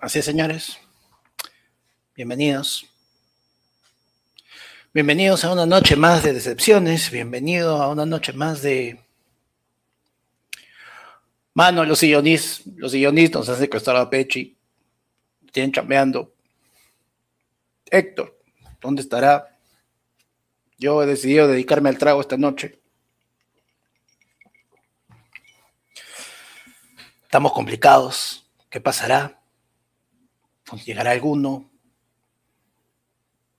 Así es, señores. Bienvenidos. Bienvenidos a una noche más de decepciones. Bienvenido a una noche más de. Mano, los sillonis, los sillonis nos han secuestrado a Pechi. Tienen chambeando. Héctor, ¿dónde estará? Yo he decidido dedicarme al trago esta noche. Estamos complicados. ¿Qué pasará? Llegará alguno.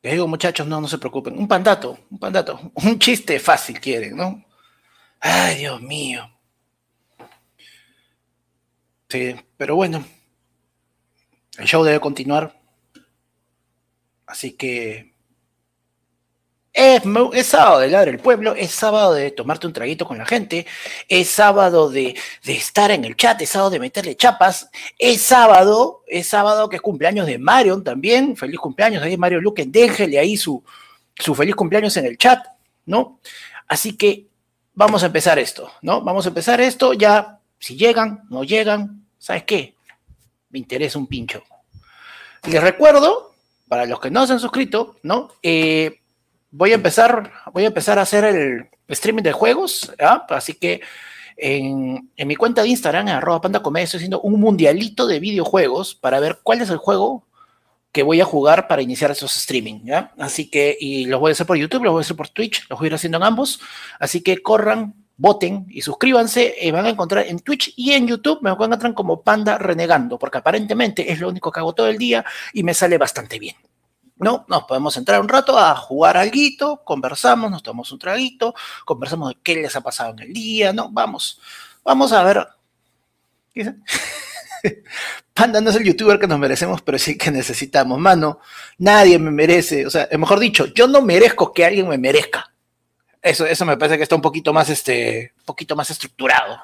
Les digo, muchachos, no, no se preocupen. Un pandato, un pandato. Un chiste fácil quieren, ¿no? Ay, Dios mío. Sí, pero bueno. El show debe continuar. Así que es, sábado de ladrar el pueblo, es sábado de tomarte un traguito con la gente, es sábado de, estar en el chat, es sábado de meterle chapas, es sábado, es sábado que es cumpleaños de Marion también, feliz cumpleaños, ahí Mario Luque, déjele ahí su, su feliz cumpleaños en el chat, ¿no? Así que vamos a empezar esto, ¿no? Vamos a empezar esto, ya, si llegan, no llegan, ¿sabes qué? Me interesa un pincho. Les recuerdo, para los que no se han suscrito, ¿no? Eh, voy a empezar, voy a empezar a hacer el streaming de juegos, así que en, mi cuenta de Instagram, en arroba panda estoy haciendo un mundialito de videojuegos para ver cuál es el juego que voy a jugar para iniciar esos streaming. Así que, y los voy a hacer por YouTube, los voy a hacer por Twitch, los voy a ir haciendo en ambos, así que corran, voten y suscríbanse, y van a encontrar en Twitch y en YouTube, me encuentran como Panda Renegando, porque aparentemente es lo único que hago todo el día y me sale bastante bien. ¿No? Nos podemos entrar un rato a jugar algo, conversamos, nos tomamos un traguito, conversamos de qué les ha pasado en el día, ¿no? Vamos, vamos a ver. Panda no es el youtuber que nos merecemos, pero sí que necesitamos. Mano, nadie me merece, o sea, mejor dicho, yo no merezco que alguien me merezca. Eso, eso me parece que está un poquito más, este, un poquito más estructurado.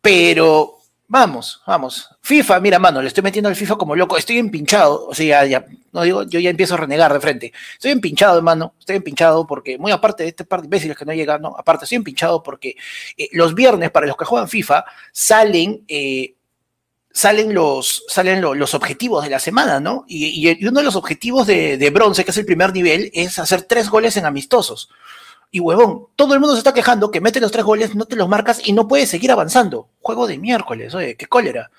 Pero Vamos, vamos. FIFA, mira, mano, le estoy metiendo al FIFA como loco. Estoy empinchado. O sea, ya, no digo, yo ya empiezo a renegar de frente. Estoy empinchado, hermano. Estoy empinchado porque, muy aparte de este par de imbéciles que no llegan, no, aparte, estoy empinchado porque eh, los viernes, para los que juegan FIFA, salen. Eh, salen los, salen los objetivos de la semana, ¿no? Y, uno de los objetivos de, de bronce, que es el primer nivel, es hacer tres goles en amistosos. Y huevón, todo el mundo se está quejando que mete los tres goles, no te los marcas y no puedes seguir avanzando. Juego de miércoles, oye, qué cólera.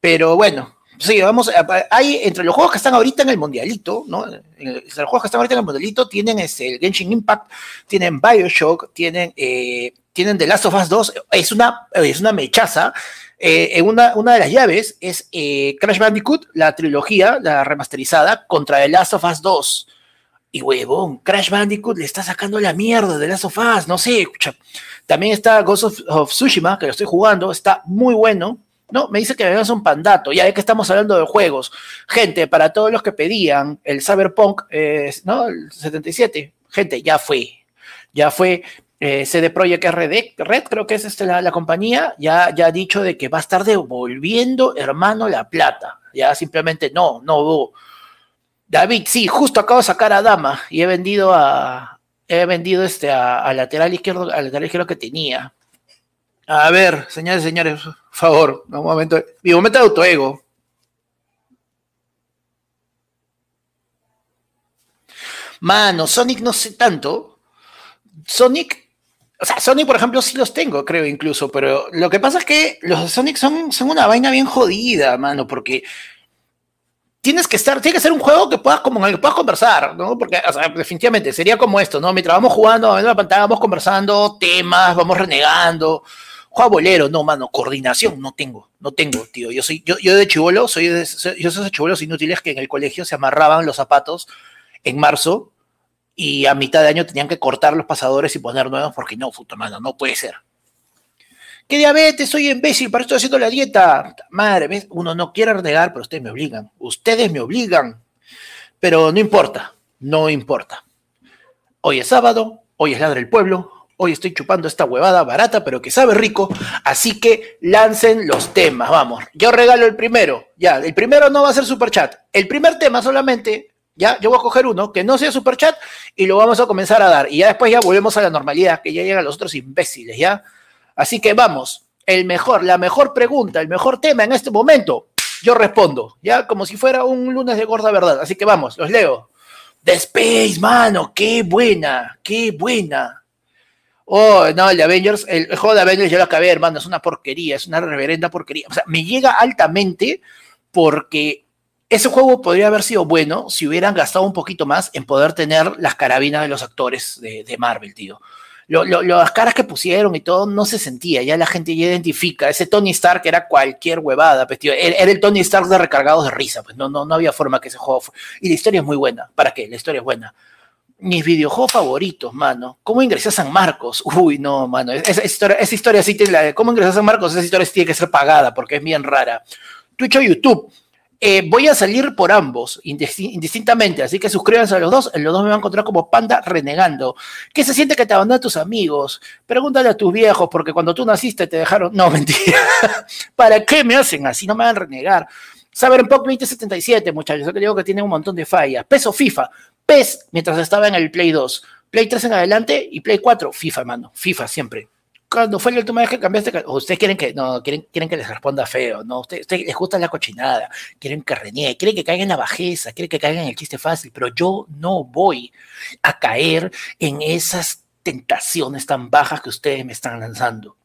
Pero bueno, sí, vamos, hay entre los juegos que están ahorita en el mundialito, ¿no? Entre los juegos que están ahorita en el mundialito tienen este, el Genshin Impact, tienen Bioshock, tienen, eh, tienen The Last of Us 2, es una, es una mechaza. Eh, una, una de las llaves es eh, Crash Bandicoot, la trilogía, la remasterizada, contra The Last of Us 2. Y huevón, Crash Bandicoot le está sacando la mierda de las sofás, no sé. También está Ghost of, Tsushima, que lo estoy jugando, está muy bueno. No, me dice que me un pandato, ya que estamos hablando de juegos. Gente, para todos los que pedían el Cyberpunk, eh, ¿no? El 77, gente, ya fue. Ya fue. Eh, CD Projekt RD, Red, creo que es este, la, compañía, ya, ya ha dicho de que va a estar devolviendo, hermano, la plata. Ya simplemente no, no, David, sí, justo acabo de sacar a Dama y he vendido a. He vendido este a, lateral izquierdo, al lateral izquierdo que tenía. A ver, señores, señores, por favor, un momento. Mi momento de autoego. Mano, Sonic no sé tanto. Sonic, o sea, Sonic, por ejemplo, sí los tengo, creo incluso, pero lo que pasa es que los Sonic son, son una vaina bien jodida, mano, porque tienes que estar, tiene que ser un juego que puedas, como en el que puedas conversar, ¿no? Porque, definitivamente sería como esto, ¿no? Mientras vamos jugando, en la pantalla, vamos conversando temas, vamos renegando. Juego bolero, no, mano, coordinación no tengo, no tengo, tío. Yo soy, yo, de chivolo, soy de, yo soy de chivolos inútiles que en el colegio se amarraban los zapatos en marzo y a mitad de año tenían que cortar los pasadores y poner nuevos porque no, puta mano, no puede ser. ¿Qué diabetes? Soy imbécil, para esto estoy haciendo la dieta. Madre, uno no quiere renegar, pero ustedes me obligan. Ustedes me obligan. Pero no importa, no importa. Hoy es sábado, hoy es ladra el pueblo, hoy estoy chupando esta huevada barata, pero que sabe rico. Así que lancen los temas, vamos. Yo regalo el primero. Ya, el primero no va a ser super chat. El primer tema solamente ya, yo voy a coger uno que no sea super chat y lo vamos a comenzar a dar. Y ya después ya volvemos a la normalidad, que ya llegan los otros imbéciles, ¿ya? Así que vamos, el mejor, la mejor pregunta, el mejor tema en este momento yo respondo, ya como si fuera un lunes de gorda verdad. Así que vamos, los leo. The Space, mano, qué buena, qué buena. Oh, no, el Avengers, el, juego de Avengers yo lo acabé, hermano, es una porquería, es una reverenda porquería. O sea, me llega altamente porque ese juego podría haber sido bueno si hubieran gastado un poquito más en poder tener las carabinas de los actores de, de Marvel, tío las caras que pusieron y todo no se sentía, ya la gente ya identifica, ese Tony Stark era cualquier huevada, pues, era el Tony Stark de recargados de risa, pues no, no, no había forma que ese juego Y la historia es muy buena, ¿para qué? La historia es buena. Mis videojuegos favoritos, mano. ¿Cómo ingresé a San Marcos? Uy, no, mano. Esa, historia, esa historia sí la ¿Cómo ingresé a San Marcos? Esa historia tiene que ser pagada porque es bien rara. Twitch o YouTube. Eh, voy a salir por ambos, indistintamente, así que suscríbanse a los dos. Los dos me van a encontrar como Panda renegando. ¿Qué se siente que te abandonan tus amigos? Pregúntale a tus viejos, porque cuando tú naciste te dejaron. No, mentira. ¿Para qué me hacen así? No me van a renegar. POC 2077, muchachos. Yo digo que tiene un montón de fallas. Peso FIFA. PES, mientras estaba en el Play 2. Play 3 en adelante y Play 4. FIFA, mano. FIFA siempre cuando fue la última vez que cambiaste, ustedes quieren que, no, quieren, quieren que les responda feo, ¿no? Ustedes, ustedes les gusta la cochinada, quieren que reniegue, quieren que caigan en la bajeza, quieren que caigan en el chiste fácil, pero yo no voy a caer en esas tentaciones tan bajas que ustedes me están lanzando.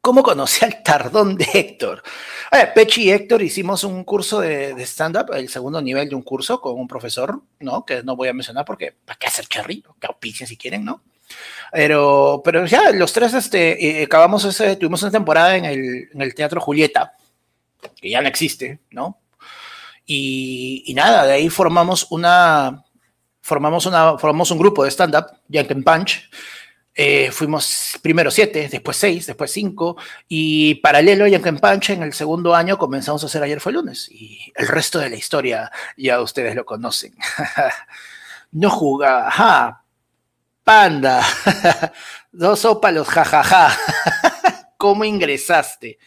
¿Cómo conocí al tardón de Héctor? A ver, Pechi y Héctor hicimos un curso de, de stand-up, el segundo nivel de un curso con un profesor, ¿no? Que no voy a mencionar porque, ¿para qué hacer cherry? Que auspicien si quieren, ¿no? Pero, pero ya los tres este, eh, acabamos ese, tuvimos una temporada en el, en el, Teatro Julieta, que ya no existe, ¿no? Y, y, nada, de ahí formamos una, formamos una, formamos un grupo de stand-up, Yankee Punch. Eh, fuimos primero siete, después seis, después cinco, y paralelo a Yankee Punch en el segundo año comenzamos a hacer Ayer fue lunes, y el resto de la historia ya ustedes lo conocen. no jugaba, ajá, Panda, dos ópalos, jajaja. ¿Cómo ingresaste?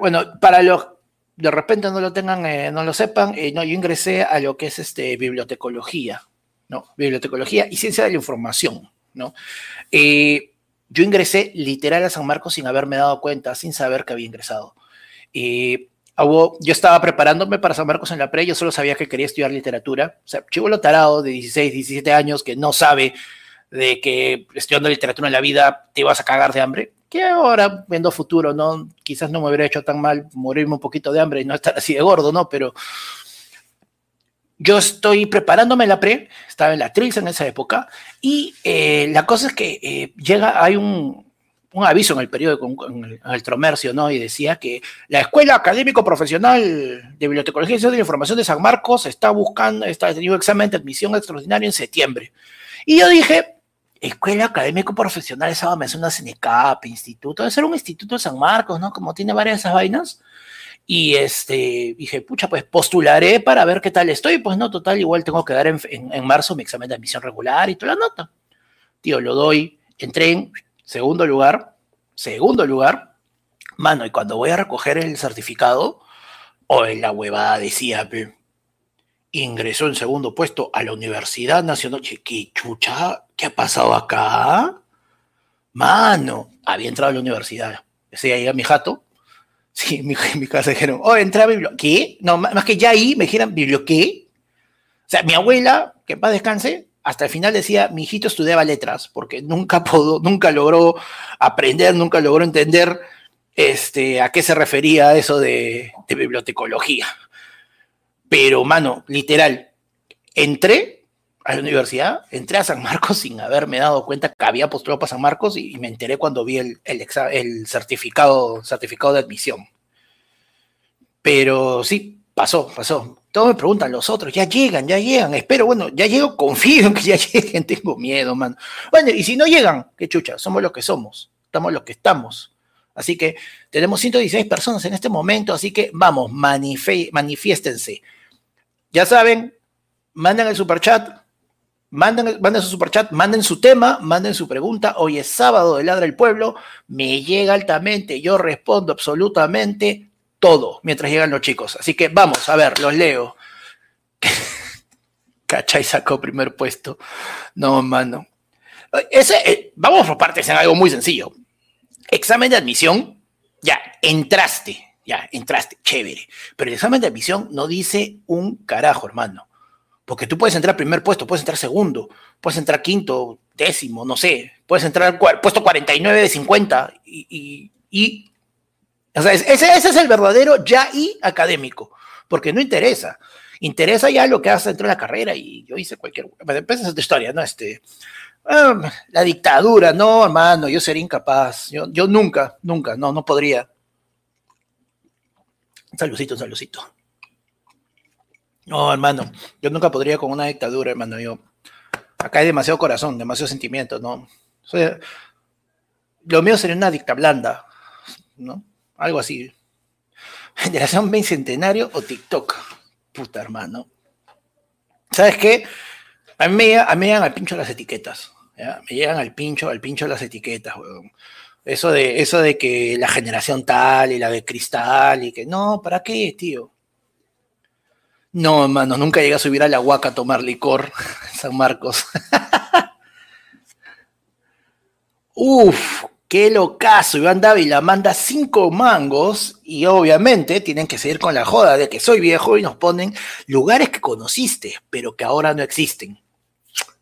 Bueno, para los de repente no lo tengan, eh, no lo sepan, eh, no, yo ingresé a lo que es este bibliotecología, ¿no? Bibliotecología y ciencia de la información, ¿no? Eh, yo ingresé literal a San Marcos sin haberme dado cuenta, sin saber que había ingresado. Yo estaba preparándome para San Marcos en la pre, yo solo sabía que quería estudiar literatura. O sea, lo tarado de 16, 17 años que no sabe de que estudiando literatura en la vida te ibas a cagar de hambre. Que ahora, viendo futuro, ¿no? Quizás no me hubiera hecho tan mal morirme un poquito de hambre y no estar así de gordo, ¿no? Pero yo estoy preparándome en la pre, estaba en la Trills en esa época, y eh, la cosa es que eh, llega, hay un, un aviso en el periódico, en el, Tromercio, ¿no? Y decía que la Escuela Académico Profesional de Bibliotecología y de la Información de San Marcos está buscando, está teniendo examen de admisión extraordinario en septiembre. Y yo dije, Escuela Académico Profesional, esa me suena CNCAP, instituto, debe ser un instituto de San Marcos, ¿no? Como tiene varias de esas vainas. Y este, dije, pucha, pues postularé para ver qué tal estoy. Pues no, total, igual tengo que dar en, en marzo mi examen de admisión regular y toda la nota. Tío, lo doy, entré en Segundo lugar, segundo lugar, mano, y cuando voy a recoger el certificado, o en la huevada decía, ingresó en segundo puesto a la Universidad Nacional. ¿Qué chucha? ¿Qué ha pasado acá? Mano, había entrado a la universidad. Ese ahí a mi jato. Sí, en mi, mi casa dijeron, oh, entré a biblioteca. ¿Qué? No, más que ya ahí me dijeron, ¿biblioteca? O sea, mi abuela, que paz descanse, hasta el final decía, mi hijito estudiaba letras, porque nunca, pudo, nunca logró aprender, nunca logró entender este, a qué se refería eso de, bibliotecología. Pero, mano, literal, entré a la universidad, entré a San Marcos sin haberme dado cuenta que había postulado para San Marcos y, me enteré cuando vi el, el certificado, certificado de admisión. Pero sí, pasó, pasó. Todos me preguntan, los otros, ya llegan, ya llegan, espero, bueno, ya llego, confío en que ya lleguen, tengo miedo, mano. Bueno, y si no llegan, qué chucha, somos lo que somos, estamos lo que estamos. Así que tenemos 116 personas en este momento, así que vamos, manifiéstense. Ya saben, manden el superchat, manden, manden su superchat, manden su tema, manden su pregunta. Hoy es sábado de Ladra el Pueblo, me llega altamente, yo respondo absolutamente todo mientras llegan los chicos. Así que vamos, a ver, los leo. Cachai sacó primer puesto. No, mano. Ese, eh, vamos por partes en algo muy sencillo. Examen de admisión, ya, entraste. Ya, entraste, chévere. Pero el examen de admisión no dice un carajo, hermano. Porque tú puedes entrar primer puesto, puedes entrar segundo, puedes entrar quinto, décimo, no sé. Puedes entrar puesto 49 de 50 y... y, o sea, ese, ese, es el verdadero ya y académico, porque no interesa. Interesa ya lo que haces dentro de la carrera y yo hice cualquier... Después es otra historia, ¿no? Este, ah, la dictadura, no, hermano, yo sería incapaz. Yo, yo nunca, nunca, no, no podría. Saludcito, saludcito. No, hermano, yo nunca podría con una dictadura, hermano. Yo, acá hay demasiado corazón, demasiado sentimiento, ¿no? lo mío sería una dicta blanda, ¿no? Algo así. Generación bicentenario o TikTok. Puta, hermano. ¿Sabes qué? A mí, me, a mí me llegan al pincho las etiquetas. Me llegan al pincho, al pincho las etiquetas, weón. Eso de, eso de que la generación tal y la de cristal y que no, ¿para qué, tío? No, hermano, nunca llegué a subir a la huaca a tomar licor San Marcos. Uf, qué locazo. Iván Dávila manda cinco mangos y obviamente tienen que seguir con la joda de que soy viejo y nos ponen lugares que conociste, pero que ahora no existen.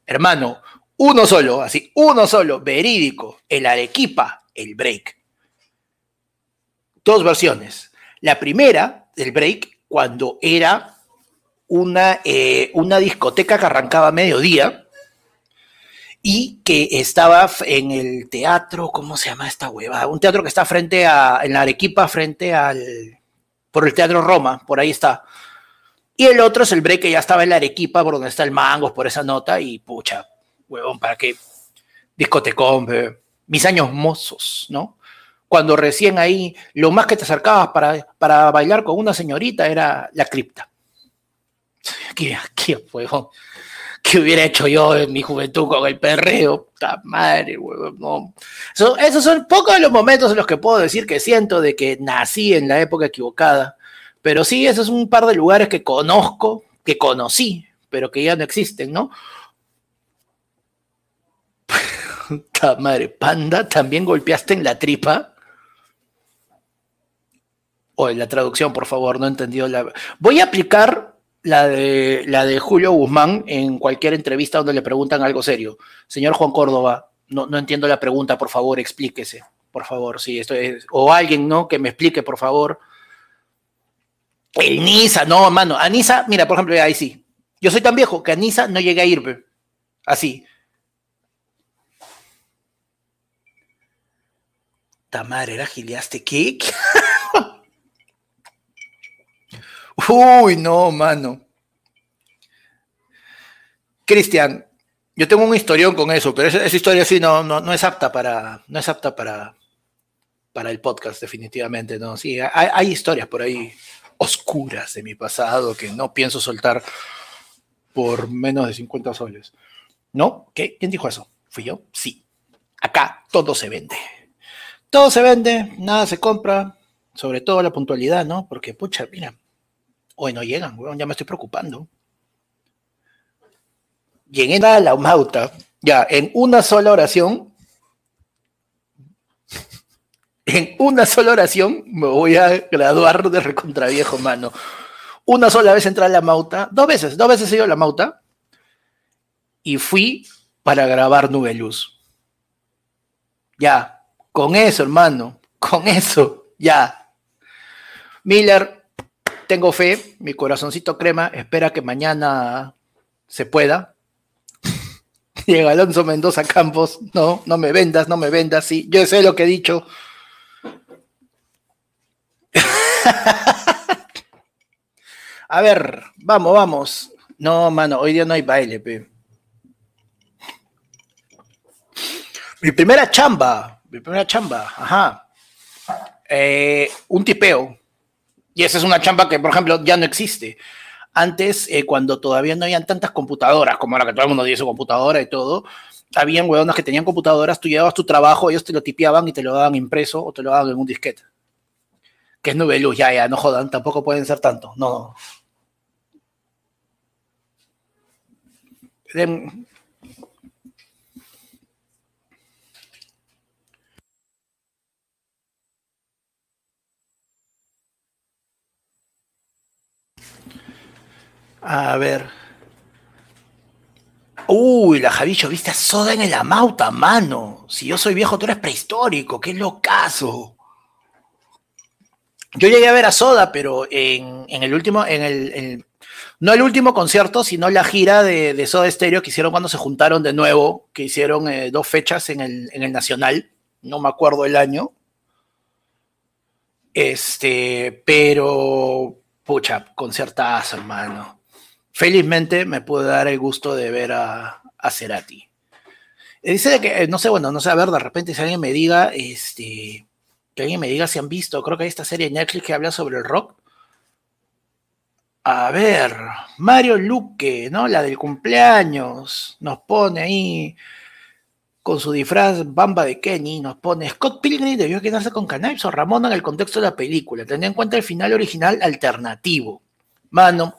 Hermano, uno solo, así, uno solo, verídico, el Arequipa, el break. Dos versiones. La primera, del break, cuando era una, eh, una discoteca que arrancaba a mediodía y que estaba en el teatro, ¿cómo se llama esta hueva? Un teatro que está frente a, en la Arequipa, frente al, por el Teatro Roma, por ahí está. Y el otro es el break que ya estaba en la Arequipa, por donde está el Mangos, por esa nota, y pucha, huevón, ¿para qué? Discotecón, mis años mozos, ¿no? Cuando recién ahí lo más que te acercabas para, para bailar con una señorita era la cripta. ¿Qué, qué, ¿Qué hubiera hecho yo en mi juventud con el perreo? ¡Ta madre, huevón! Esos son pocos de los momentos en los que puedo decir que siento de que nací en la época equivocada. Pero sí, esos es un par de lugares que conozco, que conocí, pero que ya no existen, ¿no? madre, panda, también golpeaste en la tripa. O en la traducción, por favor, no he entendido la. Voy a aplicar la de, la de Julio Guzmán en cualquier entrevista donde le preguntan algo serio. Señor Juan Córdoba, no, no entiendo la pregunta, por favor, explíquese. Por favor, sí, esto es. O alguien, ¿no? Que me explique, por favor. El Nisa, no, mano. A Nisa, mira, por ejemplo, ahí sí. Yo soy tan viejo que a Nisa no llegué a ir. Así. Tamar, ¿era Giliaste qué? Uy, no, mano. Cristian, yo tengo un historión con eso, pero esa, historia sí no, no, es apta para, no es apta para, para el podcast, definitivamente, ¿no? Sí, hay, historias por ahí oscuras de mi pasado que no pienso soltar por menos de 50 soles. ¿No? ¿Qué? ¿Quién dijo eso? ¿Fui yo? Sí. Acá todo se vende todo se vende, nada se compra, sobre todo la puntualidad, ¿no? Porque, pucha, mira, hoy no llegan, weón, ya me estoy preocupando. Llegué a la Mauta, ya, en una sola oración, en una sola oración me voy a graduar de recontraviejo, mano. Una sola vez entré a la Mauta, dos veces, dos veces he ido a la Mauta, y fui para grabar Nube Luz. Ya, con eso, hermano, con eso, ya. Miller, tengo fe, mi corazoncito crema, espera que mañana se pueda. Llega Alonso Mendoza Campos, no, no me vendas, no me vendas, sí, yo sé lo que he dicho. A ver, vamos, vamos. No, mano, hoy día no hay baile, pe. Mi primera chamba, mi primera chamba, ajá. Eh, un tipeo. Y esa es una chamba que, por ejemplo, ya no existe. Antes, eh, cuando todavía no habían tantas computadoras, como ahora que todo el mundo tiene su computadora y todo, habían huevonas que tenían computadoras, tú llevabas tu trabajo, ellos te lo tipeaban y te lo daban impreso o te lo daban en un disquete. Que es nube luz, ya, ya, no jodan, tampoco pueden ser tanto, no. A ver. Uy, la Javicho, viste a Soda en el Amauta, mano. Si yo soy viejo, tú eres prehistórico, qué locazo. Yo llegué a ver a Soda, pero en, el último, en el, no el último concierto, sino la gira de, Soda Stereo que hicieron cuando se juntaron de nuevo, que hicieron eh, dos fechas en el, en el Nacional, no me acuerdo el año. Este, pero, pucha, conciertazo, hermano felizmente me pude dar el gusto de ver a, a Cerati. Dice que, eh, no sé, bueno, no sé, a ver, de repente si alguien me diga, este, que alguien me diga si han visto, creo que hay esta serie de Netflix que habla sobre el rock. A ver, Mario Luque, ¿no? La del cumpleaños, nos pone ahí con su disfraz Bamba de Kenny, nos pone Scott Pilgrim debió quedarse con Canales o Ramona en el contexto de la película, teniendo en cuenta el final original alternativo. Mano,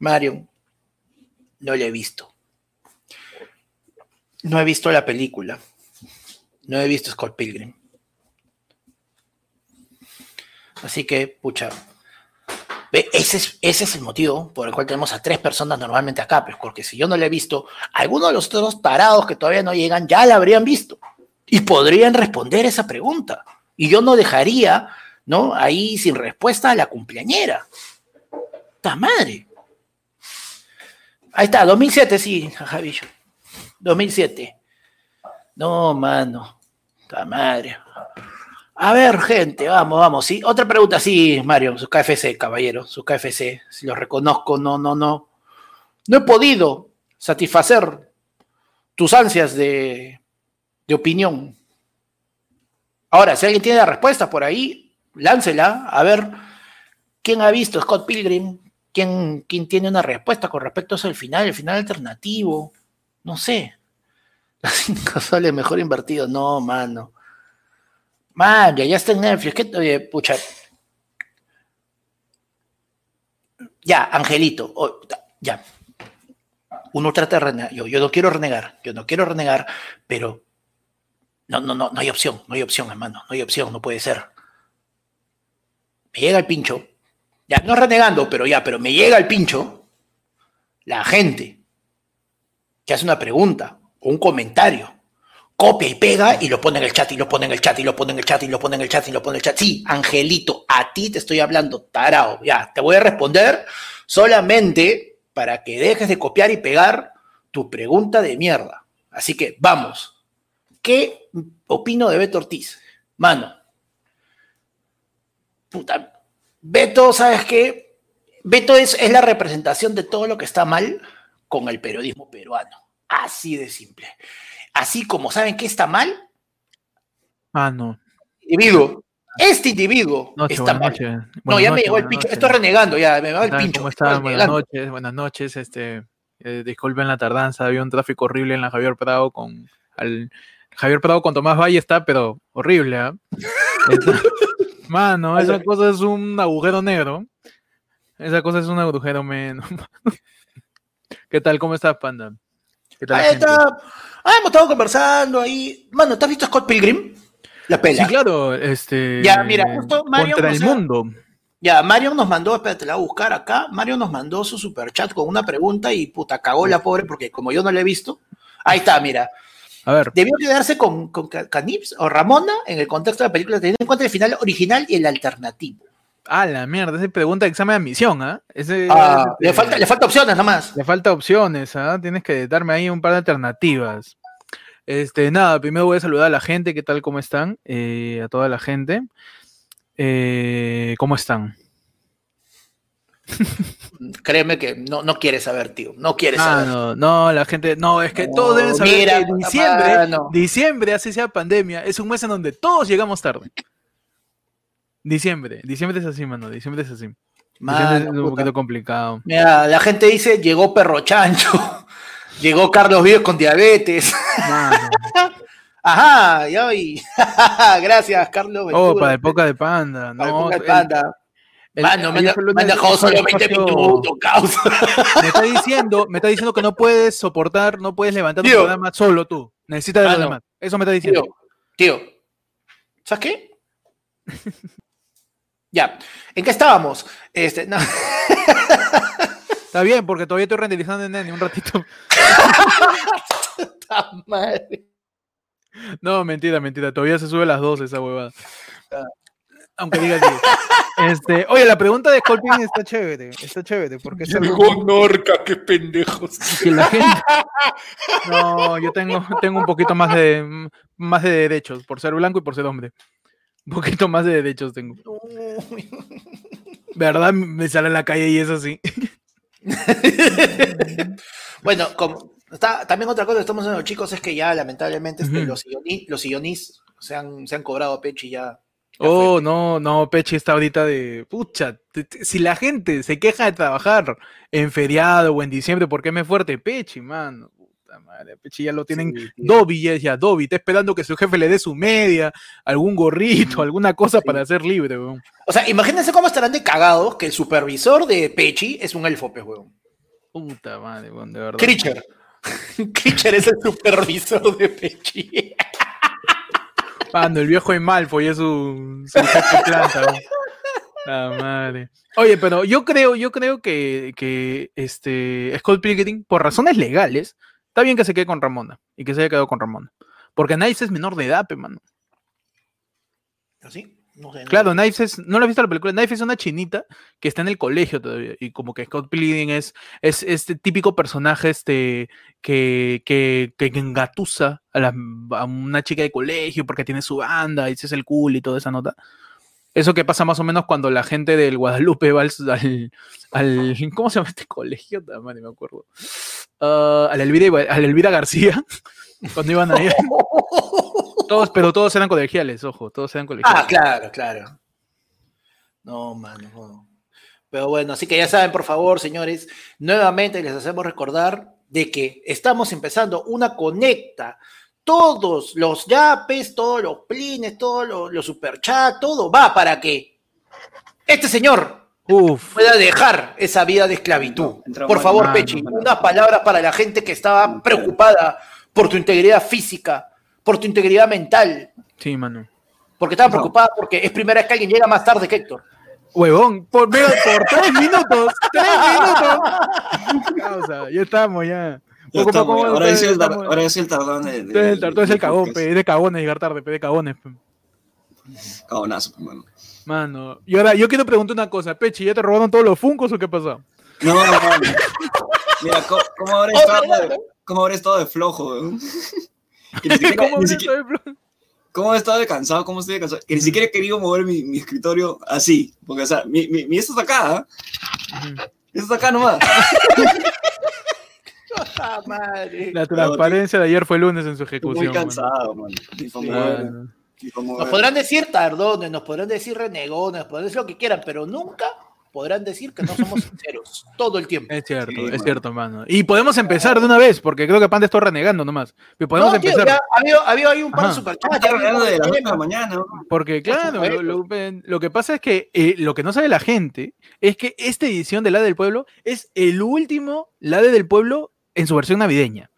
Mario, no le he visto. No he visto la película. No he visto Scott Pilgrim. Así que, pucha. Ese es, el motivo por el cual tenemos a tres personas normalmente acá, pues, porque si yo no le he visto, algunos de los otros tarados que todavía no llegan ya la habrían visto y podrían responder esa pregunta. Y yo no dejaría, ¿no? Ahí sin respuesta a la cumpleañera. ¡Ta madre! Ahí está, 2007, sí, Javillo. 2007. No, mano. La madre. A ver, gente, vamos, vamos. Sí, otra pregunta, sí, Mario, su KFC, caballero, su KFC. Si lo reconozco, no, no, no. No he podido satisfacer tus ansias de, de opinión. Ahora, si alguien tiene la respuesta por ahí, láncela. A ver, ¿quién ha visto Scott Pilgrim? ¿Quién, tiene una respuesta con respecto a eso final, el final alternativo? No sé. Las cinco soles mejor invertido. No, mano. Man, ya, está en Netflix. ¿Qué, oye, pucha. Ya, Angelito. ya. Uno trata de renegar. Yo, yo no quiero renegar. Yo no quiero renegar, pero no, no, no, no hay opción. No hay opción, hermano. No hay opción. No puede ser. Me llega el pincho ya no renegando, pero ya, pero me llega el pincho, la gente que hace una pregunta o un comentario, copia y pega y lo pone en el chat y lo pone en el chat y lo pone en el chat y lo pone en el chat y lo pone en el chat. Sí, Angelito, a ti te estoy hablando, tarao. Ya, te voy a responder solamente para que dejes de copiar y pegar tu pregunta de mierda. Así que vamos. ¿Qué opino de Beto Ortiz? Mano. Puta, Beto, ¿sabes qué? Beto es, es la representación de todo lo que está mal con el periodismo peruano. Así de simple. Así como saben que está mal. Ah, no. Individuo. Este individuo está mal. no, ya me llegó el pincho. Estoy renegando, ya me va el pincho. ¿Cómo están? Buenas noches, buenas noches. Este, eh, disculpen la tardanza, había un tráfico horrible en la Javier Prado con al, Javier Prado con Tomás Valle está, pero horrible, ¿ah? Mano, esa cosa es un agujero negro. Esa cosa es un agujero menos. ¿Qué tal? ¿Cómo estás, Panda? ¿Qué tal ahí está. Ah, hemos estado conversando ahí. Mano, ¿te has visto Scott Pilgrim? La pela. Sí, claro. Este... Ya, mira, justo Mario. Contra el mundo. Ya, Mario nos mandó, espérate, la voy a buscar acá. Mario nos mandó su super chat con una pregunta y puta, cagó la pobre porque como yo no la he visto. Ahí está, mira. A ver. Debió quedarse con, con Canips o Ramona en el contexto de la película, teniendo en cuenta el final original y el alternativo. Ah, la mierda, esa pregunta de examen de admisión, ¿ah? ah le, falta, le falta opciones nomás. Le falta opciones, ¿ah? Tienes que darme ahí un par de alternativas. Este, nada, primero voy a saludar a la gente, ¿qué tal? ¿Cómo están? Eh, a toda la gente. Eh, ¿Cómo están? Créeme que no, no quieres saber, tío. No quieres ah, saber. No, no, la gente. No, es que todos deben saber que diciembre, diciembre, así sea pandemia, es un mes en donde todos llegamos tarde. Diciembre, diciembre es así, mano. Diciembre es así. es un poquito complicado. Mira, la gente dice: llegó perro chancho, llegó Carlos Vives con diabetes. Ajá, y hoy. Gracias, Carlos. Oh, para época de panda. no, de panda. Mano, me, han dejado solo 20 minutos, causa. Me está diciendo, me está diciendo que no puedes soportar, no puedes levantar tu programa solo tú. Necesitas de demás. Eso me está diciendo. Tío, tío. ¿sabes qué? ya. ¿En qué estábamos? Este, no. Está bien, porque todavía estoy renderizando en Nene un ratito. Puta madre. No, mentira, mentira. Todavía se sube a las 12 esa huevada. Aunque diga que. Este, oye, la pregunta de Scorpion está chévere. Está chévere. Porque es algo Norca, qué pendejos. que la gente. No, yo tengo, tengo un poquito más de, más de derechos por ser blanco y por ser hombre. Un poquito más de derechos tengo. ¿Verdad? Me sale a la calle y es así. bueno, como, está, también otra cosa que estamos haciendo, chicos, es que ya lamentablemente este, los, ionis se han, se han cobrado a Pechi ya. Oh, fue. no, no, Pechi está ahorita de. Pucha, te- te- si la gente se queja de trabajar en feriado o en diciembre porque me fuerte, Pechi, mano. Puta madre, Pechi ya lo tienen. Sí. Dobby ya, ya, Dobby, está esperando que su jefe le dé su media, algún gorrito, alguna cosa para ser libre, weón. O sea, imagínense cómo estarán de cagados que el supervisor de Pechi es un elfo, pues, weón. Puta madre, weón, de verdad. Creature. Creature es el supervisor de Pechi. Mano, el viejo de Malfoy es su, planta. La madre. Oye, pero yo creo, yo creo que, que este Scott Pilgrim, por razones legales, está bien que se quede con Ramona y que se haya quedado con Ramona. Porque Knives es menor de edad, pe, mano. ¿Así? No sé. no Claro, sé. Knives es, no lo has visto la película, Knives es una chinita que está en el colegio todavía y como que Scott Pilgrim es, es este típico personaje este, que, que, que engatusa a, la- a una chica de colegio porque tiene su banda y se es el cool y toda esa nota. Eso que pasa más o menos cuando la gente del Guadalupe va al, al, al- ¿cómo se llama este colegio? Man, ni me acuerdo. Ah, al, Elvira, al Elvira García, cuando iban a ir. Todos, pero todos eran colegiales, ojo, todos eran colegiales. Ah, claro, claro. No, mano. no. Pero bueno, así que ya saben, por favor, señores, nuevamente les hacemos recordar de que estamos empezando una conecta. Todos los yapes, todos los plines, todos los, los superchats, todo va para que este señor Uf. pueda dejar esa vida de esclavitud. Por favor, mano, Pechi, mano. unas palabras para la gente que estaba preocupada por tu integridad física, por tu integridad mental, Sí, mano. porque estaba No. preocupada porque es primera vez que alguien llega más tarde que Héctor. Huevón, por, mira, por tres minutos, tres minutos. Causa, ya estamos, ya. Ya Poco a estamos, poco ahora es el, estamos- ahora es el tardón de, el tar- tú eres el cagón, pe, es de cagones llegar tarde, pe, de cagones. pe. Cagonazo, mano. Mano, y ahora yo quiero preguntar una cosa, Pechi, ¿ya te robaron todos los funcos o qué pasó? No, no, mano. Mira, ¿cómo, cómo habrá estado de flojo, weón? Que ni siquiera- ¿Cómo ni ves siquiera- eso de plo- ¿Cómo he estado de cansado? ¿Cómo estoy de cansado? Que ni siquiera he querido mover mi, mi escritorio así. Porque, o sea, mi, mi, mi esto está acá. Ujú. Esto está acá nomás. ¡Ah, madre! La transparencia de ayer fue lunes en su Estoy ejecución. muy mano. cansado, ni para Nos podrán decir tardones, nos podrán decir renegones, nos podrán decir lo que quieran, pero nunca podrán decir que no somos sinceros todo el tiempo. Es cierto, Sí, es mano. cierto, mano. Y podemos empezar de una vez, porque creo que Panda está renegando nomás. Pero podemos no, tío, empezar. ya ha habido, ha habido ahí un par de superchats. Estamos ya ha habido hablando de las un 8 de la tema. mañana. Porque, claro, lo, que pasa es que eh, lo que no sabe la gente es que esta edición de La del Pueblo es el último La del Pueblo en su versión navideña.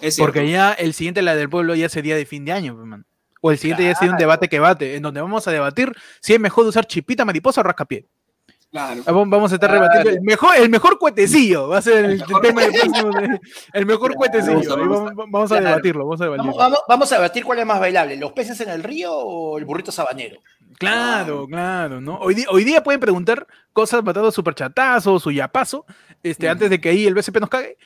Es. Porque ya el siguiente La del Pueblo ya sería de fin de año, pues, man. O el siguiente ya sería un debate que bate, en donde vamos a debatir si es mejor usar chipita, mariposa o rascapié. Claro. Ah, vam- Vamos a estar Claro. rebatiendo el mejor, el mejor cuetecillo. Va a ser el, El mejor tema del próximo. El mejor Claro, cuetecillo. vamos, a debatirlo. Vamos a debatirlo. vamos- vamos a debatir cuál es más bailable, los peces en el río o el burrito sabanero. Claro, claro, ¿no? Hoy, hoy día pueden preguntar cosas matando superchatazo, su yapazo, este, Mm. antes de que ahí el BCP nos cague.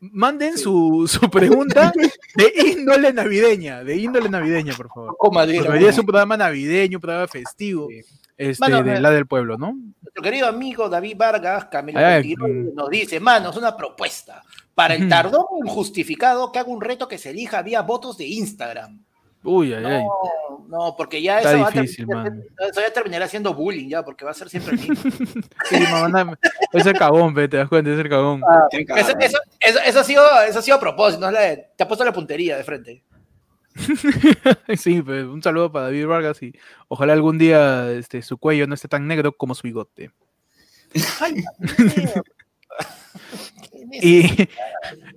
Manden su, su pregunta de índole navideña, de índole navideña, por favor. Porque hoy día es un programa navideño, un programa festivo, Sí. Este, Mano, de la del pueblo, ¿no? Nuestro querido amigo David Vargas, Camilo Ay, nos dice, manos, una propuesta. Para el tardón injustificado, que haga un reto que se elija vía votos de Instagram. Uy, ay, ay. No, no, porque ya Está eso, va a difícil, terminar- mano. eso ya terminará siendo bullying ya, porque va a ser siempre el mismo. Sí, mamá, es el cagón, ve, te das cuenta, es el cagón. Qué eso, eso, eso, eso ha sido, eso ha sido a propósito, no es te ha puesto la puntería de frente. Sí, pues, un saludo para David Vargas y ojalá algún día este, su cuello no esté tan negro como su bigote. Ay. Y,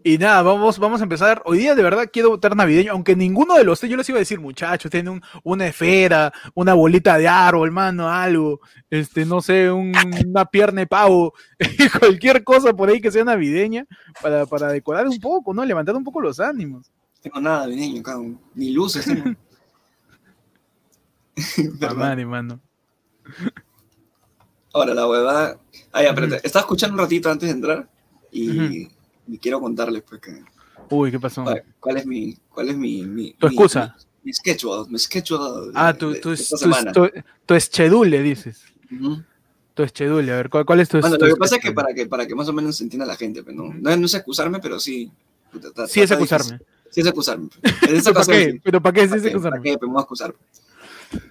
y nada, vamos, vamos a empezar. Hoy día de verdad quiero votar navideño, aunque ninguno de los tres, yo les iba a decir, muchachos, tienen un- una esfera, una bolita de árbol, mano, algo, este, no sé, un- una pierna de pavo, cualquier cosa por ahí que sea navideña, para, para decorar un poco, ¿no? Levantar un poco los ánimos. Tengo nada de niño, cabrón. Ni luces madre, mano. Ahora, la huevada. Ah, ya, espérate. Ujú. Estaba escuchando un ratito antes de entrar y, y quiero contarles, pues, que, Uy, ¿qué pasó? cuál, cuál es mi. ¿Cuál es mi. mi Tu mi- excusa. Mi, mi schedule. Mi schedule. de- Ah, tu, de- tu, de esta tu, semana. tu, tu schedule, dices. Tu schedule, a ver, ¿cuál, cuál es tu Bueno, lo que pasa es que para que, para que más o menos se entienda la gente, pues, ¿no? No, es- no es excusarme, pero sí. puta, Sí es difícil. Sí es esta ¿Pero para qué? sí. ¿Pero para qué sí es ¿Para qué? ¿Para acusarme? qué? Pues me voy a excusar.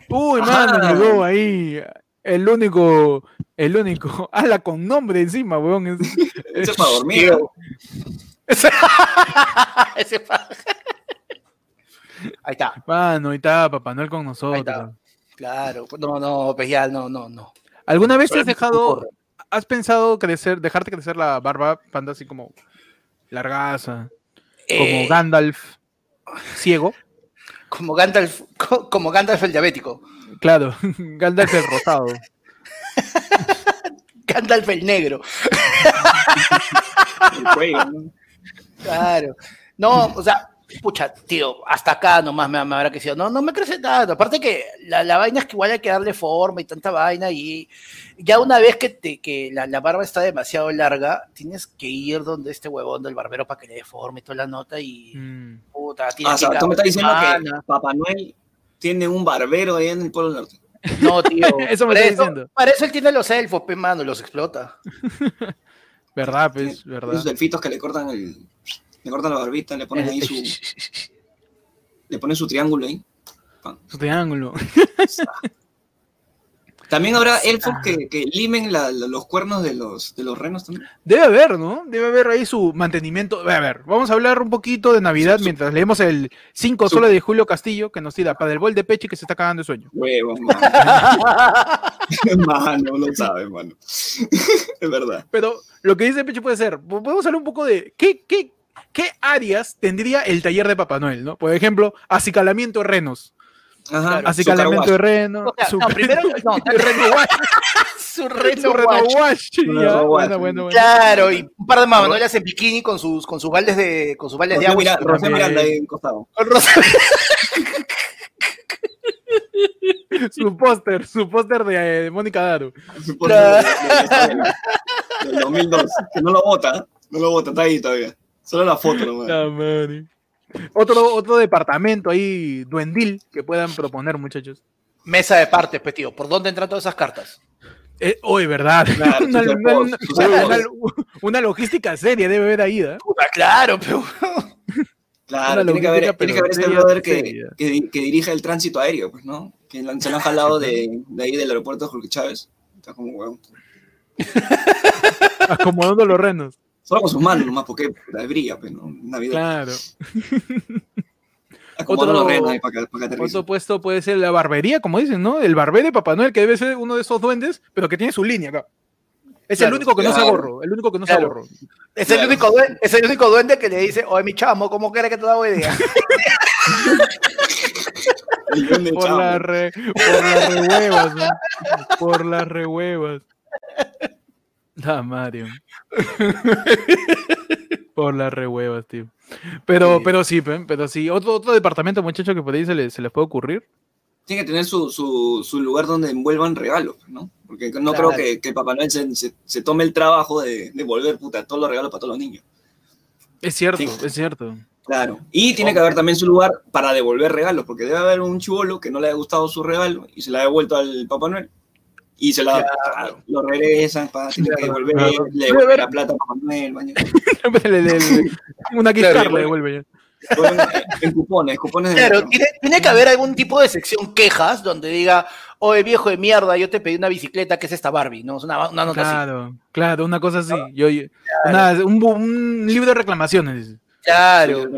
Uy, mano, llegó ahí el único, el único, ala con nombre encima, weón. es- Eso es para dormir. Ese pa- Ahí está, Mano, ahí está Papá Noel con ahí nosotros. está. Claro, no, no, pues ya, no, no, no. ¿Alguna vez te has dejado, has pensado crecer, dejarte crecer la barba panda así como largaza, como Eh, Gandalf ciego? como Gandalf, co- como Gandalf el diabético, Claro, Gandalf el rosado. Gandalf el negro. El cuello, ¿no? Claro. No, o sea, pucha, tío, hasta acá nomás me, me habrá crecido. No, no me crece tanto. Aparte que la, la vaina es que igual hay que darle forma y tanta vaina. Y ya una vez que, te, que la, la barba está demasiado larga, tienes que ir donde este huevón del barbero para que le dé forma y toda la nota. Y Mm. puta, Ah, tienes o sea, tú me estás diciendo que. Papá Noel tiene un barbero ahí en el Polo Norte. No, tío. Eso me estás diciendo. Para eso él tiene los elfos, pe mano, los explota. ¿Verdad, pues? ¿Verdad? delfitos que le cortan el. Le cortan la barbita, le ponen ahí su. Le ponen su triángulo ahí. Su triángulo. También habrá elfos que, que limen la- la- los cuernos de los, de los renos también. Debe haber, ¿no? Debe haber ahí su mantenimiento. A ver, vamos a hablar un poquito de Navidad Su- mientras leemos el 5 su- soles de Julio Castillo que nos tira para el bol de pecho y que se está cagando de sueño. Huevo, mano. mano, no sabes, mano. es verdad. Pero lo que dice Pecho puede ser, po- podemos hablar un poco de qué, qué, qué áreas tendría el taller de Papá Noel, ¿no? Por ejemplo, acicalamiento de renos. Ajá. acicalamiento de renos. O sea, su- no, primero, no, el reno wash, su reno su wash, Su ya, reno wash. bueno, bueno, bueno. Claro, y un par de manuelas en bikini con sus, con sus baldes de, con sus baldes de agua. Mira- Rocío también. Miranda ahí en costado. Su póster, su póster de, eh, de Mónica Daro. Por- de- de- de- Del 2002. Que no lo vota, no lo vota, está ahí todavía. Solo la foto nomás. La madre. Otro, otro departamento ahí, duendil, que puedan proponer, muchachos. Mesa de partes, pues, tío. ¿Por dónde entran todas esas cartas? Eh, Hoy, ¿verdad? Claro, una, logística seria debe haber ahí, ¿eh? Puta, claro, pero. Claro, tiene que haber, tiene que haber este brother que, dirige el tránsito aéreo, pues, ¿no? Que se lo han jalado de, de ahí del aeropuerto de Jorge Chávez. Está como huevón. Acomodando los renos. Solo con sus manos nomás, porque puta, brilla, pues, ¿no? Navidad. Claro. Otro- para que, para que aterricen. Otro puesto puede ser la barbería, como dicen, ¿no? El barbero de Papá Noel, que debe ser uno de esos duendes, pero que tiene su línea acá. Es el único que no se ahorro. El único que no se ahorro. Es el, Claro. único duende, es el único duende que le dice, oye, mi chamo, ¿cómo quiere que te? Millón de Por las re, por las rehuevas, ¿no? Por las rehuevas. La Mario. Por las rehuevas, tío. Pero, Sí. pero sí, pe- pero sí. Otro, otro departamento, muchacho, que por ahí se les, se les puede ocurrir. Tiene que tener su, su, su lugar donde envuelvan regalos, ¿no? Porque no Claro. creo que, que Papá Noel se, se, se tome el trabajo de, de volver puta, todos los regalos para todos los niños. Es cierto, Sí. es cierto. Claro. Y tiene que haber también su lugar para devolver regalos, porque debe haber un chivolo que no le haya gustado su regalo y se le ha devuelto al Papá Noel. Y se la Claro. lo regresan, para tiene que Claro, devolver, claro. le devuelve la plata a Papá Noel, baño. Le- le- le- Una gift Claro, le devuelve ya. En cupones, cupones de Claro, tiene, tiene que haber algún tipo de sección quejas donde diga, oye, viejo de mierda, yo te pedí una bicicleta, que es esta Barbie? ¿no? Es una, una nota así. Claro, claro, una cosa así. Yo, yo- una- un, un libro de reclamaciones. Claro.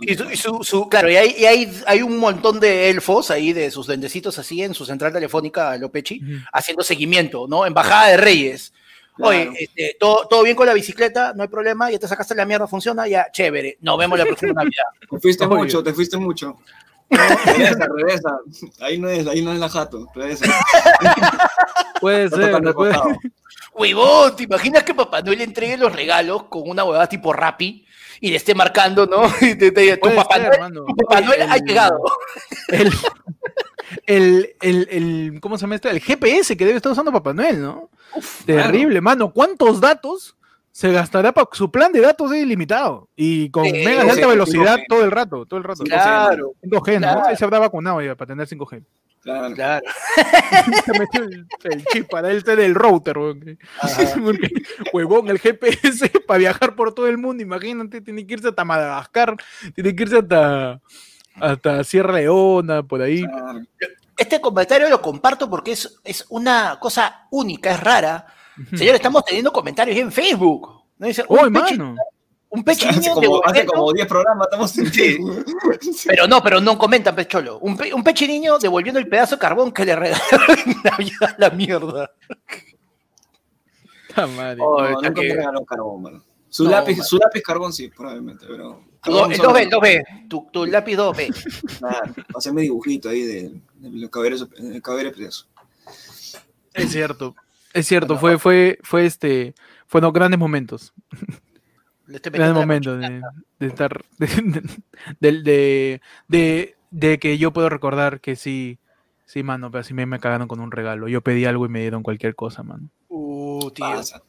Y, su, y su- su- claro, y, hay, y hay, hay un montón de elfos ahí, de sus duendecitos así en su central telefónica, Lopechi, haciendo seguimiento, ¿no? Embajada de Reyes. Oye, este, todo, todo bien con la bicicleta, no hay problema, ya te sacaste la mierda, funciona, ya, chévere. Nos vemos la próxima Navidad. Te fuiste mucho, te fuiste mucho. regresa, regresa. Ahí no es, ahí no es la jato. Regresa. Puede ser, tocando puede-. Huevón, ¿te imaginas que Papá Noel le entregue los regalos con una huevada tipo Rappi y le esté marcando, ¿no? Y te, te diga, tu Papá ser, Noel, mano. tu Papá Oye, Noel ha llegado. El, el, el, el- ¿cómo se llama esto? El GPS que debe estar usando Papá Noel, ¿no? Terrible, mano. ¿Cuántos datos se gastará para su plan de datos es ilimitado? Y con Sí, megas de alta velocidad 5G. todo el rato, todo el rato. Claro, 5G, ¿no? claro. Él se habrá vacunado ya para tener 5G. Claro. claro. Se metió el, el chip para él ser el router. Porque, huevón, el GPS para viajar por todo el mundo, imagínate, tiene que irse hasta Madagascar, tiene que irse hasta, hasta Sierra Leona, por ahí. claro. Este comentario lo comparto porque es, es una cosa única, es rara. Señor, estamos teniendo comentarios en Facebook. ¿no? Dice, ¡Uy, un, pechi- mano! Un pechiño Hace como, hace Volvelo- como 10 programas estamos en Sí. Pero no, pero no comentan, pecholo. Un, pe, un pechiniño devolviendo el pedazo de carbón que le regalaron en Navidad a la mierda. ¡Ta madre! Oh, No, nunca que- me regaló carbón, mano. Su, No, lápiz, su lápiz carbón sí, probablemente, pero. Tu do- carbón el solo 2B, el no. 2B. Tu, tu lápiz 2B. Claro, hacerme dibujito ahí de, de los caballeros, eh, caballeros presos. Es cierto, es cierto, fue, fue, fue este, fueron grandes momentos, Le estoy metiendo la momentos de, de estar, de, de, de, de- de que yo puedo recordar que sí, sí, mano, pero sí me, me cagaron con un regalo. Yo pedí algo y me dieron cualquier cosa, mano. Uh, tío. Pasa.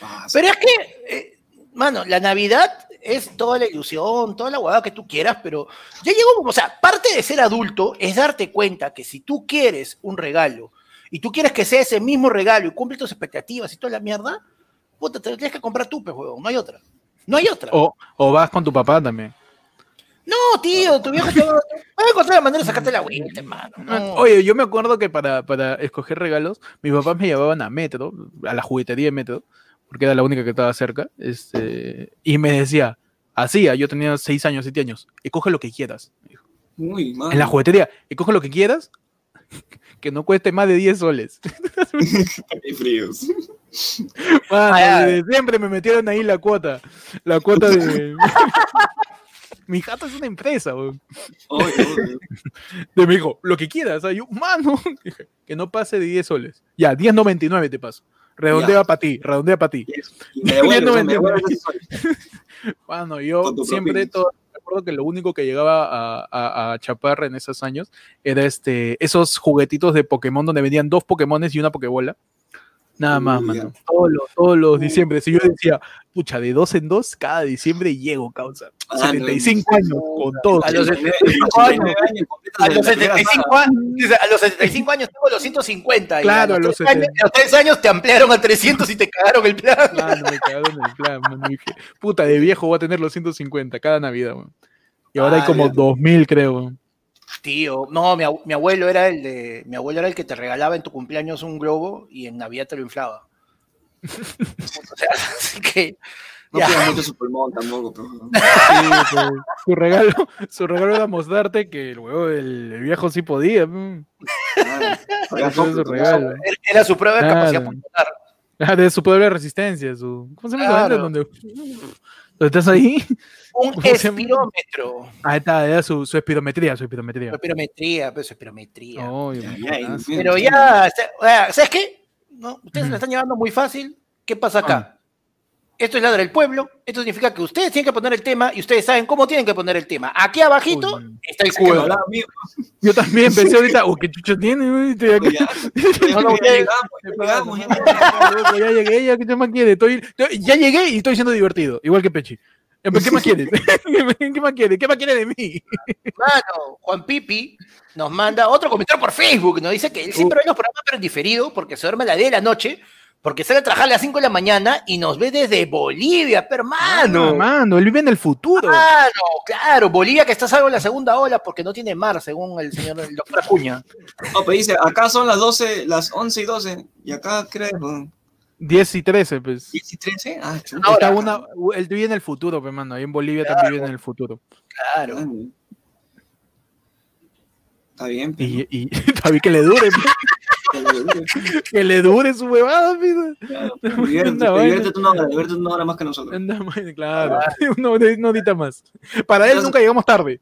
Pasa. Pero es que, eh, mano, la Navidad es toda la ilusión, toda la huevada que tú quieras, pero ya llegó, o sea, parte de ser adulto es darte cuenta que si tú quieres un regalo y tú quieres que sea ese mismo regalo y cumple tus expectativas y toda la mierda, puta, te lo tienes que comprar tú, pues, huevón, no hay otra. No hay otra. O, o vas con tu papá también. No, tío, tu viejo te va a encontrar la manera de sacarte la vuelta, hermano. no. Oye, yo me acuerdo que para, para escoger regalos, mis papás me llevaban a Metro, a la juguetería de Metro, porque era la única que estaba cerca, este, y me decía, así, ah, yo tenía 6 años, 7 años, escoge lo que quieras. En la juguetería, escoge lo que quieras, que no cueste más de 10 soles. Qué fríos. Mano, siempre me metieron ahí la cuota, la cuota de... Mi jato es una empresa, weón. De me dijo, lo que quieras. ah, yo, mano, que no pase de 10 soles. Ya, 10.99 te paso. Redondea para ti, redondea para ti. Y me devuelves, no me yo siempre todo, recuerdo que lo único que llegaba a, a, a chapar en esos años era este, esos juguetitos de Pokémon donde vendían dos Pokémones y una Pokebola. Nada más, mano. Todos los, todos los diciembre. Si yo decía, pucha, de dos en dos, cada diciembre llego, causa. Ah, no. 75 años con todo. A los 75 años. A los la primera 75 saga. años, a los 75 años tengo los 150. y Claro, a los, los 3 años, a los 3 años te ampliaron a 300 y te cagaron el plan. Mano, me cagaron el plan, mano. Dije, puta, de viejo voy a tener los 150 cada Navidad, weón. Y ahora hay Ah, como ya. 2000, creo. weón. Tío, no, mi, abu- mi abuelo era el de, mi abuelo era el que te regalaba en tu cumpleaños un globo y en Navidad te lo inflaba. o sea, así que No cuidas mucho su pulmón tampoco, pero. Sí, pues, su regalo, su regalo era mostrarte que el huevo el, el viejo sí podía. mm. Su regalo. era- su prueba de Claro. capacidad pulmonar. Ah, de su poder de resistencia, su. ¿Cómo se llama Claro. donde estás ahí? Un espirómetro. Ahí está, era su, su espirometría, su espirometría. Espirometría, pues espirometría. Ay, Ya, man, ya, buenazo. y- Pero ya, o sea, ¿sabes qué? No, ustedes se Ujú. la están llevando muy fácil. ¿Qué pasa acá? Esto es ladra del pueblo. Esto significa que ustedes tienen que poner el tema y ustedes saben cómo tienen que poner el tema. Aquí abajito Uy. está el mí, Yo también pensé ahorita, oh, qué chucha tiene, estoy ya. No, no, Ya ya- llegamos, ya llegamos, ya. Loco, ya llegué, ya que más quieres. Estoy, estoy- ya llegué y estoy siendo divertido, igual que Pechi. ¿Qué más quieres? ¿Qué más quieres? ¿Qué más quieres de mí? Mano, Juan Pipi nos manda otro comentario por Facebook. Nos dice que él siempre ve los programas pero en diferido porque se duerme a las 10 de la noche, porque sale a trabajar a las 5 de la mañana y nos ve desde Bolivia, pero hermano. Ah, mano, él vive en el futuro. Mano, claro, Bolivia que está salvo en la segunda ola porque no tiene mar, según el señor el doctor Acuña. No, pero dice, acá son las 12, las 11 y 12, y acá creo, 10 y 13, pues. 10 y 13. Ah, chuta. Ahora. Está una, él vive en el futuro, pues, mano. Ahí en Bolivia Claro. también vive en el futuro. Claro. Está bien, pero- Y, y todavía que le dure. pues. que le dure su huevada, pido. Diviértete, diviértete una hora, diviértete una hora más que nosotros. Anda, Claro, una una horita más. Para él nunca llegamos tarde.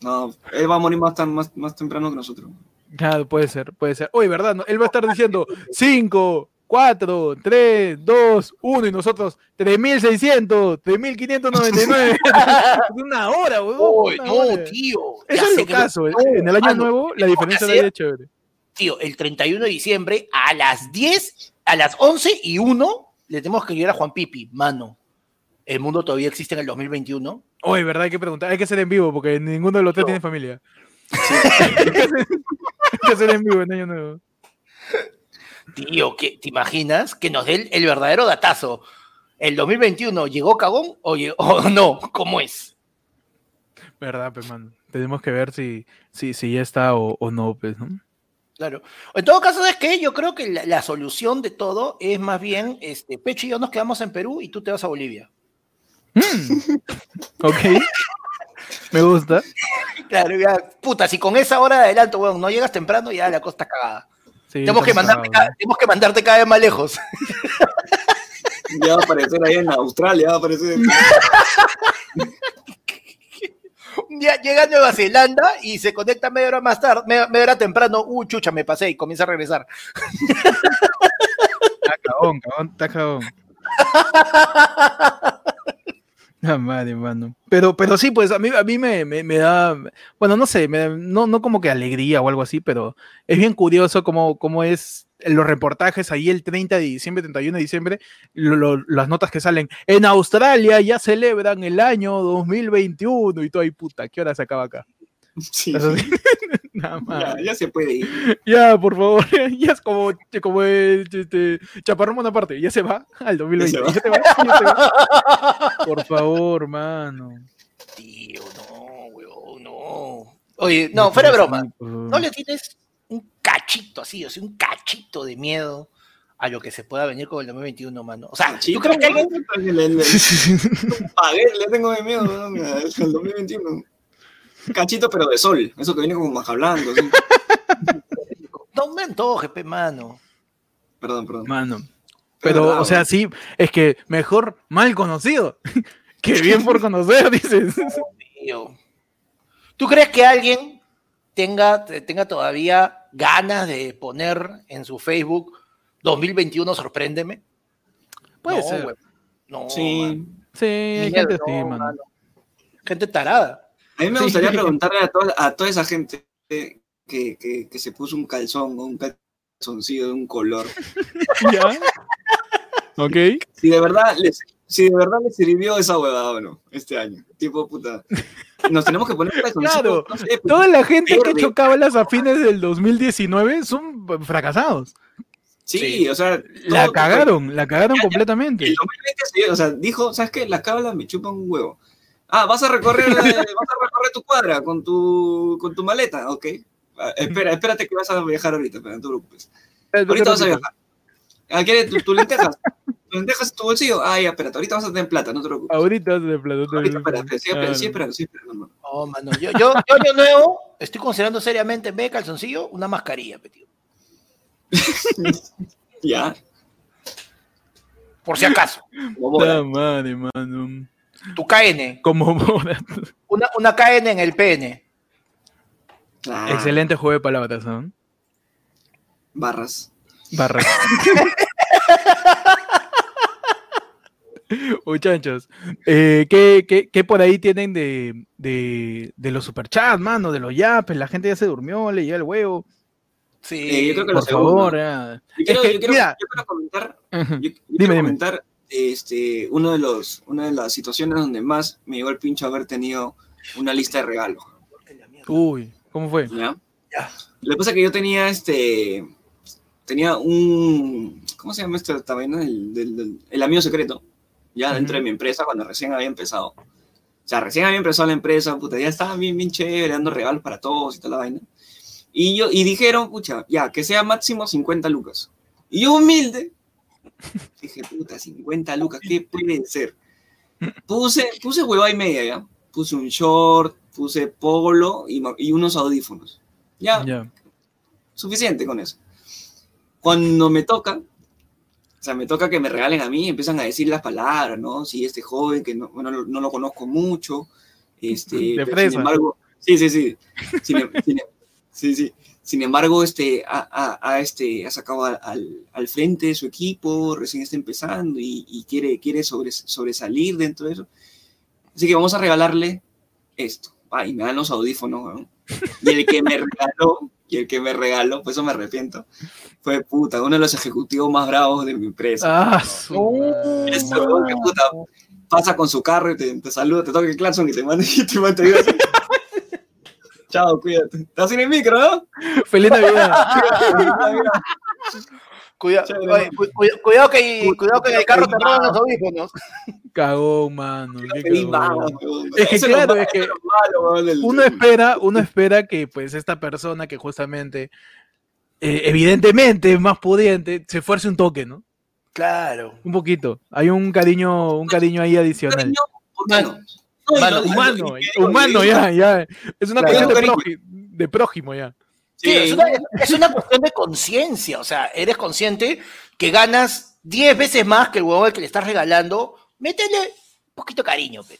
No, él va a morir más, tan- más, más temprano que nosotros. Claro, puede ser, puede ser. Oye, ¿verdad? No, Él va a estar diciendo 5, 4, 3, 2, 1 y nosotros 3600, 3599. una hora, weón. No, hora. tío. Eso es que- caso. no, en el año mano, nuevo, la diferencia es chévere. Tío, el 31 de diciembre a las 10, a las 11 y 1 le tenemos que llegar a Juan Pipi, mano. ¿El mundo todavía existe en el 2021? Oye, ¿verdad? Hay que preguntar. Hay que hacer en vivo porque ninguno de los tres No. tiene familia. hay, que hacer, hay que hacer en vivo en año nuevo. Tío, ¿qué- ¿te imaginas que nos dé el, el verdadero datazo? ¿El 2021 llegó cagón o, llegó- o no? ¿Cómo es? ¿Verdad, pues? Tenemos que ver si, si, si ya está o, o no, pues, ¿no? Claro. En todo caso, es que yo creo que la, la solución de todo es más bien, este, Pecho y yo nos quedamos en Perú y tú te vas a Bolivia. Mm. ok. Me gusta. Claro, ya, puta, si con esa hora de adelanto, weón, no llegas temprano, ya la costa cagada. Sí, tenemos, que mandarte cada, tenemos que mandarte cada vez más lejos. Ya va a aparecer ahí en Australia, va a aparecer. Día llega a Nueva Zelanda y se conecta media hora más tarde, media, media hora temprano, uh, chucha, me pasé y comienza a regresar. Está cagón, cagón, está cagón. Ah, madre, mano. Pero, pero sí, pues a mí, a mí me, me- da, bueno, no sé, me no, no como que alegría o algo así, pero es bien curioso cómo, cómo es los reportajes ahí el 30 de diciembre, 31 de diciembre, las notas que salen. En Australia ya celebran el año 2021 y todo ahí, puta, ¿qué hora se acaba acá? Sí, Eso sí. Nada más. ya, ya se puede ir. Ya, por favor, ya es como, como el, este, Chaparrón Bonaparte, ya se va al 2020. Ya se va. Ya se va, ya se va. Por favor, mano. Tío, no, weón, no. Oye, no, fuera de broma. ¿No No le tienes un cachito así, o sea, un cachito de miedo a lo que se pueda venir con el 2021, mano? O sea, ¿tú crees que alguien... Le, le, le- pagué, le tengo de miedo ¿no? Mira, es el 2021. Cachito, pero de sol. Eso que viene como maja blanco. así. No me antoje, pe, mano. Perdón, perdón. Mano. Pero, o sea, sí, es que mejor mal conocido que bien por conocer, dices. ¿Tú crees que alguien tenga, tenga todavía ganas de poner en su Facebook 2021 sorpréndeme? Puede No, ser. No, Sí. mano. Sí, gente así, no, mano. mano. Gente tarada. A mí me Sí. gustaría preguntarle a toda, a toda esa gente que, que, que se puso un calzón o un calzoncillo de un color. ¿Ya? ¿Ok? Si de verdad les, si de verdad les sirvió esa huevada o no este año. Tipo, puta. Nos tenemos que poner calzoncillos. Claro. no sé, pues, Toda la gente que Verde. chocaba las a fines del 2019 son fracasados. sí, sí. o sea. La todo- cagaron, la cagaron Ya, ya. completamente. El 2020 se- o sea, dijo, ¿sabes qué? Las cábalas me chupan un huevo. Ah, vas a recorrer, vas a recorrer tu cuadra con tu, con tu maleta, ok. Ah, espera, espérate que vas a viajar ahorita, pero no te preocupes. Ahorita vas a viajar. Ah, ¿quieres tu, tu lentejas? ¿Tu lentejas en tu bolsillo? Ah, ya, espérate, ahorita vas a tener plata, no te preocupes. Ahorita de plano. Ahorita, espera, espera, sí, espera, sí, espera, sí, espera, hermano. No, mano. Yo, yo, yo nuevo estoy considerando seriamente en vez de calzoncillo una mascarilla, tío. Ya. Por si acaso. La madre, mano. Tu KN. Como. Una, una KN en el PN. Ah, Excelente juego de palabras, ¿no? Barras. Barra. Muchachos, eh, ¿qué, qué, qué por ahí tienen de, de, de los superchats, mano? De los yapes, la gente ya se durmió, le llega el huevo. Sí. Eh, yo creo que lo Por segundo. favor. Yo quiero, Es que, yo quiero- mira. yo quiero comentar Ujú. Yo, yo Dime, quiero dime. comentar este, uno de los, una de las situaciones donde más me llegó el pincho haber tenido una lista de regalos. Uy, ¿cómo fue? ¿ya? Ya. Lo que pasa es que yo tenía este. Tenía un. ¿Cómo se llama este vaina? El, del- del- el amigo secreto. Ya dentro Ujú. de mi empresa, cuando recién había empezado. O sea, recién había empezado la empresa, puta, ya estaba bien, bien chévere, dando regalos para todos y toda la vaina. Y, yo, y dijeron, pucha, ya, que sea máximo 50 lucas. Y yo, humilde, dije, puta, 50 lucas, ¿qué puede ser? Puse, puse hueva y media, ¿ya? Puse un short, puse polo y, unos audífonos. Ya, Ya. suficiente con eso. cuando me toca, o sea, me toca que me regalen a mí, empiezan a decir las palabras, ¿no? Sí, este joven que no, bueno, no lo conozco mucho, este, sin embargo, sí, sí, sí, sin, em- sin- sí, sí. Sin embargo, este, ha, ha- ha, este, ha sacado al, al- frente de su equipo, recién está empezando y, y quiere, quiere sobres- sobresalir dentro de eso. Así que vamos a regalarle esto. Ah, y me dan los audífonos, weón. Y el que me regaló, y el que me regaló, pues eso me arrepiento, fue puta, uno de los ejecutivos más bravos de mi empresa. Ah. Ese weón que puta pasa con su carro y te, te saluda, te toca el claxon y te manda y te manda. Chao, cuídate. Estás sin el micro, ¿no? Feliz Navidad. Cuidado, Chévere, oye, cu- cu- cuidado que, cuidado que en el carro te Cuidado. roban los audífonos. Cagón, mano. qué. Es que claro, es que uno espera, uno espera que pues esta persona que justamente eh, evidentemente es más pudiente se esfuerce un toque, ¿no? Claro. Un poquito. Hay un cariño, un cariño ahí adicional. Cariño, ¿por Mano, mano, Humano, y- humano ya, ya. Es una Claro. cuestión de, prójimo ya. Sí, es, una, es una cuestión de conciencia. O sea, eres consciente que ganas 10 veces más que el huevón al que le estás regalando. Métele un poquito de cariño, pe.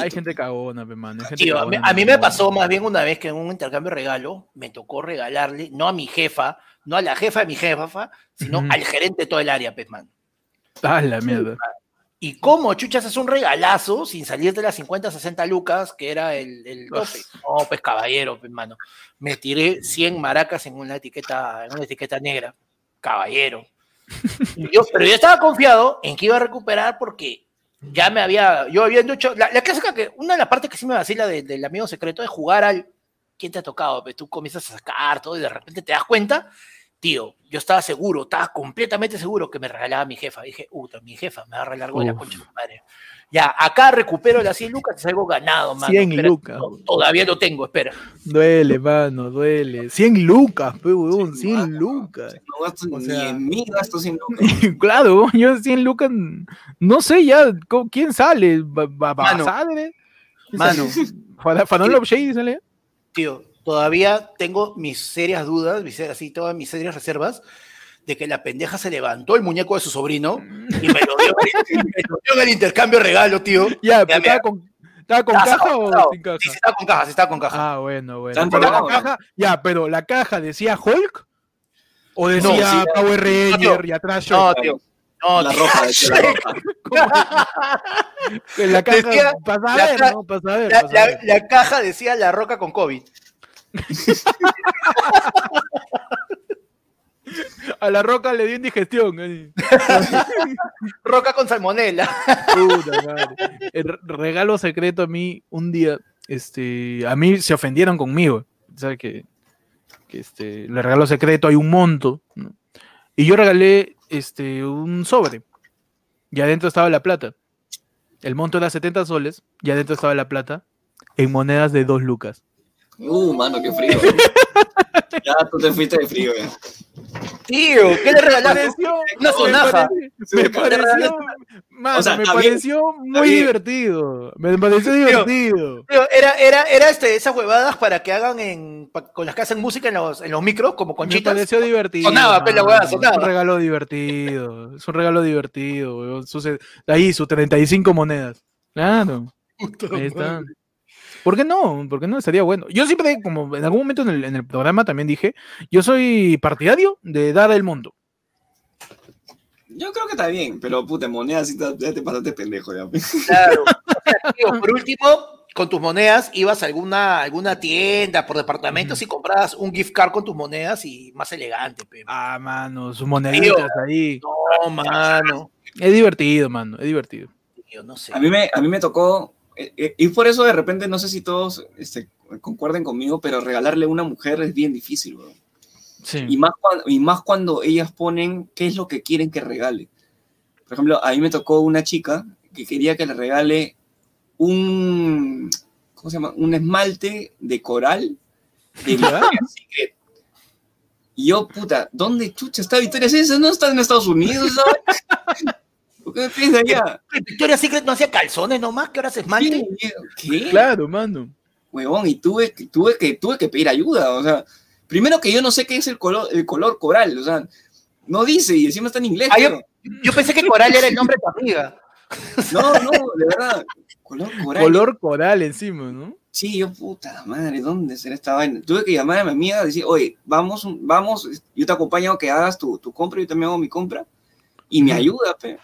Hay gente cagona, pe, mano. hay gente Tío, a mí, cagona, a mí no, me pasó más bien una vez que en un intercambio de regalo me tocó regalarle, no a mi jefa, no a la jefa de mi jefa, sino al gerente de todo el área, pues, man. Ah, la mierda. Y cómo, chuchas, es un regalazo sin salir de las 50, 60 lucas, que era el, el tope. No, pues, caballero, pues, mano. Me tiré 100 maracas en una etiqueta, en una etiqueta negra. Caballero. Yo, pero yo estaba confiado en que iba a recuperar porque ya me había, yo había hecho, la, la clásica que, una de las partes que sí me vacila de- del amigo secreto es jugar al, ¿quién te ha tocado? Pues tú comienzas a sacar todo y de repente te das cuenta, tío, yo estaba seguro, estaba completamente seguro que me regalaba mi jefa. Dije, puta, mi jefa me va a regalar algo de la concha de madre. Ya, acá recupero las 100 lucas, es algo ganado, mano. 100 Espera, lucas. no, todavía lo tengo, espera. Duele, mano, duele. 100 lucas, pe, huevón, 100 mano. lucas. No gasto O ni sea- en mí, gasto sin lucas. claro, yo 100 lucas, no sé ya, ¿quién sale? ¿Ba- ba- Mano. Mano, Fanon Love Shady sale? tío, todavía tengo mis serias dudas, mis, así, todas mis serias reservas de que la pendeja se levantó el muñeco de su sobrino y me lo dio, me lo dio en el intercambio regalo, tío. Ya, pero. ¿estaba con, ¿estaba con Estaba caja o sin caja? Sí, está con caja, sí, está con caja. Ah, bueno, bueno. Pero la caja, ya, pero la caja decía Hulk o decía sí. Power Ranger y atrás no, tío. No, La roja, decía la la caja, Decía- la ca- ¿no? Para saber, La, pa' saber. la- la caja decía la roca con COVID. A la roca le dio indigestión. Roca con salmonela. Puta madre. El re- regalo secreto a mí, un día, este, a mí se ofendieron conmigo. ¿Sabes que, que este, el regalo secreto hay un monto? ¿no? Y yo regalé este, un sobre. Y adentro estaba la plata. El monto era 70 soles. Y adentro estaba la plata en monedas de 2 lucas. Uh, mano, qué frío. ya tú te fuiste de frío, ya. Tío, ¿qué le regalaste? Una me sonaja. pareció- me pareció, mano, O sea, me bien, pareció muy divertido. Me pareció divertido. Tío, Era, era, era este, esas huevadas para que hagan en, pa- con las que hacen música en los, en los micros, como Me conchitas. pareció divertido. Sonaba, pe, la hueá, mano. sonaba. Es un regalo divertido. Es un regalo divertido, weón. Sus- ahí, sus 35 monedas. Claro. Ahí está. ¿Por qué no? ¿Por qué no? Estaría bueno. Yo siempre, como en algún momento en el, en el programa también dije, yo soy partidario de dar el mundo. Yo creo que está bien, pero puta, monedas sí te- ya te pasaste pendejo, ya. Claro. O sea, tío, por último, con tus monedas ibas a alguna, alguna tienda por departamentos y comprabas un gift card con tus monedas y más elegante, pe. Ah, mano, sus moneditas ahí. No, mano. Es divertido, mano. Es divertido. Tío, no sé. A mí me, a mí me tocó, y por eso de repente, no sé si todos este, concuerden conmigo, pero regalarle a una mujer es bien difícil, weón. Sí. Y más, cuando, y más cuando ellas ponen qué es lo que quieren que regale. Por ejemplo, a mí me tocó una chica que quería que le regale un, ¿cómo se llama? Un esmalte de coral de Ya. Victoria's Secret. Y yo, puta, ¿dónde chucha está Victoria's Secret? ¿No está en Estados Unidos? ¿sabes? ¿Por qué pides allá? Victoria's Secret no hacía calzones nomás, que ahora se esmalte. ¿Qué? ¿Qué? Claro, mano. huevón, y tuve, que- tuve, que, tuve que pedir ayuda, o sea, primero que yo no sé qué es el color, el color coral, o sea, No dice, y encima está en inglés. Ah, yo- pensé que Coral era el nombre de tu amiga. No, no, de verdad. Color coral. Color coral encima, ¿no? Sí, yo, puta madre, ¿dónde será esta vaina? Tuve que llamar a mi amiga y decir, oye, vamos, vamos, yo te acompaño a que hagas tu, tu compra, yo también hago mi compra, y me ayuda, pe.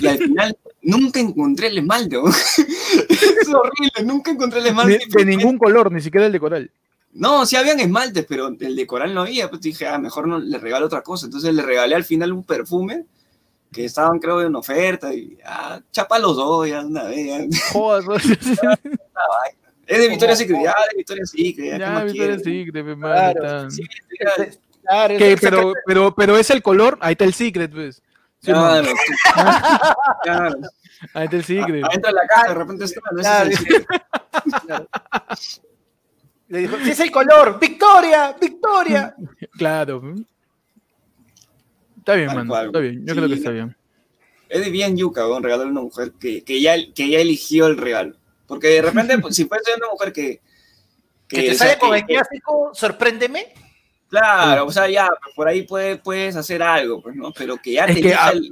Y al final, nunca encontré el esmalte. Es horrible, nunca encontré el esmalte. de ningún color, ni siquiera el de coral. No, sí habían esmaltes, pero el de coral no había. Pues dije, ah, mejor no le regalo otra cosa. Entonces le regalé al final un perfume que estaban, creo, en oferta. Y ah, chapa los dos, ya una vez. ya. Joder, Es de Victoria Secret, ya de Victoria Secret. Ya, ¿qué ya, más Victoria? Secret, pe, mano, Claro, Pero, pero, pero es el color, ahí está el secret, pues. Sí, no, Claro, claro. Ahí está el secret. Adentro de la casa, de repente está. No, Claro. es el. Le dijo, "Sí, es el color, Victoria, Victoria. Claro. Está bien, mano. Está bien. Yo Sí, creo que está no. bien. Es de bien yuca, weón, regalarle a una mujer que, que, ya, que ya eligió el regalo. Porque de repente, pues, si fuese una mujer que. Que te o sea, sale con que- el clásico, sorpréndeme. Claro, o sea, ya, pues, por ahí puede- puedes hacer algo, pues, ¿no? Pero que ya Es te que a- el-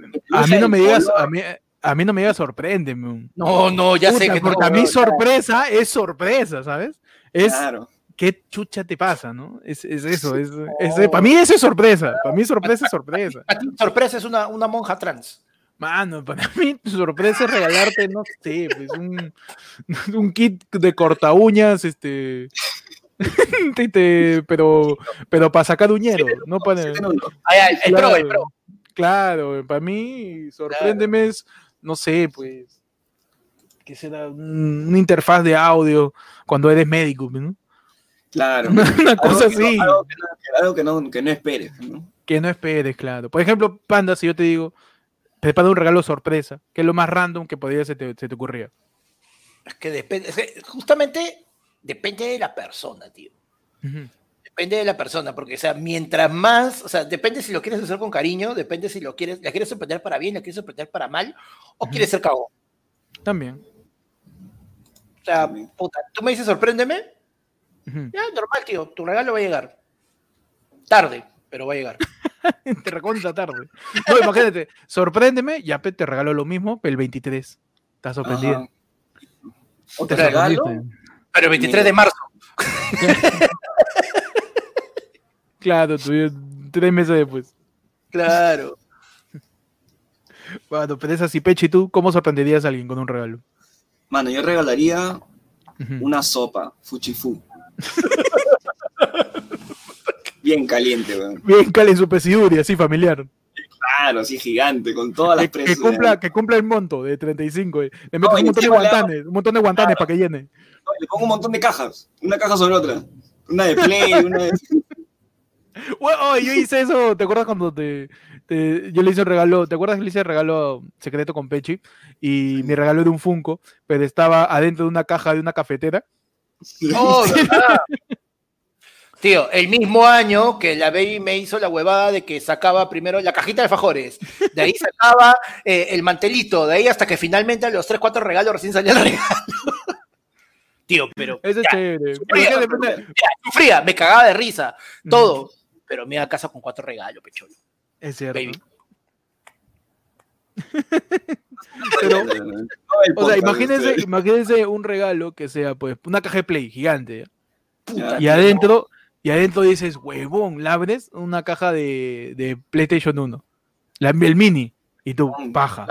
mí no me digas, a mí, a mí no me digas sorpréndeme. No, no, ya sé que porque no, a mí sorpresa es sorpresa, ¿sabes? Es Claro. qué chucha te pasa, ¿no? Es, es eso, es, es- para mí eso es sorpresa, para mí sorpresa es sorpresa. A ti, sorpresa es una, una monja trans. Mano, para mí sorpresa es regalarte, no sé, pues un, un kit de corta uñas, este, te- te- pero, pero para sacar uñero, no para... Ay, ay, el pro, el Claro, pro. Claro, para mí, sorpréndeme es, no sé, pues, que será Un- una interfaz de audio cuando eres médico, ¿no? Claro. Una, una Algo cosa que no- algo que no- algo que no, que no esperes, ¿no? que no esperes, claro. Por ejemplo, Panda, si yo te digo, prepara un regalo sorpresa, que es lo más random que podría se te, se te ocurría. Es que depende, es que justamente depende de la persona, tío. Depende de la persona, porque, o sea, mientras más, o sea, depende si lo quieres hacer con cariño, depende si lo quieres, la quieres sorprender para bien, la quieres sorprender para mal, o quieres ser cagón. También. O sea, puta, tú me dices sorpréndeme, Ujú. ya, normal, tío, tu regalo va a llegar. Tarde, pero va a llegar. Te recontra tarde. No, imagínate, sorpréndeme, ya te regalo lo mismo, pero el 23. Estás sorprendido. O te Te regalo. sorprendiste. Pero el 23 de marzo. Claro, tú, tres meses después. Claro. Bueno, pero es así, Pechi, ¿tú cómo sorprenderías a alguien con un regalo? Mano, yo regalaría una sopa, fuchifu. Bien caliente, weón. Bien, cale en su pesiduria, así familiar. Claro, así gigante, con todas las Que, que presas. cumpla, que cumpla el monto de 35. eh. Le metes un montón de hago- guantanes, un montón de guantanes para que llene. No, Le pongo un montón de cajas, una caja sobre otra. Una de Play, una de... Oh, yo hice eso, ¿te acuerdas cuando te, te- yo le hice un regalo, ¿te acuerdas que le hice el regalo secreto con Pechi? Y mi regalo era un Funko, pero estaba adentro de una caja de una cafetera. Oh, ¿verdad? Tío, el mismo año que la Baby me hizo la huevada de que sacaba primero la cajita de alfajores, de ahí sacaba eh, el mantelito, de ahí hasta que finalmente a los 3, 4 regalos recién salía el regalo. Tío, pero Eso es ya, chévere. sufría, Pero es que depende- ya, sufría, me cagaba de risa, todo. Pero me iba a casa con cuatro regalos, pecholo. Es cierto. Baby. Pero- O sea, imagínense, imagínense un regalo que sea, pues, una caja de Play gigante. Y adentro, y adentro dices, huevón, la abres una caja de, de PlayStation 1. La- el mini. Y tú, paja.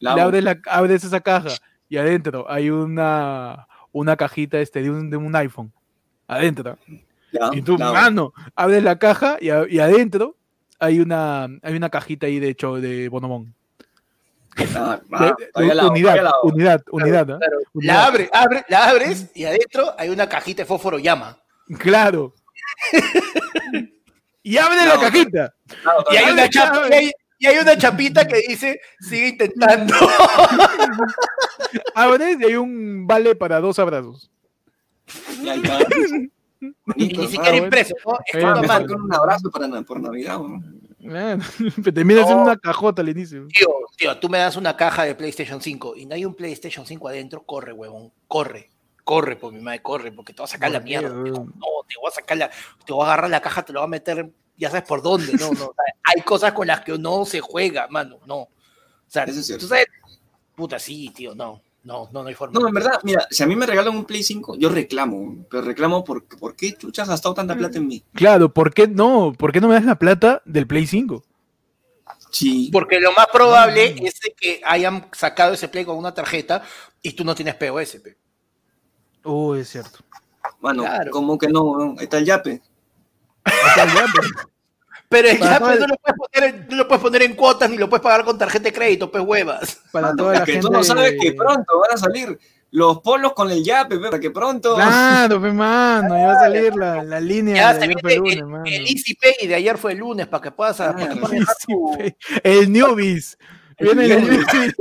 La hago. abres, la, abres esa caja y adentro hay una, una cajita este, de, un, de un iPhone. Adentro. Ya, Y tú, mano, abres la caja y, a- y adentro hay una, hay una cajita ahí de hecho de Bonomón. Ah, de- unidad, unidad, unidad. Claro, Unidad. la, abre, abre, la abres y adentro hay una cajita de fósforo llama. Claro. Y abre la No, cajita. Y hay, una chapa- y hay- y hay una chapita que dice, sigue intentando. Abres y hay un vale para dos abrazos. Está. Y Bonito, ni ¿no? siquiera impreso, ¿no? Mano. con un abrazo para, por Navidad. Claro. Te en No. una cajota al inicio. Tío, tío, tú me das una caja de PlayStation 5 y no hay un PlayStation 5 adentro, corre, huevón, corre. Corre, por mi madre, corre, porque te voy a sacar la ¿Por qué, mierda. No, te voy a sacar la, te voy a agarrar la caja, te lo voy a meter ya sabes por dónde, ¿no? no hay cosas con las que no se juega, mano, no. O sea, Eso es cierto. tú sabes, puta, sí, tío, no, no, no, no hay forma. No, en verdad, mira, si a mí me regalan un Play 5, yo reclamo, pero reclamo porque, ¿por qué chucha has gastado tanta plata en mí? Claro, ¿por qué no? ¿Por qué no me das la plata del Play 5? Sí, Porque lo más probable es de que hayan sacado ese play con una tarjeta y tú no tienes POS. pe. Oh, es cierto. mano, claro. como que no, está el yape. Pero el Para ya, todo pues, el- no, lo puedes poner, en- no lo puedes poner en cuotas ni lo puedes pagar con tarjeta de crédito, pues huevas. Para Mano, toda la que gente. tú no sabes que pronto van a salir los polos con el yape, pe, para que pronto... Claro, pe, mano, ya va a salir la, la línea Ya de ayer fue el el, lunes, mano. el Easy Pay de ayer fue el lunes para que puedas, para que dejar Sí, tu. El newbies. Viene el newbies.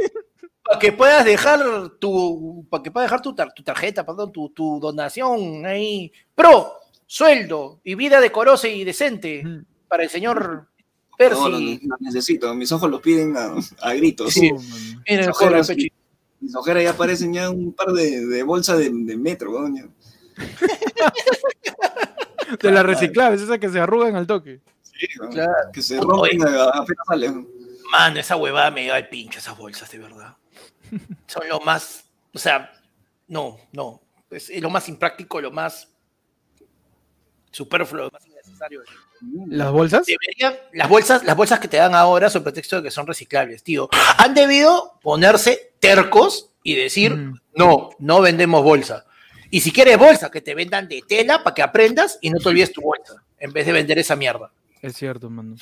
Para que puedas dejar tu, para que puedas dejar tu, tar- tu tarjeta, perdón, tu, tu donación ahí. Pro, sueldo y vida decorosa y decente para el señor Percy. No, no, no, no necesito, mis ojos los piden a, a gritos. Sí. Oh. Mira joven sí. pechi- Mis ojeras ya parecen ya un par de, de bolsas de, de metro, ya. De las reciclables, esas que se arrugan al toque. Sí, Claro. Que se rompen a- apenas salen. Mano, esa huevada me dio al pincho, esas bolsas, de verdad. Son lo más, o sea, no, no. Es lo más impráctico, lo más superfluo, lo más innecesario. ¿Las bolsas? Deberían, las bolsas, las bolsas que te dan ahora son pretexto de que son reciclables, tío. Han debido ponerse tercos y decir, Ujú. no, no vendemos bolsa. Y si quieres bolsa, que te vendan de tela para que aprendas y no te olvides tu bolsa, en vez de vender esa mierda. Es cierto, mano.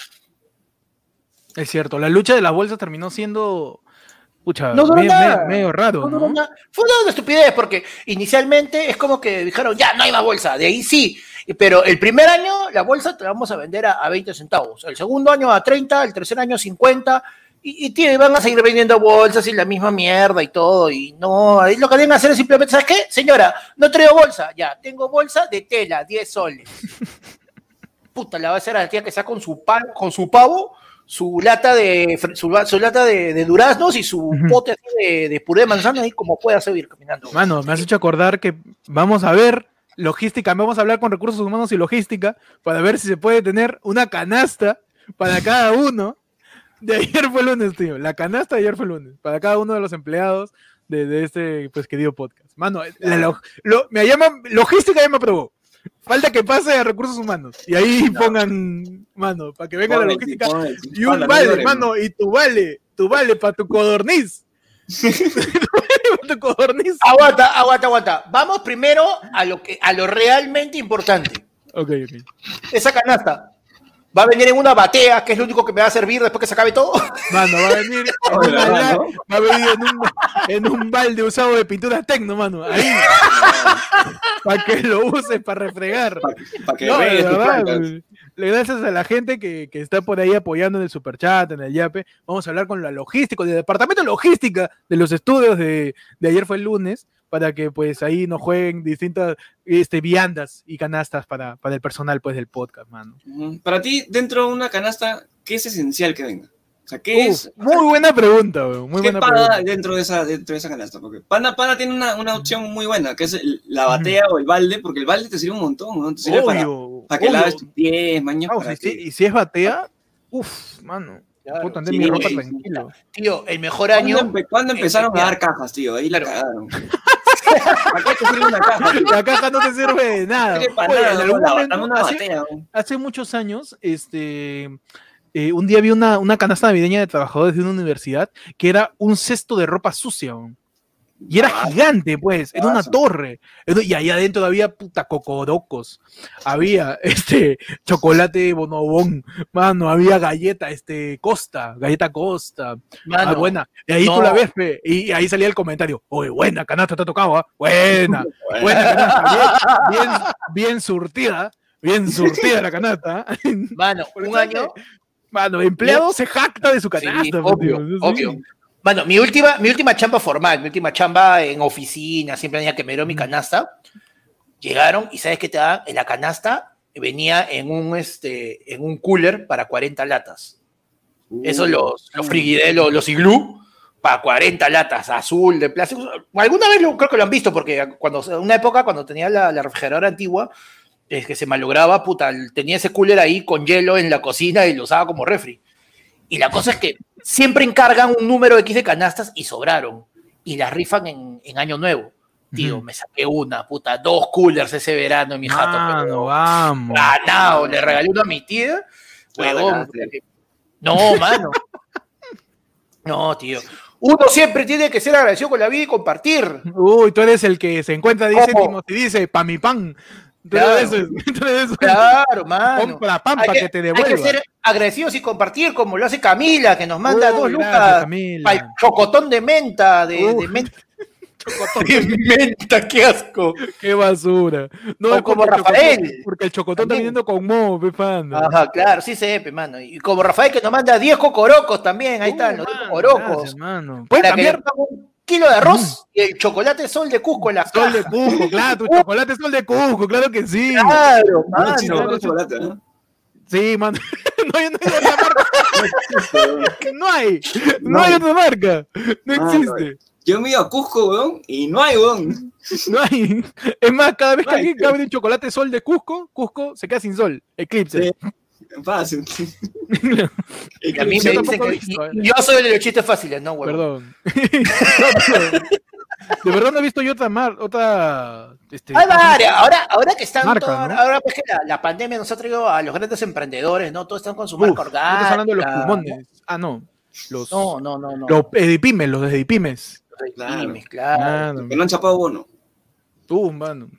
Es cierto, la lucha de las bolsas terminó siendo. Pucha, No duró medio, nada. medio- raro, No, Fue una estupidez porque inicialmente es como que dijeron, ya, no hay más bolsa, de ahí sí. Pero el primer año la bolsa te la vamos a vender a, a 20 centavos, el segundo año a 30, el tercer año a 50. Y, y, tío, y van a seguir vendiendo bolsas y la misma mierda y todo. Y no, ahí lo que deben hacer es simplemente, ¿sabes qué? Señora, no traigo bolsa. Ya, tengo bolsa de tela, 10 soles. Puta, la va a hacer a la tía que está con su pan, con su pavo, su lata de su, su lata de, de duraznos y su pote de, de puré de manzana y como pueda seguir caminando. Mano, me has hecho acordar que vamos a ver logística, vamos a hablar con recursos humanos y logística para ver si se puede tener una canasta para cada uno. De ayer fue lunes, tío. La canasta de ayer fue lunes. Para cada uno de los empleados de, de este pues querido podcast. Mano, la log- lo- me llaman, logística ya me aprobó. Falta que pase a recursos humanos. Y ahí pongan, mano, para que venga la logística. ponle, Y un vale, mano, y tu vale, tu vale para tu codorniz. tu codorniz. Aguanta, aguanta, aguanta. Vamos primero a lo que a lo realmente importante. Ok, ok. Esa canasta va a venir en una batea, que es lo único que me va a servir después que se acabe todo. Mano, va a venir en, una la- ¿no? va a venir en un, en un balde usado de pintura tecno, mano. Ahí. para que lo uses para refregar. Para que No, verdad, gracias a la gente que, que está por ahí apoyando en el superchat, en el Yape. Vamos a hablar con la logística, del departamento de logística de los estudios de, de ayer fue el lunes, para que pues ahí nos jueguen distintas este, viandas y canastas para, para el personal pues del podcast, mano. Para ti, dentro de una canasta, ¿qué es esencial que venga? O sea, ¿qué Uf, es? muy buena pregunta, güey, muy ¿Qué buena pana pregunta. dentro de esa, dentro de esa canasta? Porque pana, pana tiene una, una opción muy buena, que es el- la batea o el balde, porque el balde te sirve un montón, ¿no? Te sirve para, Obvio, para que obvio. laves tus pies, mañas, Ah, para si- que- y si es batea, uff, mano. Claro, puedo tender sí, mi ropa tranquilo. Tío, el mejor ¿Cuándo, año. empe- cuándo empezaron a dar cajas, tío? Ahí la cagaron. ¿Para qué te sirve una caja? tío? La caja no te sirve de nada. Hace- muchos años, este, eh, un día vi una, una canasta navideña de trabajadores de una universidad que era un cesto de ropa sucia. Y era gigante, pues, era una torre. Y ahí adentro había puta cocodocos. Había este chocolate bonobón, mano, había galleta, este, Costa, galleta Costa. Mano, ah, buena. Y ahí tú no. la ves, y ahí salía el comentario. Oye, buena canasta te ha tocado, ¿ah? Buena, buena canasta, bien, bien, bien surtida, bien surtida la canasta. ¿ah? Mano, un año. Mano, empleado se jacta de su canasta. Sí, pues, obvio. Mano, mi última, mi última chamba formal, mi última chamba en oficina, siempre tenía que me dio mi canasta. Llegaron y ¿sabes qué te daban? En la canasta venía en un, este, en un cooler para 40 latas. Esos los, los frigidé, los, los iglú, para 40 latas, azul, de plástico. Alguna vez lo, creo que lo han visto, porque cuando, una época, cuando tenía la, la refrigeradora antigua, es que se malograba, puta, tenía ese cooler ahí con hielo en la cocina y lo usaba como refri. Y la cosa es que siempre encargan un número X de canastas y sobraron. Y las rifan en, en Año Nuevo. Tío, me saqué una, puta, dos coolers ese verano en mi jato. Mano, pero vamos. ganado, le regalé uno a mi tía. Huevón, no, mano. No, tío. Uno siempre tiene que ser agradecido con la vida y compartir. Uy, tú eres el que se encuentra 10 ¿Cómo? céntimos y dice, pa' mi pan. Claro. eres ese. Claro, mano. Compra pan Hay para que, te Hay devuelva. que ser agradecidos y compartir, como lo hace Camila, que nos manda Uy, dos lucas para el chocotón de menta, de, menta. De menta, qué asco. Qué basura. No, O es como Rafael. chocotón- porque el chocotón está También. viniendo con mo, pe, panda. Ajá, claro, sí se ve, mano. Y como Rafael que nos manda 10 cocorocos también, ahí Uh, están, los 10 mano, cocorocos. gracias, mano. ¿Puedes Para que cambiar? Kilo de arroz y el chocolate sol de Cusco en la Sol de. Cusco, claro, tu chocolate es sol de Cusco, claro que sí. Claro, No mano. otro chocolate, ¿no? Sí, mano. No hay, no hay otra marca. No hay. No hay otra marca. No Ah, existe. Yo me iba a Cusco, weón, y no hay, weón. No hay. Es más, cada vez que No hay. alguien abre un chocolate sol de Cusco, Cusco se queda sin sol. Eclipse. Sí. Fácil. Y a mí Yo me dicen que visto, ¿eh? yo soy el de los chistes fáciles, no, huevón. Perdón. De verdad no he visto yo otra mar, otra. Este, Hay varias. Ahora, ahora que están Marca, todo- ¿no? ahora pues que la, la pandemia nos ha traído a los grandes emprendedores, ¿no? Todos están con su Uf, marca ¿no orgánica. estás hablando de los pulmones. Ah, no. Los, No, no, no, no. los edipimes, los de edipimes. Claro. Pymes, claro. Claro. Que no han chapado bono. Tú, mano.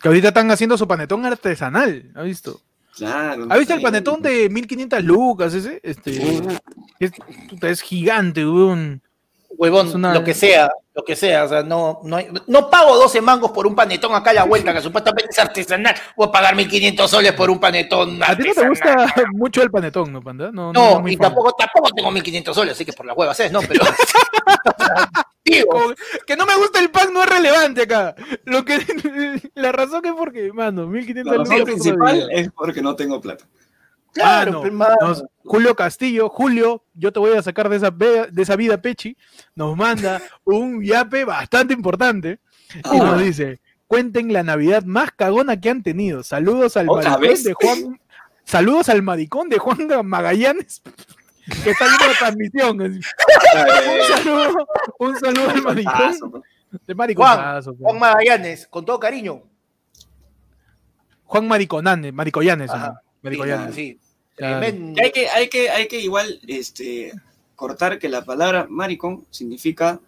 Que ahorita están haciendo su panetón artesanal. ¿Has visto? Claro. ¿Has visto el panetón de 1500 lucas ese? Este. Es, gigante, weón. Huevón, Es una- lo que sea, lo que sea. O sea, no, no, hay- no pago 12 mangos por un panetón acá a la vuelta, que supuestamente es artesanal. Voy a pagar 1500 soles por un panetón A ti no te artesanal. gusta mucho el panetón, ¿no, panda? No, No, y tampoco, tampoco tengo 1500 soles, así que por las huevas es, ¿no? Pero. Que no me gusta el pan no es relevante acá. Lo que la razón es porque, mano, 1500 La razón principal es porque no tengo plata. claro, Mano, mano. nos- Julio Castillo, Julio, yo te voy a sacar de esa, de esa vida pechi, nos manda un yape bastante importante y Ah. nos dice, cuenten la Navidad más cagona que han tenido. Saludos al ¿Otra maricón vez? de Juan, saludos al maricón de Juan Magallanes que está viendo la transmisión. Un saludo, un saludo al maricón pues. de mariconazo, Juan Magallanes, con todo cariño. Juan Mariconanes, Ajá. ¿no? Maricoyanes. Sí. Claro. Hay que, hay que, hay que igual este, cortar que la palabra maricón significa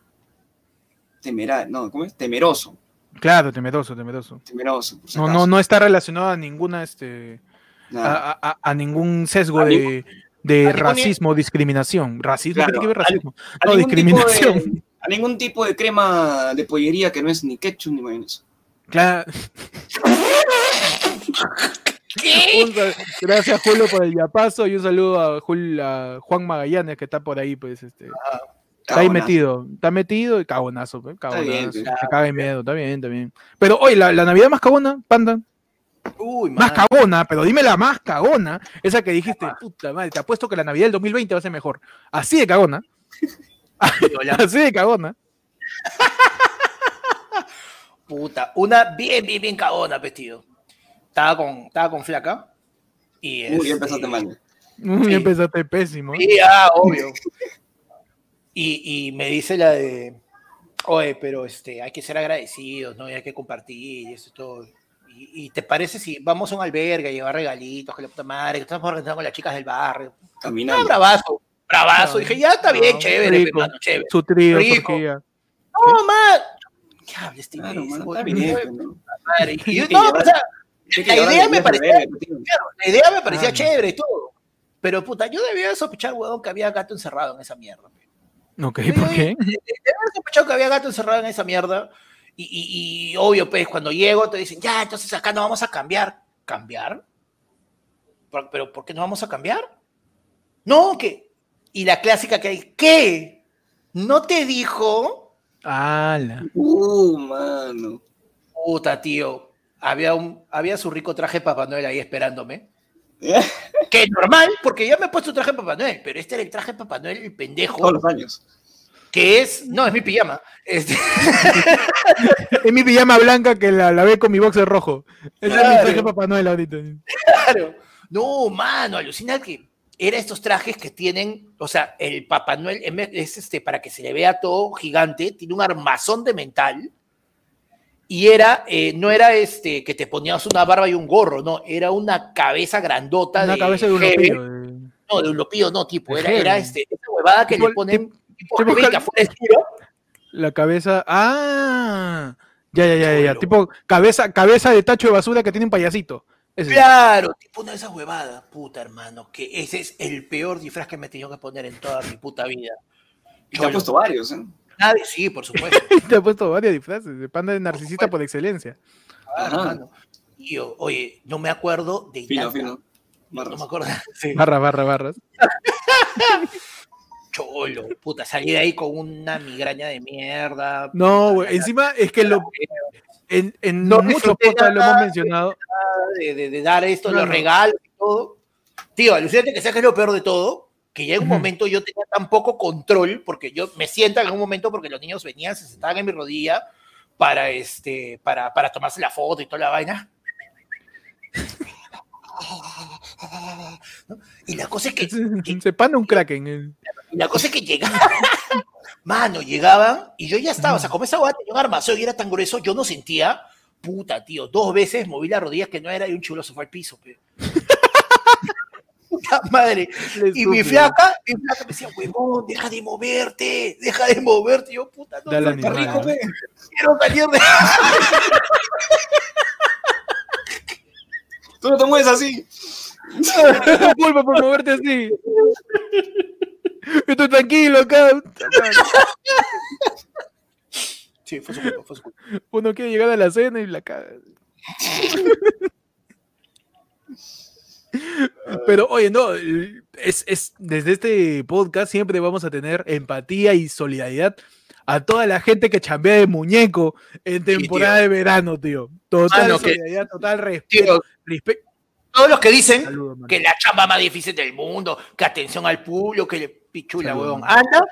temerario, no, ¿cómo es? Temeroso, Claro, temeroso, temeroso. temeroso. por si No, acaso. no, no está relacionado a ninguna, este, a, a- a ningún sesgo A de, de racismo o discriminación. Racismo, Claro, ¿qué tiene que ver a- racismo? A No, discriminación. de- a ningún tipo de crema de pollería que no es ni ketchup ni mayonesa. Claro. Sal- Gracias Julio por el yapazo y un saludo a, Jul- a Juan Magallanes que está por ahí, pues, este, está ahí metido, está metido y cagonazo, pues, cagonazo, bien, se claro. caga de miedo, está bien, está bien. Pero oye, la, la Navidad más cagona, panda, Uy, más cagona, pero dime la más cagona, esa que dijiste, puta madre, te apuesto que la Navidad del 2020 va a ser mejor. Así de cagona, así de cagona. Puta, una bien, bien, bien cagona, vestido. Estaba con, estaba con flaca. Y Uy, este, empezaste mal. Uy, Sí. empezaste pésimo. Sí, ah, obvio. Y, y me dice la de, oye, pero este, hay que ser agradecidos, ¿no? Y hay que compartir y eso es todo. Y, y te parece si vamos a un albergue a llevar regalitos, que la puta madre, que estamos organizando con las chicas del barrio? Ah, Caminando. bravazo, bravazo. Ah, Dije, ya está bien, ah, chévere, rico. hermano, chévere. Su trío, su Rico. orgía. No, man. ¿Qué habla este Claro, güey? está bien, pues, ¿no? Madre, y yo- no, llevar- o sea, que la idea me parecía- tío. claro, la idea me parecía Ah, no. chévere y todo. Pero puta, yo debía sospechar, huevón, que había gato encerrado en esa mierda. pe. Ok, ¿por qué? Debía sospechar que había gato encerrado en esa mierda. Y, y- y obvio, pues, cuando llego te dicen, ya, entonces acá no vamos a cambiar. ¿Cambiar? ¿Por- ¿Pero por qué no vamos a cambiar? No, que. Y la clásica que hay, ¿qué? ¿No te dijo? ¡Hala! Uh, mano. Puta, tío. Había, un, había su rico traje de Papá Noel ahí esperándome. Que es normal, porque ya me he puesto traje de Papá Noel, pero este era el traje de Papá Noel, el pendejo, Todos los años. que es, no, es mi pijama. Este, Es mi pijama blanca que la, la ve con mi boxer rojo. Ese es mi Claro. traje de Papá Noel ahorita. Claro. No, mano, alucina que era estos trajes que tienen, o sea, el Papá Noel es este, para que se le vea todo gigante, tiene un armazón de metal y era, eh, no era este que te ponías una barba y un gorro, no, era una cabeza grandota Una de cabeza de un lopillo. de- No, de un lopillo, no, tipo, era, este, esa huevada que Tipo- le ponen tipo, tipo heavy, La cabeza. ¡Ah! Ya, ya, ya, ya. Tipo cabeza, cabeza de tacho de basura que tiene un payasito. Ese. Claro, tipo una de esas huevadas, puta hermano, que ese es el peor disfraz que me he tenido que poner en toda mi puta vida. Y te ha puesto varios, ¿eh? Nadie, sí, por supuesto. Te ha puesto varios disfraces. De panda de narcisista por excelencia. Claro, Ajá. mano. Y yo, oye, no me acuerdo de Fino, nada. fino. No, Barras. me acuerdo. Sí. Barra, barra, barras. Cholo, puta, salí de ahí con una migraña de mierda. No, güey. Encima es que lo. En, en No muchos podcasts lo hemos mencionado. De, de- de dar esto, No, los no. regalos y todo. Tío, alucínate que sabes que es lo peor de todo, que ya en un momento yo tenía tan poco control, porque yo me siento en un momento porque los niños venían, se sentaban en mi rodilla para, este, para, para tomarse la foto y toda la vaina. ¿No? Y la cosa es que Se pana un kraken. Y la cosa es que llegaban, mano, llegaban y yo ya estaba, o sea, como esa guata tenía un armazón y era tan grueso, yo no sentía, puta, tío, dos veces moví las rodillas que no era y un chulo se fue al piso, pe. Puta madre. Y mi flaca, mi flaca me decía, huevón, deja de moverte, deja de moverte. Y yo, puta, no, Dale no, Está animal. rico, pe. quiero salir de... Tú no te mueves así. Culpa por moverte así. Estoy tranquilo acá. Sí, fue su culpa, fue su culpa. Uno quiere llegar a la cena y la caga. Pero oye, no, es, es, desde este podcast siempre vamos a tener empatía y solidaridad a toda la gente que chambea de muñeco en temporada de verano, tío. Total que- solidaridad, total respeto. Tío, respeto. Todos los que dicen Saludos, que la chamba más difícil del mundo, que atención al público, que le pichula, Saludos. huevón. Anda,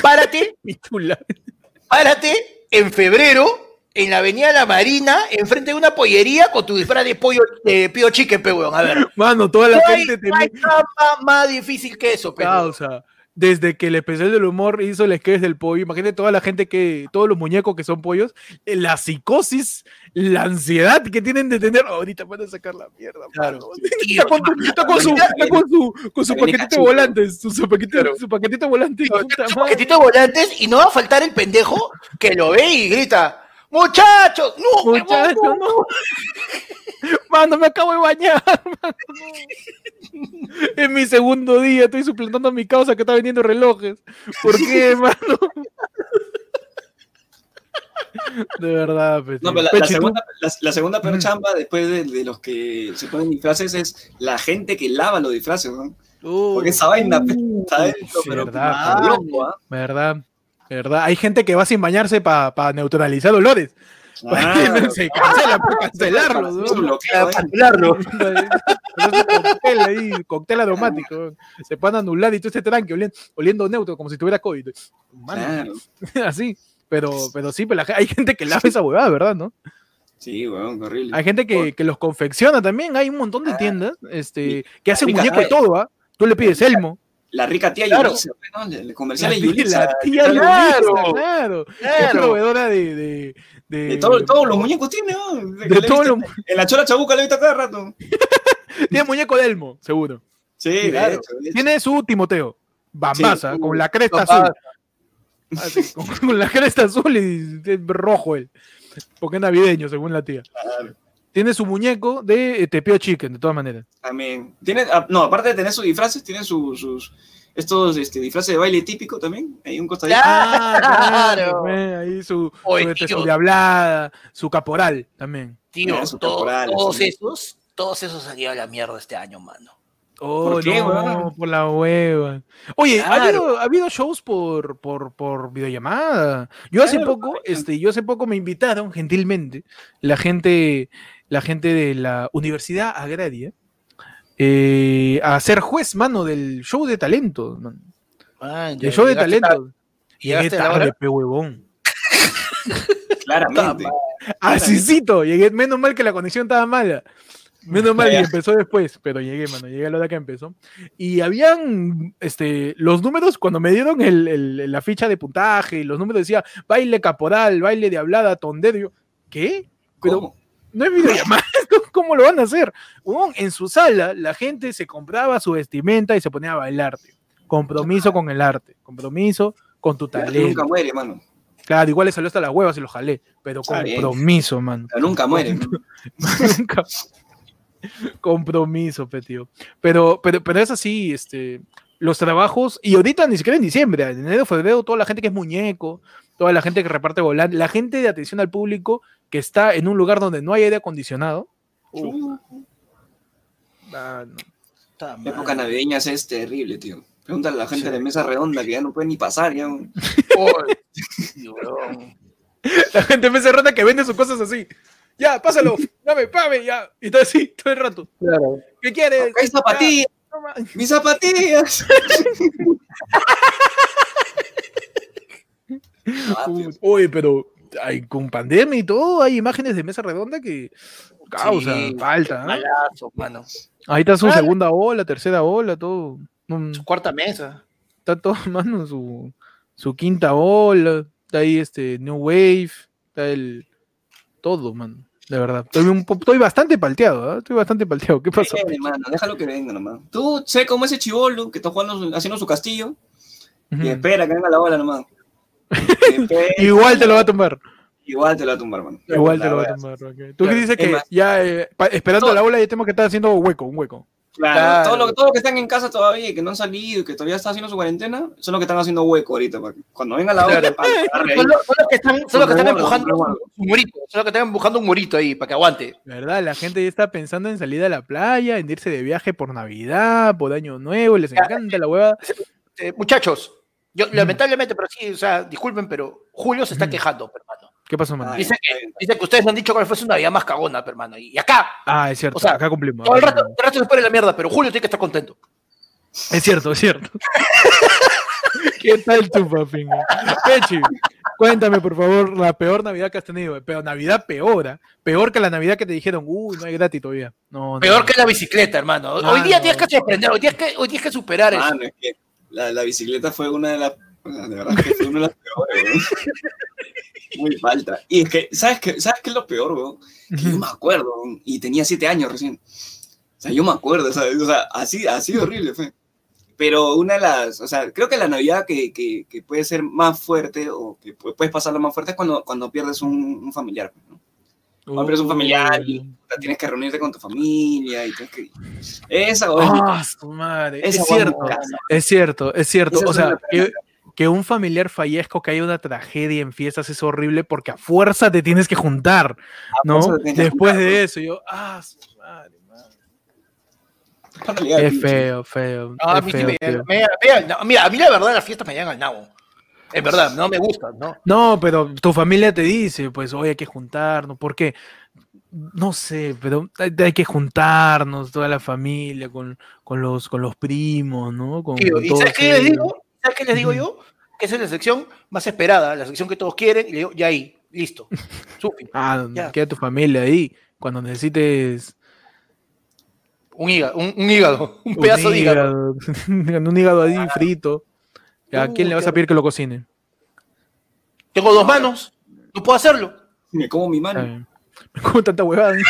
párate, Mi chula. párate en febrero en la Avenida La Marina, enfrente de una pollería con tu disfraz de pollo, de pío chicken, pe, huevón. A ver. Mano, toda la No hay, gente te no hay chamba más difícil que eso, pe. causa. Desde que el especial del humor hizo el sketch del pollo, imagínate toda la gente que, todos los muñecos que son pollos, eh, la psicosis, la ansiedad que tienen de tener. "Oh, ahorita van a sacar la mierda, Claro. mano". Tío, Está con, está con su, está con su, con su paquetito de volantes, su, su paquetito, su paquetito de volantes. Su paquetito de volantes y no va a faltar el pendejo que lo ve y grita, muchachos, no, huevón, Muchacho, no". no. Mano, me acabo de bañar, mano. Es mi segundo día, estoy suplantando a mi causa que está vendiendo relojes. ¿Por qué, mano? De verdad, pues, No, pero la, Pechi, segunda, la, la segunda peor Ujú. chamba después de, de los que se ponen disfraces es la gente que lava los disfraces, ¿no? Uh, Porque esa vaina está dentro, sí, pero verdad, loco, ¿ah? verdad, verdad. Hay gente que va sin bañarse para neutralizar olores. Claro. Se cancela por cancelarlo. ¿no? ¿eh? Cancelarlo. Cóctel ahí, cóctel aromático. Se pueden anular y todo este tranque oliendo, oliendo neutro como si tuviera COVID. Mano, Claro. así. Pero, pero sí, pero la ge- hay gente que lava esa huevada, ¿verdad? ¿no? Sí, weón, horrible. Hay gente que, que los confecciona también. Hay un montón de tiendas este, que hacen muñeco de todo, ¿ah? Tú le pides elmo. La rica tía Claro. Yulisa, pues, ¿no? El La comercial de tía, Yulisa. la tía claro. Yulisa, claro. Es Claro. proveedora de. de, de, De todo- todos los muñecos tiene, ¿no? de visto- los- En la chola chabuca le he visto cada rato. Tiene muñeco de Elmo, seguro. Sí, Claro. hecho, de hecho. Tiene su Timoteo. Bambaza, Sí. con la cresta Papá, azul. Así, con, con la cresta azul y rojo él. Porque es navideño, según la tía. Claro. Tiene su muñeco de eh, Tepeo Chicken, de todas maneras. También. Tiene, ah, no, aparte de tener sus disfraces, tiene su- sus. Estos este, disfraces de baile típico también. Hay un costadito. Claro. claro, ahí su, Oye, su, este, su tío. diablada, su caporal también. Tío, Ah, su todo- caporal, todos esos, todos esos han ido a la mierda este año, mano. Oh, ¿Por qué, no, por la hueva. Oye, ¿ha, habido, ha habido shows por, por, por videollamada. Yo hace Claro, poco, este, yo hace poco me invitaron gentilmente la gente, la gente de la Universidad Agraria eh, a ser juez, mano, del show de talento. man. Man, El show de talento. Llegué ¿Llegaste a la tarde, pe huevón. Claramente. Asícito, llegué, menos mal que la conexión estaba mala. Menos mal, y empezó después, pero llegué, mano, llegué a la hora que empezó. Y habían este, los números, cuando me dieron el- el- la ficha de puntaje, y los números decía baile caporal, baile de hablada, tondero. ¿Qué? Pero ¿Cómo? No es videollamada, ¿cómo- ¿cómo lo van a hacer? Huevón, en su sala, la gente se compraba su vestimenta y se ponía a bailar. tío. Compromiso con el arte, compromiso con tu talento. nunca muere, mano. Claro, igual le salió hasta las huevas y lo jalé, pero compromiso, man. El nunca muere. Nunca. Compromiso, pe, tío. Pero, pero, pero es así, este, los trabajos, y ahorita ni siquiera en diciembre, en enero, febrero, toda la gente que es muñeco, toda la gente que reparte volante, la gente de atención al público que está en un lugar donde no hay aire acondicionado. Uh, ah, no. La época navideña es terrible, tío. Pregúntale a la gente Sí. de mesa redonda que ya no puede ni pasar. Ya. La gente me cerrada que vende sus cosas así. Ya, pásalo, dame, pame, ya. Y todo así, todo el rato. ¿Qué quieres? ¡Hay zapatillas! ¡Mis zapatillas! Tío. Oye, pero hay, con pandemia y todo, hay imágenes de mesa redonda que causa, Sí, falta. Malazo, mano. Ahí está su Ah. segunda ola, tercera ola, todo. Su cuarta mesa. Está todo, mano, su, su quinta ola. Está ahí este New Wave. Está el. Todo, mano. De verdad. Estoy, un po- estoy bastante palteado, ¿ah? Estoy bastante palteado. ¿Qué pasó? Viene, mano, déjalo que venga nomás. Tú sé como ese chivolo que está jugando, haciendo su castillo y espera que venga la ola nomás. Igual te lo va a tumbar. Igual te lo va a tumbar, mano. Igual te lo va a tumbar. Tú Claro, dices es que más- ya eh, esperando Todo- la ola ya tenemos que estar haciendo hueco, un hueco. Claro, Claro. Todo, lo, todo lo que están en casa todavía y que no han salido y que todavía están haciendo su cuarentena, son los que están haciendo hueco ahorita. para que cuando venga la ola. Son los, son los que están, son los que están empujando un murito. Son los que están empujando un murito ahí para que aguante. ¿Verdad? La gente ya está pensando en salir a la playa, en irse de viaje por Navidad, por Año Nuevo, les encanta la hueva. Eh, muchachos, yo Mm. lamentablemente, pero sí, o sea, disculpen, pero Julio se está Mm. quejando, hermano. ¿Qué pasó, mano? Ay, Dice que, bien. dice que ustedes me han dicho que fue una vida más cagona, hermano. Y acá, Ah, es cierto, o sea, acá cumplimos. todo el rato, el rato se pone la mierda, pero Julio tiene que estar contento. Es cierto, es cierto. ¿Qué tal tu papi? Pechi, cuéntame por favor la peor Navidad que has tenido. Pero Navidad peor, ¿ah? peor que la Navidad que te dijeron, uy, no hay gratis todavía. No, no. Peor que la bicicleta, hermano. Hoy Ah, día no. tienes que sorprender, hoy tienes que, hoy tienes que superar eso. Mano, es que la, la bicicleta fue una de las. De verdad que fue una de las peores, weón. Muy falta. Y es que, ¿sabes qué, ¿sabes qué es lo peor? Que yo me acuerdo, weón, y tenía siete años recién. O sea, yo me acuerdo, ¿sabes? O sea, así, así horrible fue. Pero una de las, o sea, creo que la Navidad que, que, que puede ser más fuerte o que pu- puedes pasarla más fuerte es cuando, cuando pierdes un, un familiar, pues, ¿no? Cuando pierdes un familiar y tienes que reunirte con tu familia y tienes que... Esa, Ah, su madre. esa Es cierto, es cierto, es cierto. Esa O sea, una que, que un familiar fallezca o que haya una tragedia en fiestas es horrible porque a fuerza te tienes que juntar, ¿no? que Después juntar, de eso, yo, ah, su madre, Es feo, feo. No, a es feo, me- feo. me- me- no, mira, a mí la verdad las fiestas me llegan al nabo. Es verdad, no me gustan, ¿no? No, pero tu familia te dice, pues hoy hay que juntarnos, porque no sé, pero hay, hay que juntarnos, toda la familia, con, con los, con los primos, ¿no? Con, Tío, con ¿Y sabes qué les digo? ¿Sabes qué les digo yo? Que esa es la sección más esperada, la sección que todos quieren, y le digo, ya ahí, listo. Sufi, Ah, Ya. queda tu familia ahí. Cuando necesites un hígado, un, un hígado, un pedazo de hígado. un hígado ahí frito. ¿A quién le vas a pedir que lo cocine? Tengo dos manos, no puedo hacerlo. Me como mi mano. Me como tanta huevada.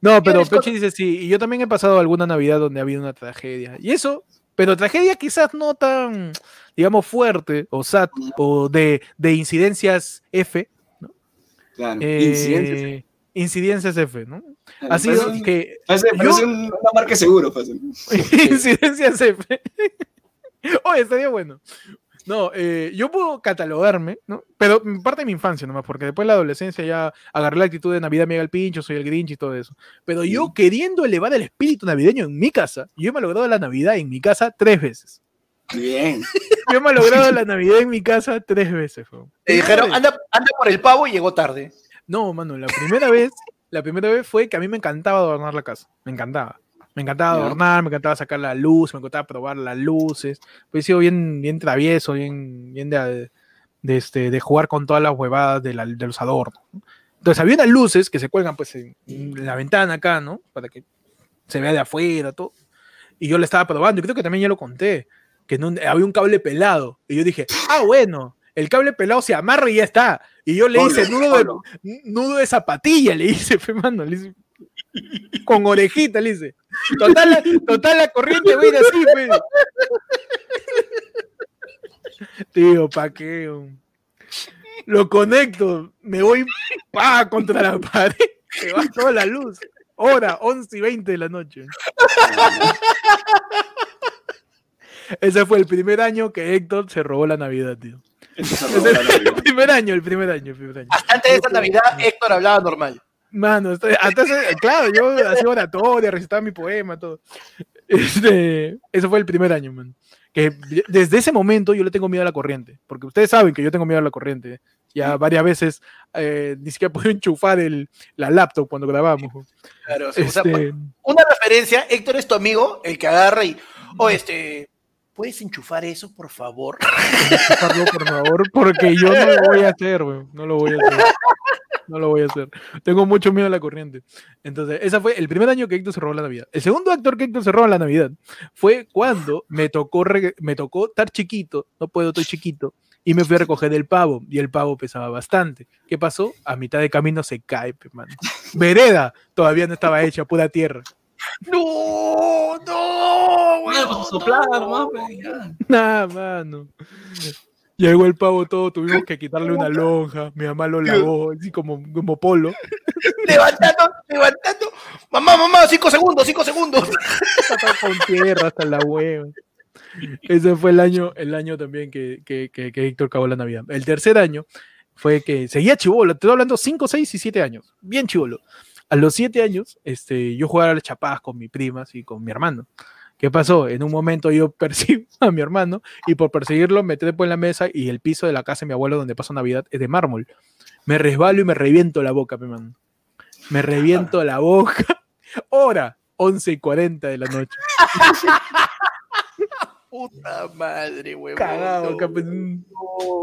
No, pero Pechi dice sí, y yo también he pasado alguna Navidad donde ha habido una tragedia. Y eso, pero tragedia quizás no tan, digamos, fuerte o sad o de, de incidencias F. Claro. eh, Incidentes. Incidencias F, ¿no? Me Ha sido parece- que Parece, yo- parece un- una marca seguro. Pues. incidencias F. Oye, estaría bueno. No, eh, yo puedo catalogarme, ¿no? Pero parte de mi infancia nomás, porque después de la adolescencia ya agarré la actitud de Navidad me llega el pincho, soy el Grinch y todo eso. Pero yo queriendo elevar el espíritu navideño en mi casa, yo me he logrado la Navidad en mi casa tres veces. Bien. Yo me he logrado la Navidad en mi casa tres veces. Le dijeron, anda, anda por el pavo y llegó tarde. No, mano, la primera vez, la primera vez fue que a mí me encantaba adornar la casa. Me encantaba. Me encantaba adornar, me encantaba sacar la luz, me encantaba probar las luces. Pues he sido bien, bien travieso, bien, bien de, de, este, de jugar con todas las huevadas de, la- de los adornos. ¿no? Entonces había unas luces que se cuelgan pues en, en la ventana acá, ¿no? Para que se vea de afuera, todo. Y yo le estaba probando, y creo que también ya lo conté, que en un- había un cable pelado. Y yo dije, ah, bueno, el cable pelado se amarra y ya está. Y yo le hice nudo de, nudo de zapatilla, le hice, fe, mano, le hice. Con orejita, le hice. Total, la- total la corriente va a ir así, fe. Tío, ¿pa' qué? um? Lo conecto, me voy pa contra la pared, se va toda la luz. Hora, 11 y 20 de la noche. Ese fue el primer año que Héctor se robó la Navidad, tío. El primer año, el primer año, el primer año. Hasta antes de esa Navidad, Héctor hablaba normal. Mano, estoy- hasta ese- claro, yo hacía oratoria, recitaba mi poema, todo. Este, eso fue el primer año, man. Que desde ese momento yo le tengo miedo a la corriente, porque ustedes saben que yo tengo miedo a la corriente. Ya varias veces eh, ni siquiera puedo enchufar el, la laptop cuando grabamos. Claro, sea, o sea, Este, una referencia, Héctor es tu amigo, el que agarra y, o este, ¿puedes enchufar eso, por favor? enchufarlo, por favor, porque yo no lo voy a hacer, weón, no lo voy a hacer. No lo voy a hacer. Tengo mucho miedo a la corriente. Entonces, ese fue el primer año que Héctor se robó la Navidad. El segundo actor que Héctor se roba la Navidad fue cuando me tocó, me tocó estar chiquito, no puedo, estoy chiquito, y me fui a recoger el pavo, y el pavo pesaba bastante. ¿Qué pasó? A mitad de camino se cae, pe, mano. Vereda todavía no estaba hecha, pura tierra. No, no, Bueno, soplar, no. Nada, mano. Llegó el pavo todo, tuvimos que quitarle una lonja, mi mamá lo lavó, así como, como polo. Levantando, levantando. Mamá, mamá, cinco segundos, cinco segundos. Con tierra hasta la hueva. Ese fue el año, el año también que, que, que, que Héctor acabó la Navidad. El tercer año fue que seguía chivolo, te estoy hablando 5, 6 y 7 años, bien chivolo. A los 7 años, este, yo jugaba a las chapadas con mis primas y con mi hermano. ¿Qué pasó? En un momento yo persigo a mi hermano y por perseguirlo me trepo en la mesa y el piso de la casa de mi abuelo donde paso Navidad es de mármol. Me resbalo y me reviento la boca, mi hermano. Me reviento la boca. Hora, 11 y 40 de la noche. Puta madre, weón. Cagado, no.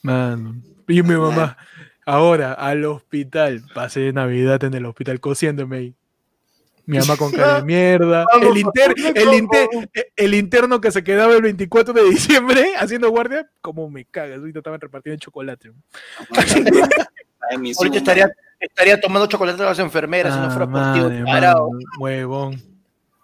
Mano. Y mi mamá, ahora al hospital. Pasé Navidad en el hospital cosiéndome ahí. Mi mamá con cara de mierda. El, inter- el, inter- el interno que se quedaba el 24 de diciembre haciendo guardia, como me cagas. Ahorita estaban repartiendo chocolate. Mi Ahorita estaría, estaría tomando chocolate a las enfermeras si no fuera Ah, por ti, madre, parado. huevón.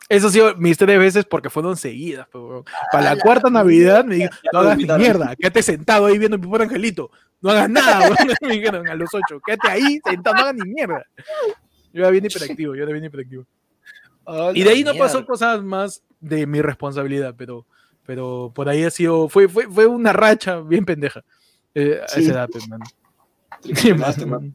Eso ha sido mis tres veces porque fueron seguidas. pe, huevón. Para la la cuarta Navidad me Ya no hagas ni invitaron. mierda, quédate sentado ahí viendo mi pobre angelito. No hagas nada, huevón. me dijeron a los ocho, quédate ahí sentado, no hagas ni mierda. Yo era bien hiperactivo, yo era bien hiperactivo. Ah, Y de ahí no mierda. pasó cosas más de mi responsabilidad, pero, pero por ahí ha sido, fue, fue, fue una racha bien pendeja. eh, a Sí. esa edad, pe, mano.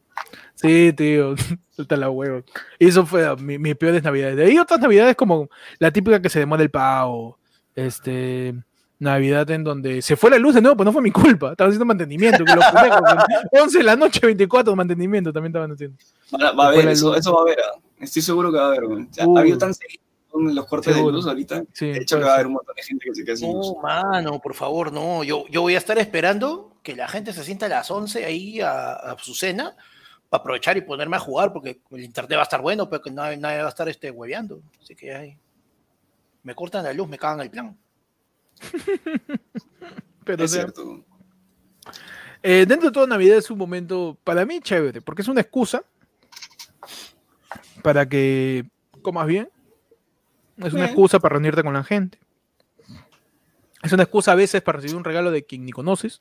Sí, tío, suelta la huevo. Y eso fue mi, mis peores navidades. De ahí otras navidades como la típica que se demora el pavo, este, Navidad en donde se fue la luz de nuevo, pues no fue mi culpa, estaban haciendo mantenimiento, que pendejos, 11 de la noche, 24 de mantenimiento también estaban haciendo. Va, va a haber, eso, eso va a haber. ah. Estoy seguro que va a haber. man. O sea, Uh. ha habido tan seguido con los cortes Seguro. de luz ahorita. Sí, De hecho, que va a haber un montón de gente que se queda sin luz. No, mano, por favor, no. Yo, yo voy a estar esperando que la gente se sienta a las 11 ahí a, a su cena para aprovechar y ponerme a jugar porque el internet va a estar bueno, pero que nadie, nadie va a estar este, hueveando. Así que ahí me cortan la luz, me cagan el plan. Pero, o es sea, cierto. eh, dentro de todo Navidad es un momento, para mí, chévere, porque es una excusa para que comas bien, es una excusa para reunirte con la gente. Es una excusa a veces para recibir un regalo de quien ni conoces.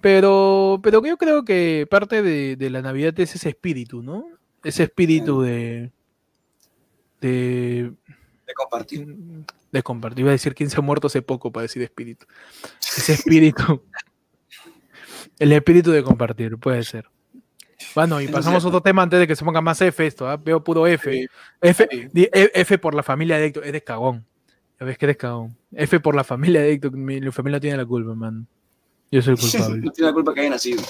Pero, pero yo creo que parte de, de la Navidad es ese espíritu, ¿no? Ese espíritu de, de, De compartir. de compartir. Iba a decir quién se ha muerto hace poco para decir espíritu. Ese espíritu. El espíritu de compartir, puede ser. Bueno, y pasamos a otro tema antes de que se ponga más F esto, ¿ah? Veo puro F. Sí, F, sí. di- E- F por la familia de Héctor. Eres cagón. Ya ves que eres cagón. F por la familia de Héctor. Mi, mi familia no tiene la culpa, man. Yo soy el culpable. no tiene la culpa que haya nacido.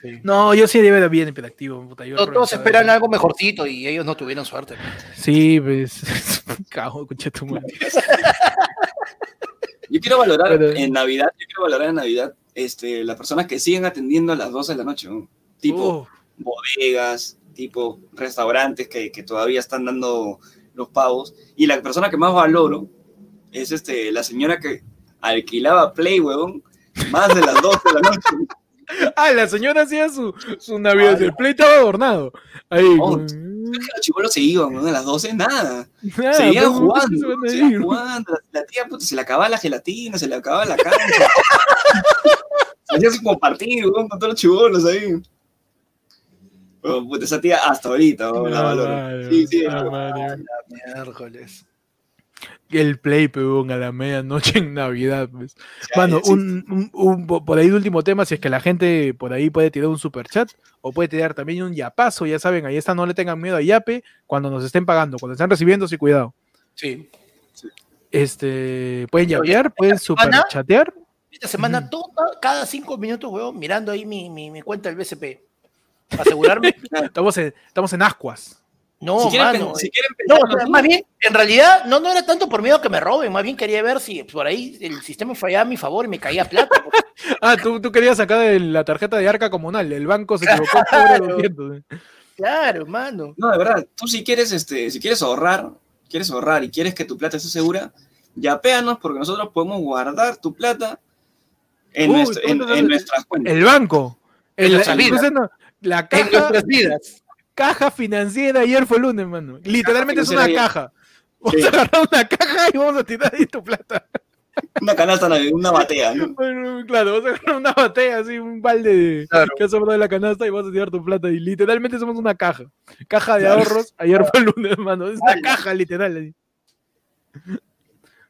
Sí. no, yo sí debe bien hiperactivo. puta, yo Todos esperan algo mejorcito y ellos no tuvieron suerte. Sí, pues. Cagón, escucha tu madre. Yo quiero valorar Pero- en Navidad, yo quiero valorar en Navidad este, las personas que siguen atendiendo a las 12 de la noche, ¿no? tipo Uh, bodegas, tipo restaurantes que, que todavía están dando los pavos. Y la persona que más valoro es este, la señora que alquilaba Play, huevón, más de las 12 de la noche. Ah, la señora hacía su, su Navidad. El play estaba adornado. Ahí. Oh, con- Es que los chibolos se iban, huevón, a las 12, nada. Nada, Seguían pues, jugando, se seguían jugando. La, la tía puta, se le acababa la gelatina, se le acababa la cancha. se hacía su compartir, huevón, con todos los chibolos ahí. Oh, puta, esa tía hasta ahorita, huevón, la valoro. Sí, sí, ah, vale. Miércoles. El play, peón, a la medianoche en Navidad, pues. Mano, un, un- un- po- por ahí el último tema, si es que la gente por ahí puede tirar un super chat o puede tirar también un yapazo, ya saben, ahí está, no le tengan miedo a yape cuando nos estén pagando, cuando están recibiendo, sí, cuidado. Sí. Este, pueden yapear, pueden super chatear. Esta semana, Ujú. toda, cada cinco minutos, weón, mirando ahí mi, mi, mi cuenta del BCP. Asegurarme. Estamos en, estamos en ascuas. No, si, quieren, mano. si quieren No, o sea, más bien, en realidad, no, no era tanto por miedo a que me roben, más bien quería ver si por ahí el sistema fallaba a mi favor y me caía plata. porque- Ah, tú, tú querías sacar de la tarjeta de arca comunal, el banco se equivocó, Claro. 200, eh. claro, mano. No, de verdad, tú si quieres, este, si quieres ahorrar, quieres ahorrar y quieres que tu plata esté segura, yapéanos porque nosotros podemos guardar tu plata en, Uy, nuestra- en- ¿dónde- en nuestras cuentas. El banco. El, entonces no, la En nuestras vidas. Caja financiera ayer fue lunes, mano. Literalmente es una caja. Vamos Sí. a agarrar una caja y vamos a tirar ahí tu plata. Una canasta, una batea, ¿no? Bueno, claro, vamos a agarrar una batea así, un balde de, Claro. que ha sobrado de la canasta y vas a tirar tu plata. Y literalmente somos una caja. Caja de Claro. ahorros. Ayer fue lunes, mano. Es una caja, literal.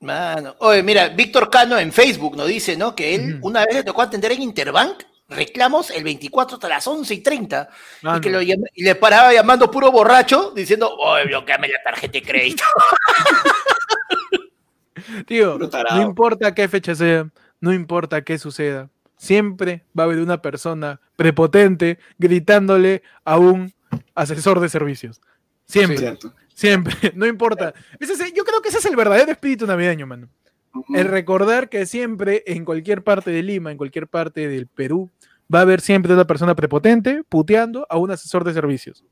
Mano. Oye, mira, Víctor Cano en Facebook nos dice, ¿no? Que él una vez le tocó atender en Interbank reclamos el 24 hasta las 11 y 30 y, Mano. que lo llama- y le paraba llamando puro borracho diciendo, oye, bloqueame la tarjeta de crédito. Tío, no importa qué fecha sea, no importa qué suceda, siempre va a haber una persona prepotente gritándole a un asesor de servicios. Siempre, siempre, no importa. Ese es- yo creo que ese es el verdadero espíritu navideño, mano. El recordar que siempre, en cualquier parte de Lima, en cualquier parte del Perú, va a haber siempre una persona prepotente puteando a un asesor de servicios.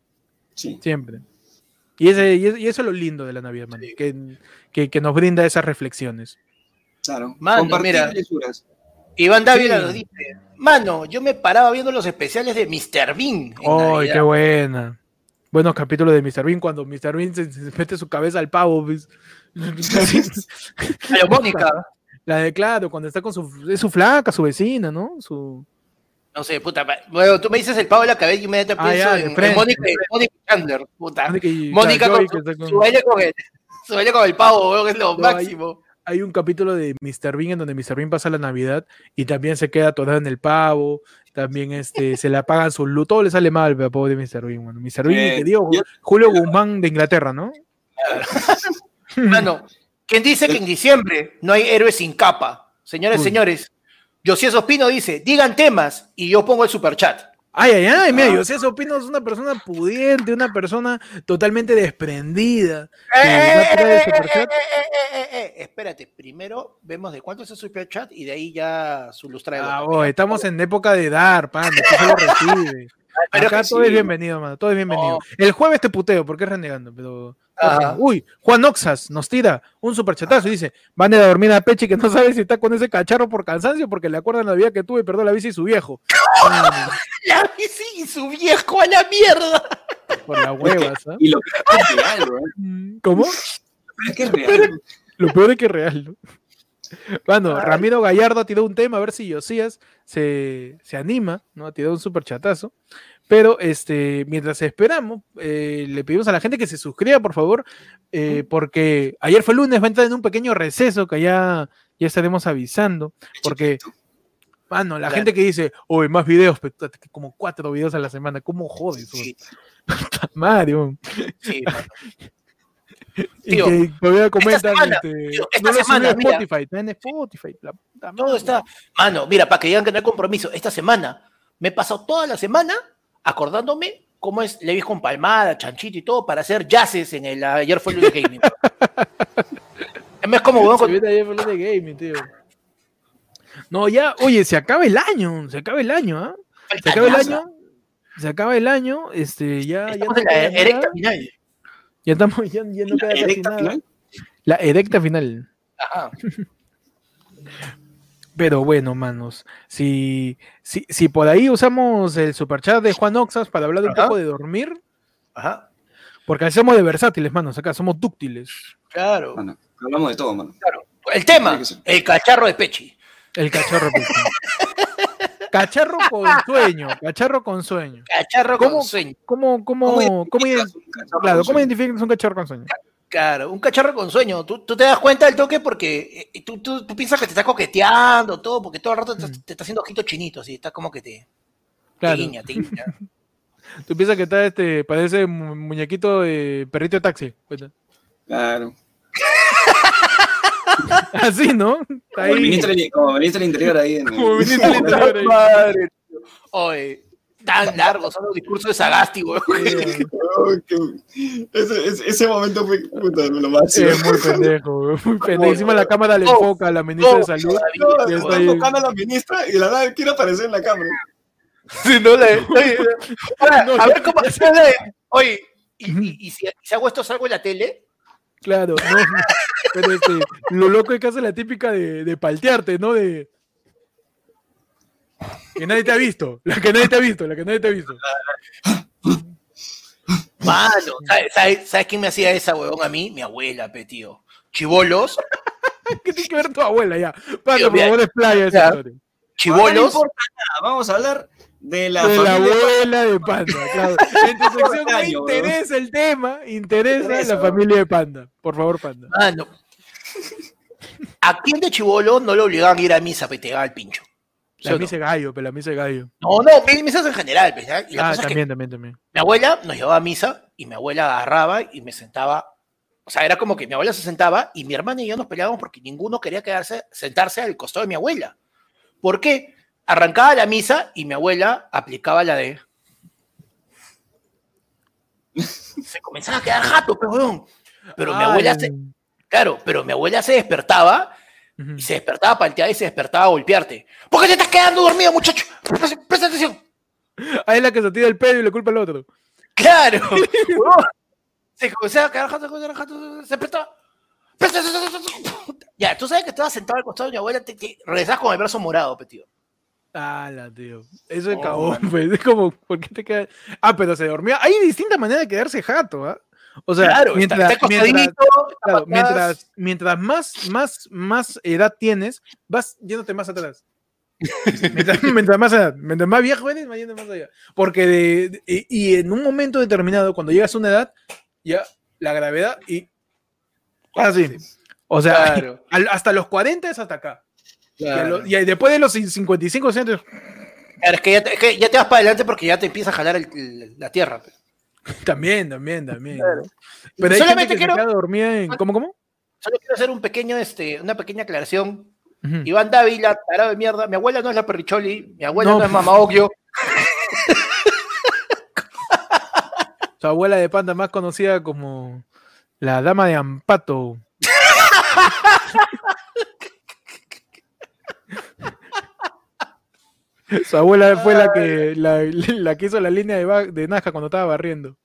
Sí. Siempre. Y, ese, y, es- y eso es lo lindo de la Navidad, mano, que, que, que nos brinda esas reflexiones. Claro. Mano, Compartir mira. lesuras. Iván Dávila Sí. nos dice, mano, yo me paraba viendo los especiales de Mr. Bean. ¡Ay, Navidad". qué buena! Buenos capítulos de Mr. Bean cuando Mr. Bean se, se mete su cabeza al pavo. pues. Pero Mónica, La de claro, cuando está con su, es su flaca, su vecina, ¿no? Su, no sé, puta, bueno, tú me dices el pavo de la cabeza y inmediatamente Ah, pienso ya, de en, Mónica, de Mónica Chandler, puta. Mónica y- Mónica claro, con su, con- su baile con el, su baile con el pavo, es lo No, máximo. Hay un capítulo de Mr. Bean en donde Mr. Bean pasa la Navidad y también se queda atorado en el pavo. También este, se le apagan sus luz. Todo le sale mal al pavo de Mr. Bean. Bueno, Mr. Bean, Eh, te digo, yo- Julio Guzmán de Inglaterra, ¿no? Mano, ¿quién dice que en diciembre no hay héroes sin capa? Señores, señores, José Sospino dice, digan temas y yo pongo el superchat. Ay, ay, ay, mira, Ah. José Sopino es una persona pudiente, una persona totalmente desprendida. Eh, eh, eh, Espérate, primero vemos de cuánto es el superchat y de ahí ya su lustra de Ah, oye, estamos en época de dar, pan, se lo recibe. pero Acá todo sí. es bienvenido, mano, todo es bienvenido. El jueves te puteo, porque es renegando, pero... Ajá. Uy, Juan Oxas nos tira un superchatazo y dice, van a ir a dormir a Pechi que no sabe si está con ese cacharro por cansancio porque le acuerdan la vida que tuve y perdió la bici y su viejo. La bici y su viejo a la mierda. por las huevas, ¿ah? Y lo peor es que es real. Mm, ¿Cómo? Lo peor es que es real. Lo peor es que es real, ¿no? Bueno, Ramiro Gallardo tiró un tema, a ver si Josías se, se anima, ¿no? Ha tirado un super chatazo. Pero este, mientras esperamos, eh, le pedimos a la gente que se suscriba, por favor, eh, porque ayer fue lunes, va a entrar en un pequeño receso que ya, ya estaremos avisando. Porque, mano, la Claro. gente que dice, oye, más videos, como cuatro videos a la semana, ¿cómo jodes? Sí, Mario. sí, mano. Y Tío, que todavía comentan, semana, este, tío, esta no semana, a mira. Spotify, está en Spotify. la puta Todo está. Mano, mira, para que digan que no hay compromiso, esta semana me he pasado toda la semana acordándome cómo es Levis con Palmada, Chanchito y todo para hacer jazzes en el ayer fue el lunes gaming. Es como, weón, Se con- viene ahí a hablar de gaming, tío. No, ya, oye, se acaba el año, se acaba el año, ¿ah? Se acaba el año, se acaba el año, este, ya, ya Estamos no en la erecta final. Ya estamos, ya, ya no queda casi nada. final. La erecta final. Ajá. Pero bueno, manos, si, si, si por ahí usamos el superchat de Juan Oxas para hablar un Ajá. poco de dormir, Ajá. porque acá somos de versátiles, manos, acá somos dúctiles. Claro. Mano, hablamos de todo, mano. El tema, el cacharro de Pechi. El cacharro. pues, cacharro con sueño, cacharro con sueño. Cacharro ¿Cómo? con sueño. ¿Cómo, cómo, ¿Cómo cómo, identificas un cacharro claro, con ¿cómo identificas un cacharro con sueño? Claro, un cacharro con sueño. Tú, tú te das cuenta del toque porque eh, tú, tú, tú piensas que te está coqueteando, todo, porque todo el rato te, Mm. te está haciendo ojitos chinitos, así, está como que te, te Claro. guiña, te guiña. Tú piensas que está este, parece mu- muñequito de perrito de taxi. Cuenta. Claro. Así, ¿no? Está Como ministro, del- como el ministro del Interior ahí. En el- Como ministro del Interior ahí. Madre, tío. Oye, tan largos son los discursos de Sagasti, qué- ese, ese- ese momento fue puta, lo máximo. Sí, muy pendejo, güey, muy pendejo. Encima la cámara le enfoca a la ministra de salud. No, está enfocando a la ministra y la nada quiere aparecer en la cámara. Sí, no, oye, ahora, No, a ver cómo ve. Oye, ¿y, y, y si, si hago esto salgo en la tele? Claro, no, pero este, lo loco es que hace la típica de, de paltearte, ¿no? De que nadie te ha visto, la que nadie te ha visto, la que nadie te ha visto. Mano, ¿sabes, sabes, sabes quién me hacía esa, huevón, a mí? Mi abuela, pe, tío. Chibolos, ¿Qué tiene que ver tu abuela ya? Pasa, Tío, por favor, explaya esa historia. Ahora no chibolos. importa nada, vamos a hablar de la de la abuela de Panda, claro. En tu sección me interesa el tema, interesa Interesa, la familia de Panda. Por favor, Panda. Mano. ¿A quién de chivolo no lo obligaban a ir a misa para te al pincho? ¿Sí La no? misa de gallo, pero la misa gallo. No, no, mi- misas en general. pues, ¿ya? Y la Ah, cosa es que también, también, también. mi abuela nos llevaba a misa y mi abuela agarraba y me sentaba. O sea, era como que mi abuela se sentaba y mi hermana y yo nos peleábamos porque ninguno quería quedarse, sentarse al costado de mi abuela. ¿Por qué? Arrancaba la misa y mi abuela aplicaba la de. Se comenzaba a quedar jato, pero weón. Pero mi abuela el- se. Claro, pero mi abuela se despertaba y se despertaba palteada y se despertaba a golpearte. ¿Por qué te estás quedando dormido, muchacho? Presta, atención. Ah, es la que se tira el pedo y le culpa al otro. Claro. se comenzaba a quedar jato, se quedaba jato, se despertaba. Presta atención. Ya, tú sabes que estabas sentado al costado de mi abuela, te, te regresabas con el brazo morado, pe, tío. Ah, la tío. Eso es Oh, cagón, pues. Es como, ¿por qué te quedas? Ah, pero se dormía. Hay distintas maneras de quedarse jato, ¿ah? O sea, Claro, mientras, está, está mientras, claro, mientras, mientras más, más, más edad tienes, vas yéndote más atrás. mientras, mientras más mientras más viejo eres, más yéndote más allá. Porque de, de- y, en un momento determinado, cuando llegas a una edad, ya la gravedad y así. O sea, Claro, al- hasta los 40 es hasta acá. Y, claro. lo- y después de los 55 centros, Claro, es, que ya te, es que ya te vas para adelante porque ya te empieza a jalar el- el- la tierra. pe. También, también, también. Claro. Pero hay Solamente gente que quiero- se queda dormida en... ¿Cómo, cómo? Solo quiero hacer un pequeño, este, una pequeña aclaración. Iván Dávila, tarado de mierda. Mi abuela no es la perricholi, mi abuela No. no, es mamá Oglio. Su abuela de panda más conocida como la dama de Ampato. Su abuela fue la que, la, la que hizo la línea de, de Nazca cuando estaba barriendo.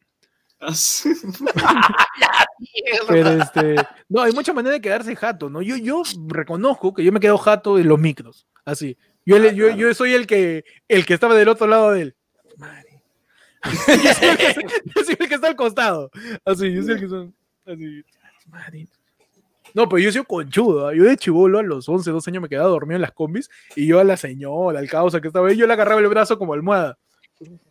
Pero este, no, hay muchas maneras de quedarse jato, ¿no? Yo, yo reconozco que yo me quedo jato de los micros, así. Yo, yo, yo soy el que, el que estaba del otro lado de él. Madre. yo, soy el que, está al costado. Así, yo soy el que está así. No, pero yo soy conchudo. ¿ah? Yo de chivolo a los 11, 12 años me quedaba dormido en las combis y yo a la señora, al causa que estaba ahí, yo le agarraba el brazo como almohada.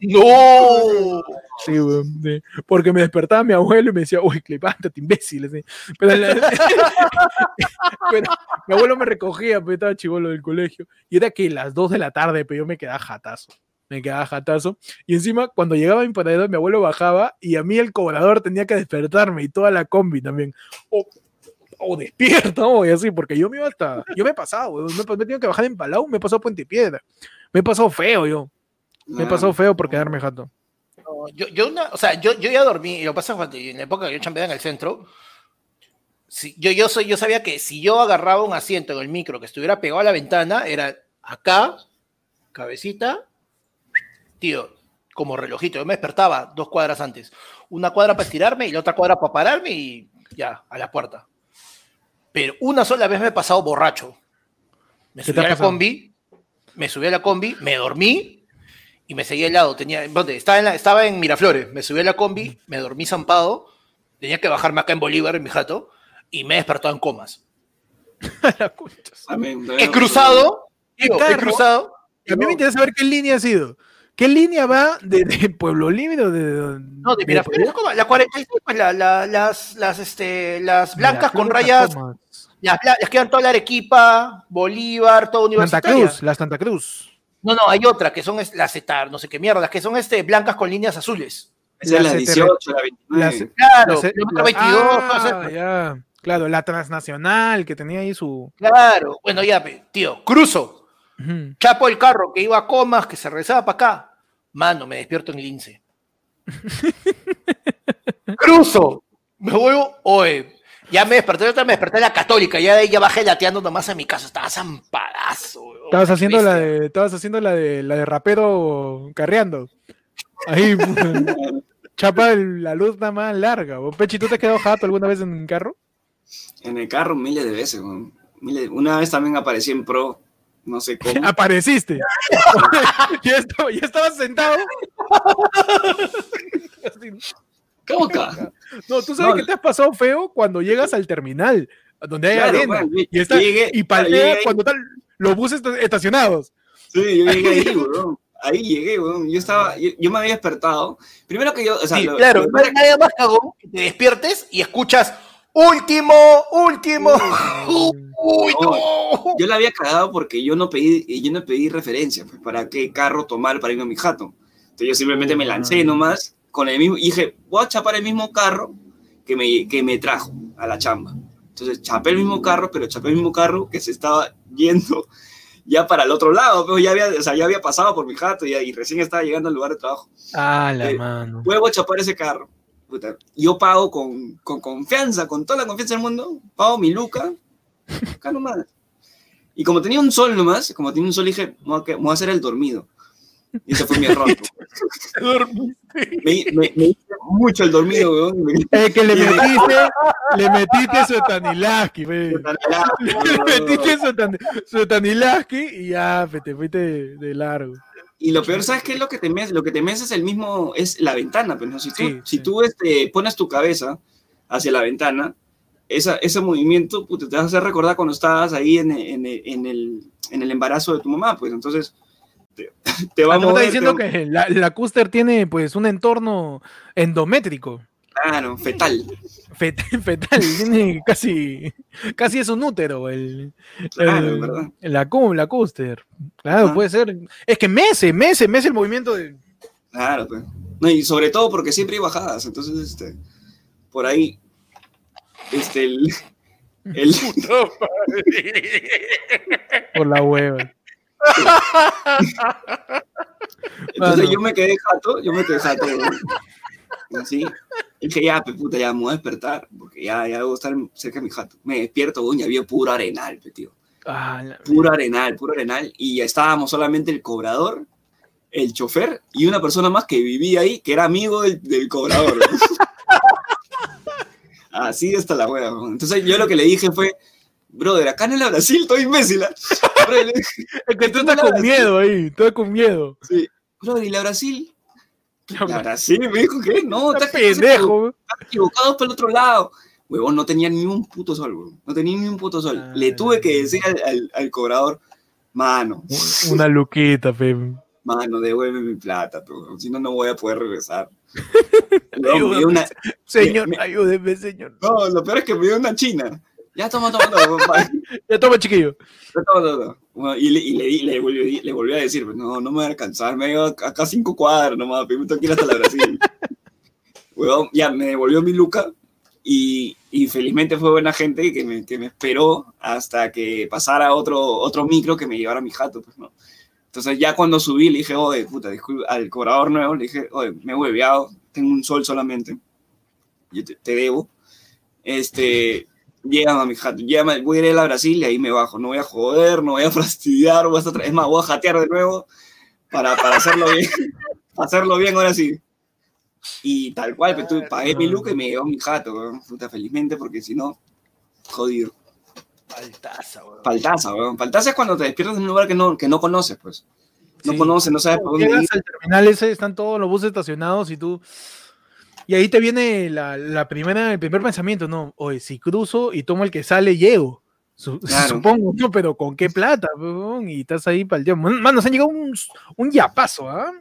¡No! Sí, weón, sí. Porque me despertaba mi abuelo y me decía, uy, levántate, imbécil. así. Pero, la- pero mi abuelo me recogía, pero estaba chivolo del colegio. Y era que las 2 de la tarde, pero yo me quedaba jatazo. Me quedaba jatazo. Y encima, cuando llegaba mi paradero, mi abuelo bajaba y a mí el cobrador tenía que despertarme y toda la combi también. O, o despierta, o y así, porque yo me iba hasta. Yo me he pasado, weón, me he tenido que bajar en Palau, me he pasado Puente Piedra. Me he pasado feo yo. Me he pasado feo por quedarme jato. No, yo, yo, una- o sea, yo, yo ya dormí, y lo pasa cuando en la época que yo chambeaba en el centro, si, yo, yo, soy, yo sabía que si yo agarraba un asiento en el micro que estuviera pegado a la ventana, era acá, cabecita, tío, como relojito. Yo me despertaba dos cuadras antes. Una cuadra para estirarme y la otra cuadra para pararme y ya, a la puerta. Pero una sola vez me he pasado borracho. Me ¿Qué te subí a la combi, me subí a la combi, me dormí y me seguí al lado. Tenía, ¿dónde? Estaba, en la- estaba en Miraflores, me subí a la combi, me dormí zampado, tenía que bajarme acá en Bolívar, en mi jato, y me he despertado en comas. He cruzado, digo, he cruzado. A mí me interesa saber qué línea ha sido. ¿Qué línea va de, de Pueblo Libre o de, No, de Miraflores, la 46, pues la- la- las, las, este, las blancas con rayas, las, las que dan toda la Arequipa, Bolívar, todo Santa universitaria. Cruz, la Santa Cruz. No, no, hay otra que son las ETAR, no sé qué mierda, las que son este, blancas con líneas azules. Esa es la La 18, la 29. las- Claro, La- kilómetro la- 22, ah, ya. Claro, la transnacional que tenía ahí su. Claro, bueno, ya, tío, cruzo, Ujú. chapo el carro que iba a comas, que se regresaba para acá. Mano, me despierto en Lince. cruzo, me vuelvo, oye, ya me desperté, otra me desperté en la católica, ya de ahí ya bajé lateando nomás a mi casa, estaba zampadazo. weón, Estabas haciendo la de, estabas haciendo la de la de rapero carreando. Ahí chapa el- la luz nada más larga. weón. Pechi, ¿tú te has quedado jato alguna vez en un carro? En el carro miles de veces, weón. Miles- Una vez también aparecí en pro, no sé cómo. Apareciste. ya, estaba, ya estabas sentado. Así. ¿Cómo acá? No, tú sabes No, que te has pasado feo cuando llegas al terminal, donde hay Claro, arena. y, está, llegué- y cuando están los buses esta- estacionados. Sí, yo llegué ahí, weón. Ahí llegué, weón. Yo estaba, yo, yo me había despertado. Primero que yo, o sea, Sí, lo- claro, lo- no hay nada más cagón que te despiertes y escuchas último, último. Uy, no. yo la había cagado porque yo no pedí, yo no pedí referencia, pues, para qué carro tomar para irme a mi jato. Entonces yo simplemente me lancé nomás con el mismo, y dije, voy a chapar el mismo carro que me, que me trajo a la chamba. Entonces chapé el mismo carro, pero chapé el mismo carro que se estaba yendo ya para el otro lado, pero ya había, o sea, ya había pasado por mi jato y, y recién estaba llegando al lugar de trabajo. Ah, la Eh, mano. Vuelvo a chapar ese carro. Puta, yo pago con, con confianza, con toda la confianza del mundo, pago mi luca, acá nomás. Y como tenía un sol nomás, como tenía un sol, dije, me voy a, que- me voy a hacer el dormido. Y ese fue mi error. me, me, me hice mucho el dormido, weón. Eh, que le metiste, le metiste su Tanilaski. Le metiste su, tan, su Tanilaski y ya, fe, te fuiste de, de largo. Y lo peor, ¿sabes qué es lo que te meses? Lo que te meses es el mismo, es la ventana, pero ¿no? si tú, Sí, si sí. tú este, pones tu cabeza hacia la ventana, esa, ese movimiento te vas a hacer recordar cuando estabas ahí en, en, en el, en el embarazo de tu mamá, pues entonces te, te va Ah, a me mover, estás diciendo te- que la, la Custer tiene pues un entorno endométrico. Claro, fetal. Fet- fetal, tiene casi, casi es un útero el, Claro, el- ¿verdad? la, la Custer. Claro, Ah. puede ser. Es que mece, mece, mece el movimiento de. Claro, pues. No, y sobre todo porque siempre hay bajadas, entonces este, por ahí, este, el, el, por la hueva. Entonces yo me quedé jato, yo me quedé jato. Así. Y dije, ya, puta, ya me voy a despertar, porque ya, ya debo estar cerca de mi jato. Me despierto, y había puro arenal, pe, tío. Ah, Puro arenal, puro arenal. Y ya estábamos solamente el cobrador, el chofer y una persona más que vivía ahí, que era amigo del, del cobrador. Así está la weón. Entonces yo lo que le dije fue, brother, acá en el Brasil, estoy imbécil. ¿ah?". Brother, Es que tú ¿Cómo estás con Brasil? miedo ahí, estás con miedo. Sí. Brother, ¿y la Brasil? La La Brasil, me dijo que no, Estás estás pendejo. weón. equivocados por el otro lado. Huevón, no tenía ni un puto sol, huevón. No tenía ni un puto sol. Ah, Le tuve que decir al, al- al cobrador, mano, Una luquita, fe. mano, devuelve mi plata, pero si no, no voy a poder regresar. Una- Señor, me- ayúdeme, señor. no, lo peor es que me dio una china. Ya toma, toma, toma. Ya toma, chiquillo. toma, toma, toma. Bueno, y le, y le, le, volvió, le volvió a decir, pues, no, no me voy a alcanzar, me ido acá cinco cuadras nomás, pero me tengo que ir hasta la Brasil. Huevón, ya me devolvió mi luca y, y felizmente fue buena gente que me, que me esperó hasta que pasara otro, otro micro que me llevara a mi jato, pues, ¿no? Entonces ya cuando subí le dije, oye, puta, disculpa, al cobrador nuevo, le dije, oye, me he hueveado, tengo un sol solamente, yo te, te debo. Este, Llegan a mi jato, ya me- voy a ir a Brasil y ahí me bajo. No voy a joder, no voy a fastidiar, voy a estar es más, voy a jatear de nuevo para, para hacerlo bien. hacerlo bien ahora sí. Y tal cual, tú, pagué mi look y me llevó mi jato, weón. Puta, felizmente, porque si no, jodido. Faltaza, weón. Faltaza, weón. Faltaza es cuando te despiertas en un lugar que no, que no conoces, pues. No Sí. conoces, no sabes por dónde ir. Llegas al terminal ese, están todos los buses estacionados y tú. Y ahí te viene la, la primera, el primer pensamiento, ¿no? Oye, si cruzo y tomo el que sale, llego. Su- Claro. Supongo, ¿no? Pero ¿con qué plata? Y estás ahí para el día. Mano, se han llegado un, un yapazo, ¿ah?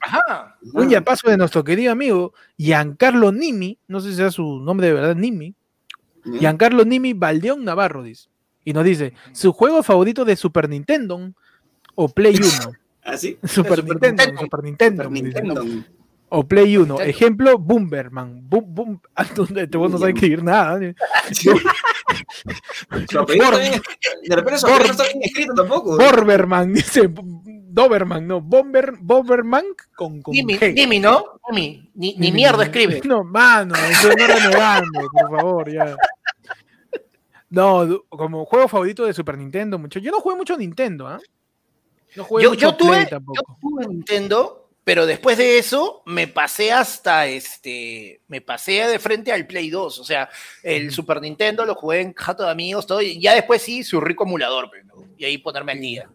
Ajá. Un yapazo de nuestro querido amigo Giancarlo Nimi, no sé si sea su nombre de verdad, Nimi. Giancarlo Nimi Baldeón Navarro, dice. Y nos dice, su juego favorito de Super Nintendo o Play 1. ¿Así? Super, Super Nintendo, Nintendo. Super Nintendo. Super. Nintendo. O Play 1. Nintendo. Ejemplo, Boomberman. Boom, boom. No, Este vos no sabe escribir nada. ¿eh? También- De repente su no está bien escrito tampoco. Borberman, dice. Doberman, no. Bomber, Bomberman con, con Nimi, G. Nimi, ¿no? Nimi. Ni, ni Nimi, mierda escribe. No, mano, estoy no renegando, por favor, ya. No, como juego favorito de Super Nintendo, mucho. Yo no jugué mucho Nintendo, ¿ah? No jugué Yo, mucho yo tuve, Play yo tuve Nintendo, pero después de eso me pasé hasta este, me pasé de frente al Play 2, o sea, el Super Nintendo lo jugué en jato de amigos, todo, y ya después sí, su rico emulador, pero, ¿no? y ahí ponerme al día.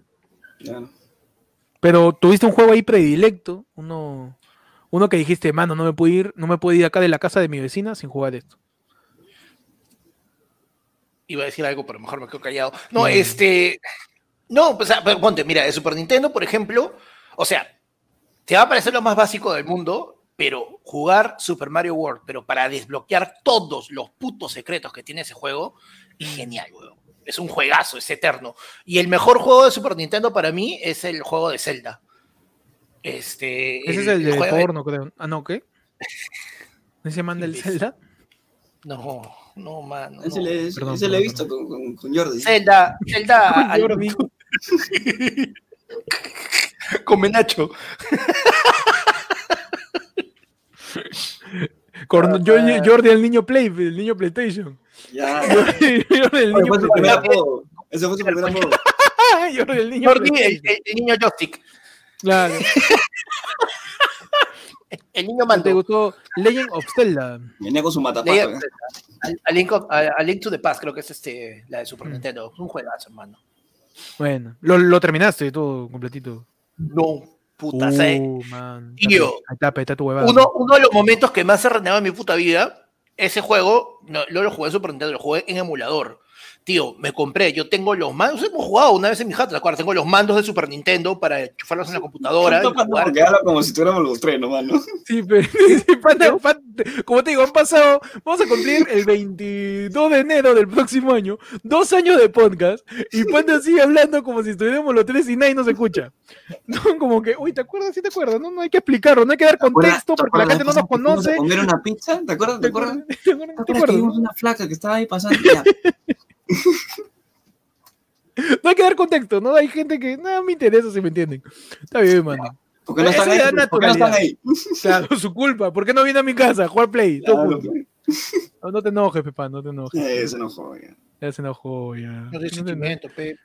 Pero tuviste un juego ahí predilecto, uno, uno que dijiste, mano, no me puedo ir, no me puedo ir acá de la casa de mi vecina sin jugar esto. Iba a decir algo, pero mejor me quedo callado. No, Mm. este, no, pues, ah, pero ponte, mira, de Super Nintendo, por ejemplo, o sea, te va a parecer lo más básico del mundo, pero jugar Super Mario World, pero para desbloquear todos los putos secretos que tiene ese juego, es genial, weón. Es un juegazo, es eterno. Y el mejor juego de Super Nintendo para mí es el juego de Zelda. Este, Ese es el de juego- porno, creo. Ah, no, ¿qué? ¿Ese manda el. Zelda? No, no, mano. Ese no. le, Perdón, ese le he visto con, con, con Jordi. Zelda, Zelda Con al- Jordi. con Menacho. Con yo- Jordi, el niño Play, el niño PlayStation. Ya. Jordi, Jordi, el niño fue su PlayStation. primer apodo. Ese fue su primer apodo. Jordi, el niño Jordi, el, el- el niño joystick. Claro. El niño ¿Te mando. gustó Legend of Zelda? Venía con su matapato. ¿eh? A, a Link of- a- a Link to the Past, creo que es este, la de Super Nintendo. Es un juegazo, hermano. Bueno, lo, lo terminaste todo completito. No, puta. sea, Uh, man. tío. Está, está tu uno, uno de los momentos que más se renegado en mi puta vida, ese juego, no, no lo jugué en Super Nintendo, lo jugué en emulador. Tío, me compré, yo tengo los mandos, hemos jugado una vez en mi jato, ¿te acuerdas? Tengo los mandos de Super Nintendo para enchufarlos en la computadora. y jugar. Porque habla como si tuviéramos los tres, ¿no, mano? Sí, pero, sí, pata- pata- como te digo, han pasado, vamos a cumplir el 22 de enero del próximo año, dos años de podcast, y Panda sigue hablando como si estuviéramos los tres y nadie nos escucha. No, como que, uy, ¿te acuerdas? Sí, te acuerdas, no, no hay que explicarlo, no hay que dar contexto porque la gente no nos conoce. a comer una pizza? ¿Te acuerdas? ¿Te ¿Te acuerdas? acuerdas? ¿Te acuerdas? ¿Te ¿Te acuerdas que acuerdas? vimos una flaca que No hay que dar contexto, ¿no? Hay gente que no me interesa si me entienden. Está bien, mano. ¿Por qué no están ahí? ¿Por qué no están ahí? Claro, su culpa. ¿Por qué no viene a mi casa a jugar play? Claro. No, no te enojes, Pepa, no te enojes. Eh, se enojó, ya. Ya se enojó, ya. No pe.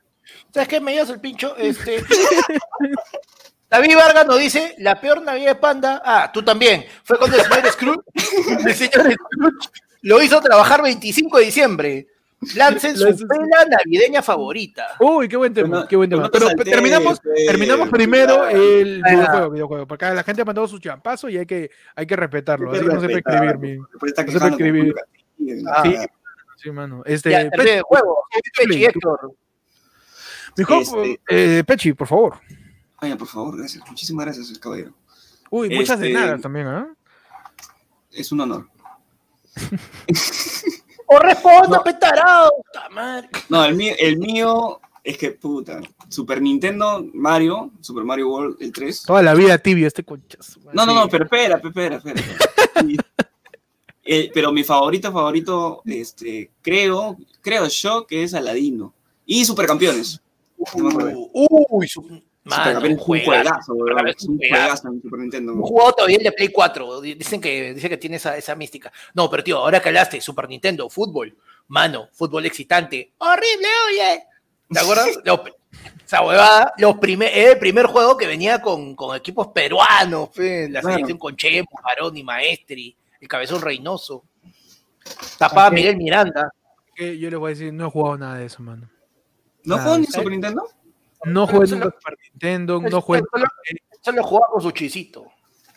¿Sabes qué? Me llevas el pincho. Este. David Vargas nos dice: La peor Navidad de Panda. Ah, tú también. Fue cuando el señor Scrooge, el señor Scrooge lo hizo trabajar 25 de diciembre. Lancen su pela navideña favorita. Uy, qué buen tema, no- qué buen tema. no te Pero terminamos, terminamos primero el Ah. videojuego, videojuego, porque la gente ha mandado su champazo y hay que, hay que respetarlo. Así que no se puede escribir está no se puede escribir. Ah, Sí, mano. Este, Ya, Pe- terminé el juego. Pechi, Héctor. Este- eh, Pechi, por favor. Oye, por favor, gracias. Muchísimas gracias, caballero. Uy, muchas de Este- nada también, ¿ah? Es un honor. ¡O responda, No. petarado! ¡Puta madre! No, el mío, el mío es que, puta, Super Nintendo, Mario, Super Mario World, el 3. Toda la vida tibio este conchazo. No, no, no, pero espera, espera, espera. eh, pero mi favorito, favorito, este, creo, creo yo que es Aladino. Y Supercampeones. No me acuerdo. Uh, Uy. Mano, es un juegazo. Es un juegazo. juegazo en Super Nintendo. Un juego todavía el de Play 4. Dicen que, dice que tiene esa, esa mística. No, pero tío, ahora que hablaste, Super Nintendo, fútbol. Mano, fútbol excitante. Horrible, oye. ¿Te acuerdas? Los- esa huevada, los primer, el primer juego que venía con, con equipos peruanos, fe, la selección con Chemo, Baroni, Maestri, el cabezón Reynoso. Tapaba. Miguel Miranda. Yo les voy a decir, no he jugado nada de eso, mano. ¿No juegan ni. Super Nintendo? No jugué eso nunca lo- Super Nintendo, eso no jugué lo- Solo jugaba con su chisito.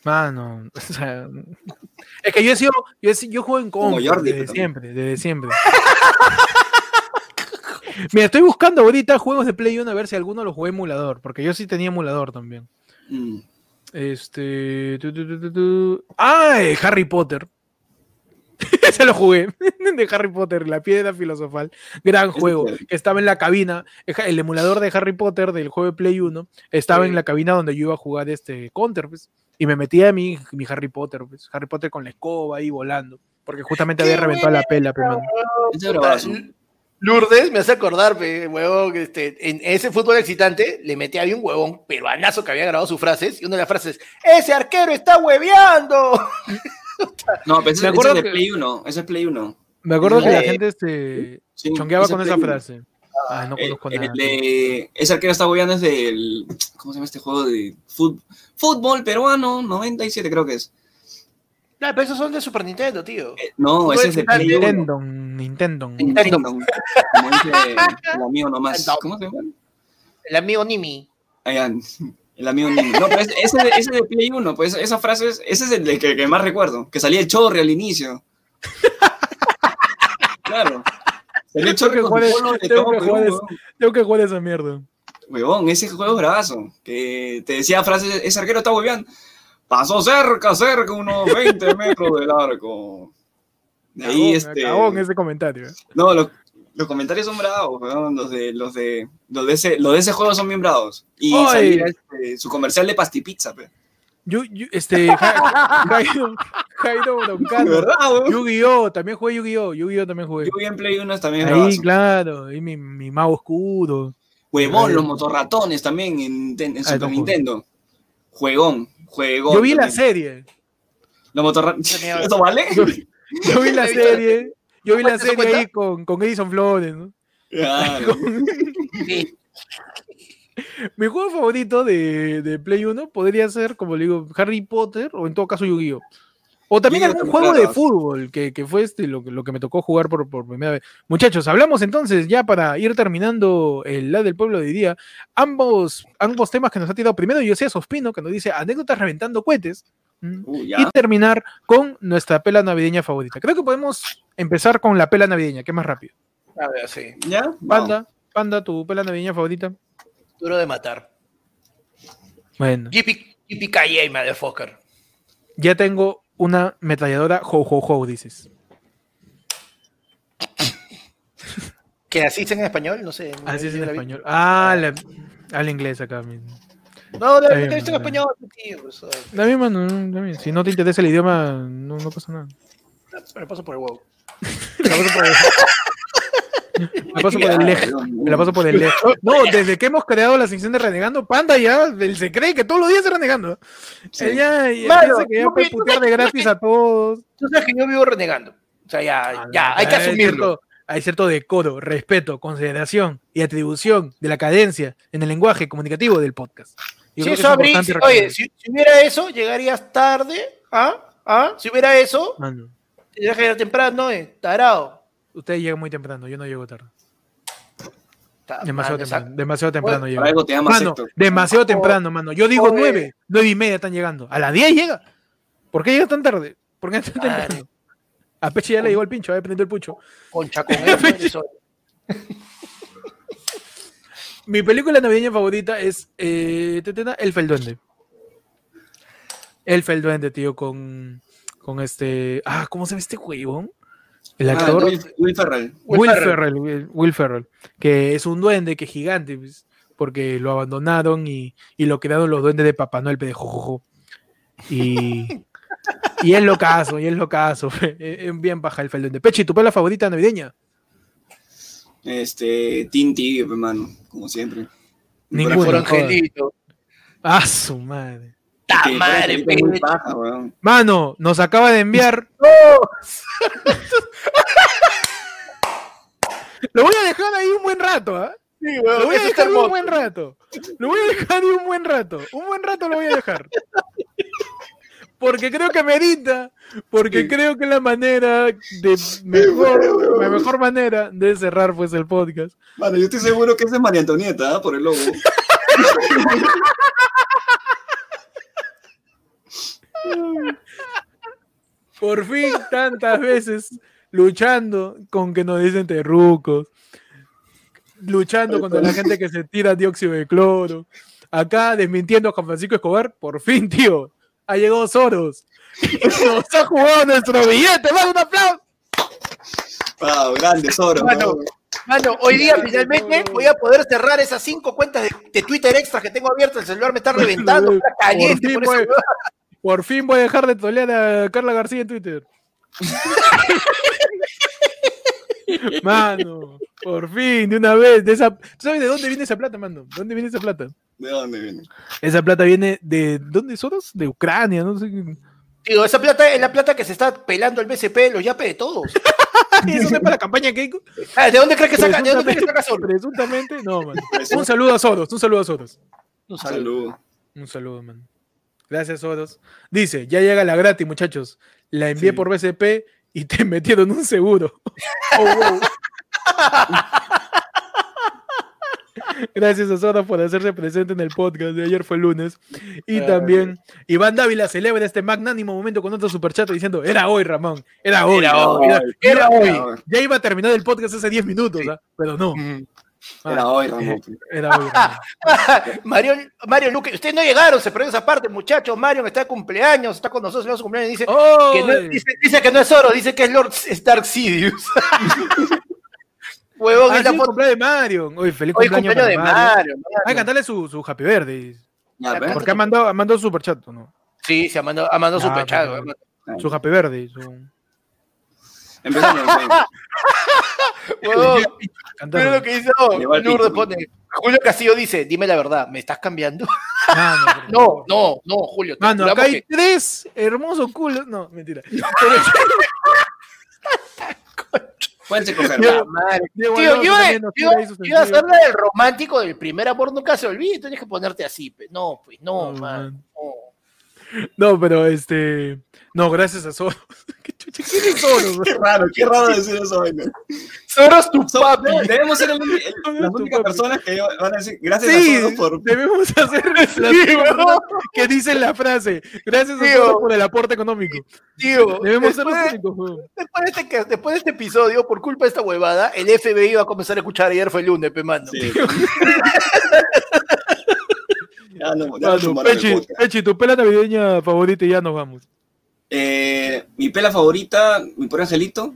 Mano, o sea, es que yo he sido, yo, he sido- yo juego en Como compu Jordi, desde pero- siempre, desde siempre. Mira, estoy buscando ahorita juegos de Play 1 a ver si alguno lo jugué emulador, porque yo sí tenía emulador también. Mm. Este. tu, tu, tu, tu, tu. ¡Ah! Harry Potter. Ese lo jugué. De Harry Potter, la piedra filosofal. Gran juego. estaba en la cabina. El emulador de Harry Potter del juego de Play 1 estaba Sí. en la cabina donde yo iba a jugar este Counter. Pues, y me metía a mi, mi Harry Potter. Pues, Harry Potter con la escoba ahí volando. Porque justamente había ¡Qué reventado la pela, bravazo. Lourdes me hace acordar, pe, huevón, este, en ese fútbol excitante le metía había un huevón peruanazo que había grabado sus frases y una de las frases, ¡Ese arquero está hueveando! No, pero ese, Me ese acuerdo es de que- Play 1. Ese es Play 1. Me acuerdo que la Eh, gente este, Sí, chongueaba con es esa Play 1. frase. Ay, no El- conozco el nada. de- ese arquero está bobeando es del. ¿Cómo se llama este juego de fut- fútbol peruano? 97 creo que es. Nah, pero esos son de Super Nintendo, tío. Eh, no, Fútbol ese es de Play 1. Nintendo, Nintendo. Nintendo. Como dice el amigo nomás. ¿Cómo se llama? El amigo Nimi. Ah, ya, El amigo niño. No, pero ese, ese de, ese de Play 1, pues esa frase, es- ese es el de que, que más recuerdo. Que salía el chorre al inicio. Claro. Salía el chorre Tengo con que jugar polo es- de tengo todo que jugar es- huevón. Tengo que jugar esa mierda. Huevón, ese juego es bravazo. Que te decía frases, ese arquero está hueveando. Pasó cerca, cerca, unos 20 metros del arco. De ahí, este. cagón ese comentario. No, los, los comentarios son bravos, weón. Los de, los de, los de ese, los de ese juego son bien bravos. Y este, su comercial de pastipizza, pe. Yo, yo- este, Ja- Jairo, Jairo Broncano. Yu-Gi-Oh! También jugué Yu-Gi-Oh! Yu-Gi-Oh! también jugué. Yo vi en Play 1 también Ahí, bravazo. claro, ahí mi, mi mago oscuro. Huevón, los motorratones también en, en Ah, Super. Nintendo. Juegón, juegón. Yo vi la serie. Los motorratones. ¿Eso vale? Yo, yo vi la serie. Yo vi la ¿Cuenta, eso serie ahí con, con Edison Flores, ¿no? Claro. Mi juego favorito de, de Play 1 podría ser, como le digo, Harry Potter o en todo caso Yu-Gi-Oh! O también algún juego de fútbol, que, que fue este lo, que- lo que me tocó jugar por, por primera vez. Muchachos, hablamos entonces ya para ir terminando el la del pueblo de hoy día. Ambos, ambos temas que nos ha tirado primero José Sospino, que nos dice anécdotas reventando cohetes. Uh, Y terminar con nuestra pela navideña favorita. Creo que podemos empezar con la pela navideña, que es más rápido. A ver, sí. ¿Ya? Panda, Panda, tu pela navideña favorita. Duro de matar. Bueno. Yippee motherfucker. Ya tengo una metralladora ho ho ho, dices. ¿Que así es en español? No sé. Así es en vi. español. Ah, la, habla inglés acá. mi- No, bien, está en español, tío. pues, ah, La misma, no, no, no, si no te interesa el idioma, no, no pasa nada. Me paso por el huevo. Me la paso por el, me paso por el eje. Me la paso por el eje. No, desde que hemos creado la sección de Renegando, Panda ya él se cree que todos los días es Renegando. Sí. Él ya, ya Mano, piensa que ya puede putear de gratis a todos. Tú sabes que yo vivo renegando. O sea, ya, ya, hay que asumirlo. cierto- hay cierto decoro, respeto, consideración y atribución de la cadencia en el lenguaje comunicativo del podcast. Yo es si- reconocer. oye, si, si hubiera eso, llegarías tarde. ¿Ah? ¿Ah? Si hubiera eso, Mano, tendrías que llegar temprano, eh. Tarado. usted llega muy temprano, yo no llego tarde. Ta- Demasiado man, temprano, demasiado temprano llego. Te llamas Mano, demasiado temprano, mano. Yo digo nueve, nueve y media están llegando. A las diez llega. ¿Por qué llega tan tarde? ¿Por qué tan temprano? A Peche ya le llegó el pincho, había prendido el pucho. Concha con eso. Mi película navideña favorita es eh, el Duende. Elf el Duende, tío, con, con este. Ah, ¿cómo se ve este huevón? El Ah, actor. Will, Will Ferrell. Will, Will Ferrell. Ferrell. Will, Will Ferrell, que es un duende que es gigante, pues, porque lo abandonaron y, y lo quedaron los duendes de Papá Noel de jojojo. Y, y es locazo, y es locazo. Es bien baja el el duende. Pechi, ¿tu pela favorita navideña? Este, Tigre, hermano, como siempre. Bueno, Angelito. Ah, su madre. ¡Ta Que madre, paja, weón. Mano, nos acaba de enviar. Lo voy a dejar ahí un buen rato, ¿ah? Sí, Lo weón, voy a dejar un buen rato. Lo voy a dejar ahí un buen rato. Un buen rato lo voy a dejar. Porque creo que merita. Porque Sí. creo que la manera de mejor, la mejor manera de cerrar pues el podcast. Mano, yo estoy seguro que ese es María Antonieta, ¿ah? por el logo. Por fin, tantas veces luchando con que nos dicen terrucos, luchando contra la gente que se tira dióxido de cloro, acá desmintiendo a Juan Francisco Escobar, por fin, tío, ha llegado Soros. Nos ha jugado nuestro billete, más un aplauso. Ah, grande Soro. Mano, ¿no? Mano, hoy día finalmente voy a poder cerrar esas cinco cuentas de, de Twitter extra que tengo abierto. El celular me está reventando, está caliente. fin, Por voy- Por fin voy a dejar de tolear a Carla García en Twitter. Mano, por fin, de una vez, de esa, ¿tú sabes de dónde viene esa plata, mano? ¿De dónde viene esa plata? ¿De dónde viene? Esa plata viene de, ¿dónde Soros? De Ucrania, no sé. qué. Digo, esa plata es la plata que se está pelando el BCP, los yapes de todos. ¿Eso no es para la campaña Keiko? Ah, ¿De dónde crees que saca, ¿de dónde crees que saca solo? Presuntamente, no, mano. Un saludo a Soros, un saludo a Soros. Un saludo. Salud. Un saludo, man. Gracias, Soros. Dice, ya llega la gratis, muchachos. La envié Sí. por BCP y te metieron un seguro. Oh, wow. Gracias a Soros por hacerse presente en el podcast de ayer fue el lunes. Y Ah, también Iván Dávila celebra este magnánimo momento con otro superchat diciendo, era hoy, Ramón, era hoy. Era hoy, Era, era hoy. hoy. Ya iba a terminar el podcast hace 10 minutos, Sí. ¿ah? pero no. Mm. Era hoy, Ramón. Era hoy. Ramón. Mario, Mario Luque, ustedes no llegaron, se perdió esa parte, muchachos. Mario está de cumpleaños, está con nosotros en su cumpleaños y dice, que no, dice, dice que no es oro, dice que es Lord Stark Sidious. Huevón, Ah, es la sí, foto. cumpleaños de Mario. Hoy feliz Hoy cumpleaños, cumpleaños de Mario. Mario. Hay que cantarle su, su Happy Verde. Porque ha mandado, ha mandado superchat, ¿o ¿no? Sí, se ha mandado, ha mandado Ah, su pechado. pero-. Su Happy Verde. Su... Empezamos. Huevón, Mira lo que hizo Lourdes pone. Julio Castillo dice, dime la verdad, ¿me estás cambiando? Mano, pero- No, no, no, Julio. te Mano, acá hay tres hermosos culos. No, mentira. Pueden va. La madre. Diego Tío, yo, sus yo iba a ser del romántico del primer amor, nunca se olvide, tienes que ponerte así. pe. No, pues, no, No, man. man. no. No, pero este. No, gracias a Soros. ¿Qué chucha? ¿Quién es Soros? Qué raro, qué raro decir eso. vaina. Soros tu So- papi. debe- debemos ser el- el- Soros las únicas personas que van a decir gracias Sí, a todos por. debemos hacer las Sí, que dicen la frase. Gracias a Tío. Soros por el aporte económico. Tío, Debemos ser los únicos. después de este, que- después de este episodio, por culpa de esta huevada, el FBI va a comenzar a escuchar ayer fue el lunes, pe mano. Sí. ya no, ya no el Pechi. Pechi, tu pela navideña favorita y ya nos vamos. Eh, mi pela favorita, mi pobre angelito,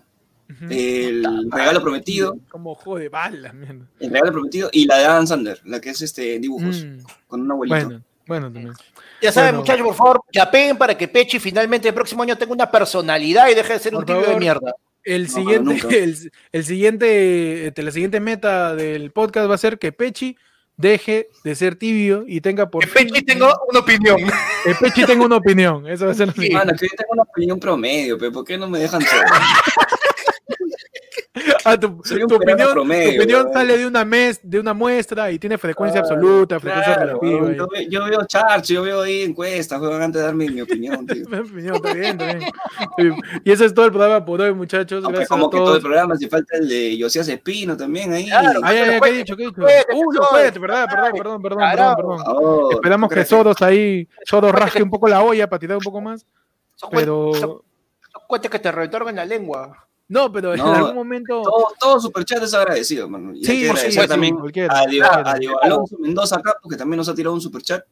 el regalo prometido, Como jode balas, mierda. el regalo prometido y la de Adam Sandler, la que es este dibujos Mm, con un abuelito. Bueno, bueno también. Ya saben, Bueno. muchachos, por favor, ya peguen para que Pechi finalmente el próximo año tenga una personalidad y deje de ser Por un tibio de favor. mierda. El No, siguiente, el siguiente, este, la siguiente meta del podcast va a ser que Pechi deje de ser tibio y tenga por Pechi tenga una opinión. Pechi tenga una opinión. Eso va a ser lo Sí. que yo tengo una opinión promedio, pero ¿por qué no me dejan solo? Ah, tu, tu opinión, promedio, tu opinión sale de una, mes, de una muestra y tiene frecuencia Claro, absoluta, frecuencia Claro, relativa. yo, yo veo charts, yo veo ahí encuestas, weón, antes de darme mi opinión, tío. Mi opinión, está bien, está bien. Y eso es todo el programa por hoy, muchachos. Aunque Gracias como a que todo todos. el programa, si falta el de Josías Espino también ahí. Claro. Ay, ay, ¿qué he Cuente, dicho? ¿Qué he dicho? cuente, Uh, cuente, cuente, perdón, perdón, perdón, perdón, perdón. Esperamos que. Sodos ahí, Sodos Cuente rasque que- un poco la olla para tirar un poco más, pero cuentas que te en la lengua. No, pero en algún momento Todo, todo superchat es agradecido, mano. Y hay sí, que sí, agradecer sí, también cualquiera, a cualquiera. Alonso Mendoza acá, porque también nos ha tirado un superchat.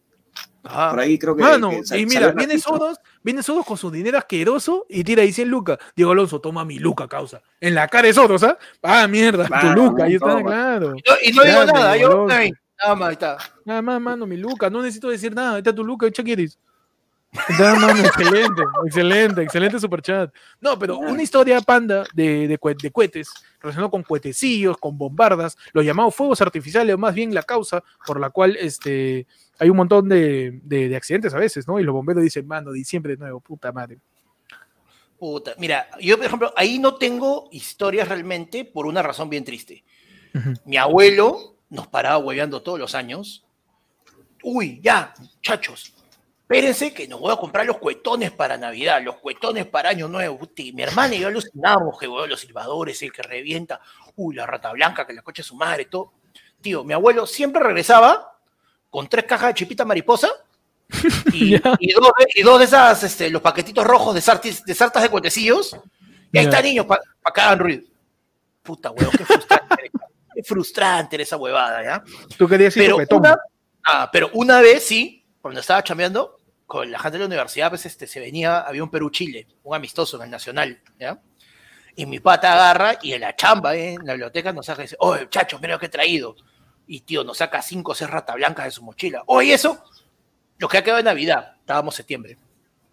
Ajá. Por ahí creo que. Mano, que sal- y mira, viene. Sodos, viene Sodos con su dinero asqueroso y tira ahí 100 lucas. Diego Alonso, toma mi luca, causa. En la cara de Sodos, ¿ah? Ah, mierda, tu luca, ahí está, toma. claro. Y no, y no digo nada, yo nada más, ahí está. Nada más, mano, mi luca, no necesito decir nada. Ahí está tu luca, ¿qué quieres? Está, mano, excelente, excelente, excelente superchat. No, pero una historia panda de, de, de cohetes, relacionado con cuetecillos, con bombardas, los llamados fuegos artificiales, o más bien la causa por la cual este, hay un montón de, de- de accidentes a veces, ¿no? Y los bomberos dicen, mano, diciembre de nuevo, puta madre. Puta, mira, yo por ejemplo, ahí no tengo historias realmente por una razón bien triste. Ujú. Mi abuelo nos paraba hueveando todos los años. Uy, ya, muchachos, espérense que nos voy a comprar los cuetones para Navidad, los cuetones para Año Nuevo. Puti, mi hermana y yo alucinamos que huevón, los silbadores, el que revienta, uy, la rata blanca, que la coche su madre, todo. Tío, mi abuelo siempre regresaba con tres cajas de chipita mariposa y, y dos, de, y dos de esas, este, los paquetitos rojos de, sartis, de sartas de cuentecillos. Y ahí está, niños, para que hagan ruido. Puta, huevón, qué frustrante. qué frustrante era esa huevada, ¿ya? Tú querías ir Pero una, ah, pero una vez sí, cuando estaba chambeando, con la gente de la universidad, pues este, se venía, había un Perú-Chile, un amistoso en el Nacional, ¿ya? Y mi pata agarra y en la chamba, ¿eh? en la biblioteca, nos saca y dice, oye, muchachos, mira lo que he traído. Y tío, nos saca cinco o seis ratas blancas de su mochila. Oye, eso, lo que ha quedado de Navidad, estábamos en septiembre.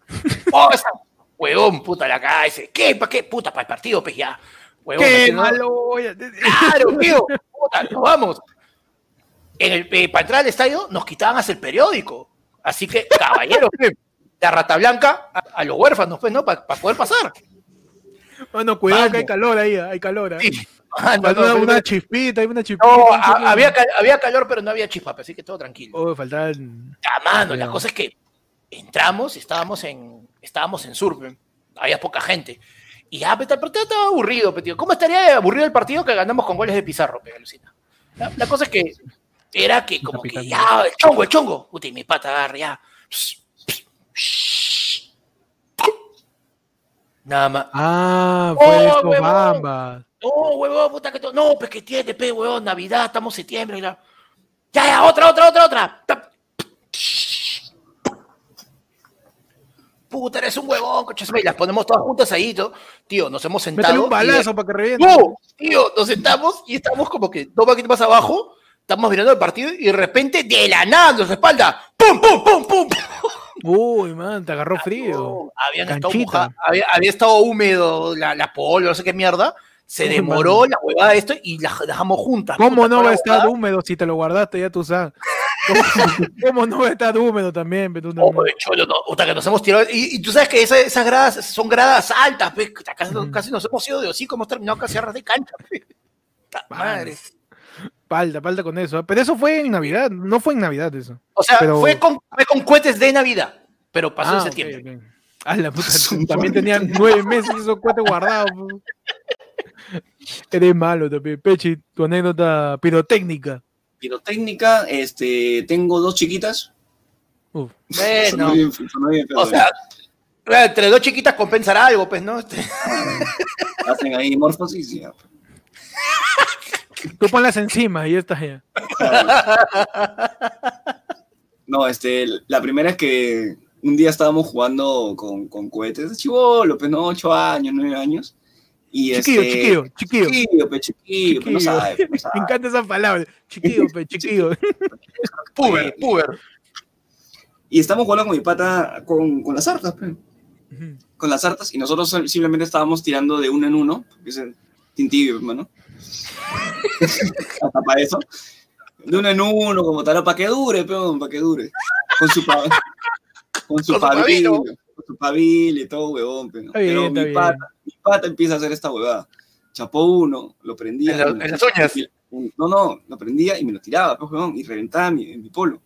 oh, esa, huevón, puta, la cara, dice, ¿qué? ¿Para qué? Puta, para el partido, pues ya. Huevón, ¡Qué malo! Claro, tío. Puta, nos vamos. En el, eh, para entrar al estadio nos quitaban hasta el periódico. Así que, caballero, la rata blanca a, a los huérfanos, pues, ¿no? Para poder pasar. Bueno, cuidado Mano. que hay calor ahí, hay calor. ¿eh? Sí. Ah, no, una, pero- una chispita, hay una chispita. no, a- había, cal- había calor, pero no había chispa, pues, así que todo tranquilo. Oh, faltaban. Ah, mano, la cosa es que entramos y estábamos en, estábamos en sur, pe. había poca gente. Y ya, pe, el partido estaba aburrido, tío. ¿Cómo estaría aburrido el partido que ganamos con goles de Pizarro, pe, alucina? La, la cosa es que era que como que ya, el chongo, el chongo. Puta, y mi pata agarra ya. Nada más. Ah, Oh, fue huevón. bamba. No, huevón, puta que todo. No, pues que tiene, pe, huevón, Navidad, estamos en septiembre. y la- Ya, ya, otra, otra, otra, otra. Puta, eres un huevón, coches. Y las ponemos todas juntas ahí, todo. Tío, nos hemos sentado. Métele un y- balazo para que reviente. No, tío, nos sentamos y estamos como que dos paquetes más abajo. Estamos mirando el partido y de repente, de la nada, nos respalda. ¡Pum, pum, pum, pum! Uy, man, te agarró frío. No, habían estado moja- había, había estado húmedo la, la polvo, no sé qué mierda. Se Uy, demoró la huevada de esto y las dejamos juntas. ¿Cómo no va a la estar húmedo si te lo guardaste ya tú sabes? ¿Cómo, cómo no va a estar húmedo también? tú Oh, cholo, no, puta, que nos hemos tirado. Y, y tú sabes que esa- esas gradas son gradas altas, pe, puta, casi, nos hemos ido de hocico, hemos terminado casi a ras de cancha. Puta madre. Falta, falta con eso. ¿eh? Pero eso fue en Navidad, no fue en Navidad eso. O sea, Pero- fue, con, fue con cohetes de Navidad, pero pasó en Ah, ok, septiembre. ok. Ah, la puta, también tenían nueve meses esos cuates guardados. Eres malo también. Pechi, tu anécdota pirotécnica. Pirotécnica, este, tengo dos chiquitas. Uf. Bueno, bien- bien o sea, entre dos chiquitas compensará algo, pues, ¿no? Este, hacen ahí morfosis. Tú ponlas encima y ya está ya. No, este, la primera es que un día estábamos jugando con, con cohetes, chivolo, pues no, 8 años, 9 años. Y Chiquillo, este, chiquillo, chiquillo. Chiquillo, pe, chiquillo, pues no Chiquillo. sabe, pues no Me sabe. encanta esa palabra. Chiquillo, pe, chiquillo. puber, puber. Y estamos jugando con mi pata con, con las hartas, pe, Ujú. con las hartas, y nosotros simplemente estábamos tirando de uno en uno, porque es el tintibio, hermano. Hasta para eso. De uno en uno, como tal, para que dure, peón, para que dure. Con su, pa- con su Con su pabilo, pabilo. con su pabilo y todo, huevón, pe, ¿no? Está bien, Pero mi pata, mi pata empieza a hacer esta huevada. Chapó uno, lo prendía. En la- en las uñas. No, no, lo prendía y me lo tiraba, pues, huevón, y reventaba mi, mi polo.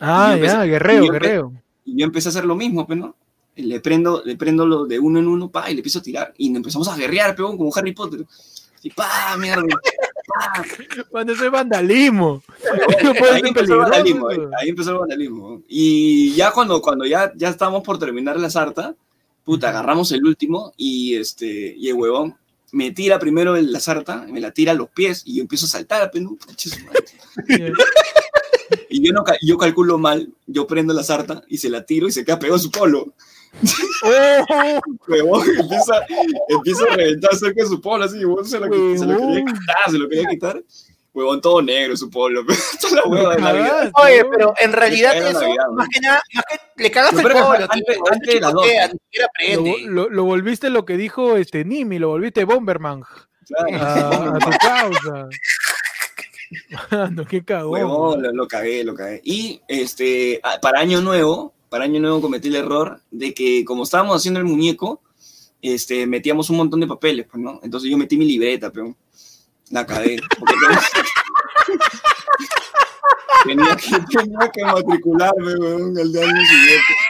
Ah, ya, empecé- guerreo, y guerreo. Y yo empecé a hacer lo mismo, pues, ¿no? Y Le prendo, le prendo lo de uno en uno, pa, y le empiezo a tirar. Y empezamos a guerrear, peón, como Harry Potter. Y pa, mierda. Cuando eso es vandalismo. Puede ahí, ser empezó el vandalismo, ahí, ahí empezó el vandalismo. Y ya cuando, cuando ya, ya estábamos por terminar la sarta, puta, agarramos el último y, este, y el huevón me tira primero la sarta, me la tira a los pies y yo empiezo a saltar, ¿no? Y yo, no, yo calculo mal, yo prendo la sarta y se la tiro y se queda pegado su polo. Oh, Huevón, empieza, empieza a reventar cerca de su polo, así, huevón, se lo, se lo quería quitar, se lo quería quitar. Huevón, todo negro su polo. Esta es la hueva de Navidad. Oye, pero en realidad eso, Navidad, más que nada, más que le cagaste Yo el que pollo, antes- tío, antes de las dos. chicotea, Lo, lo- lo volviste lo que dijo este Nimi, lo volviste Bomberman. Claro. A, a tu causa. Mano, qué cagón. Huevón, lo, lo cagué, lo cagué. Y este, para Año Nuevo, para Año Nuevo cometí el error de que como estábamos haciendo el muñeco, este, metíamos un montón de papeles, pues, ¿no? Entonces yo metí mi libreta, pero la cadena. Tenía, que, tenía que matricularme, weón, el de año siguiente.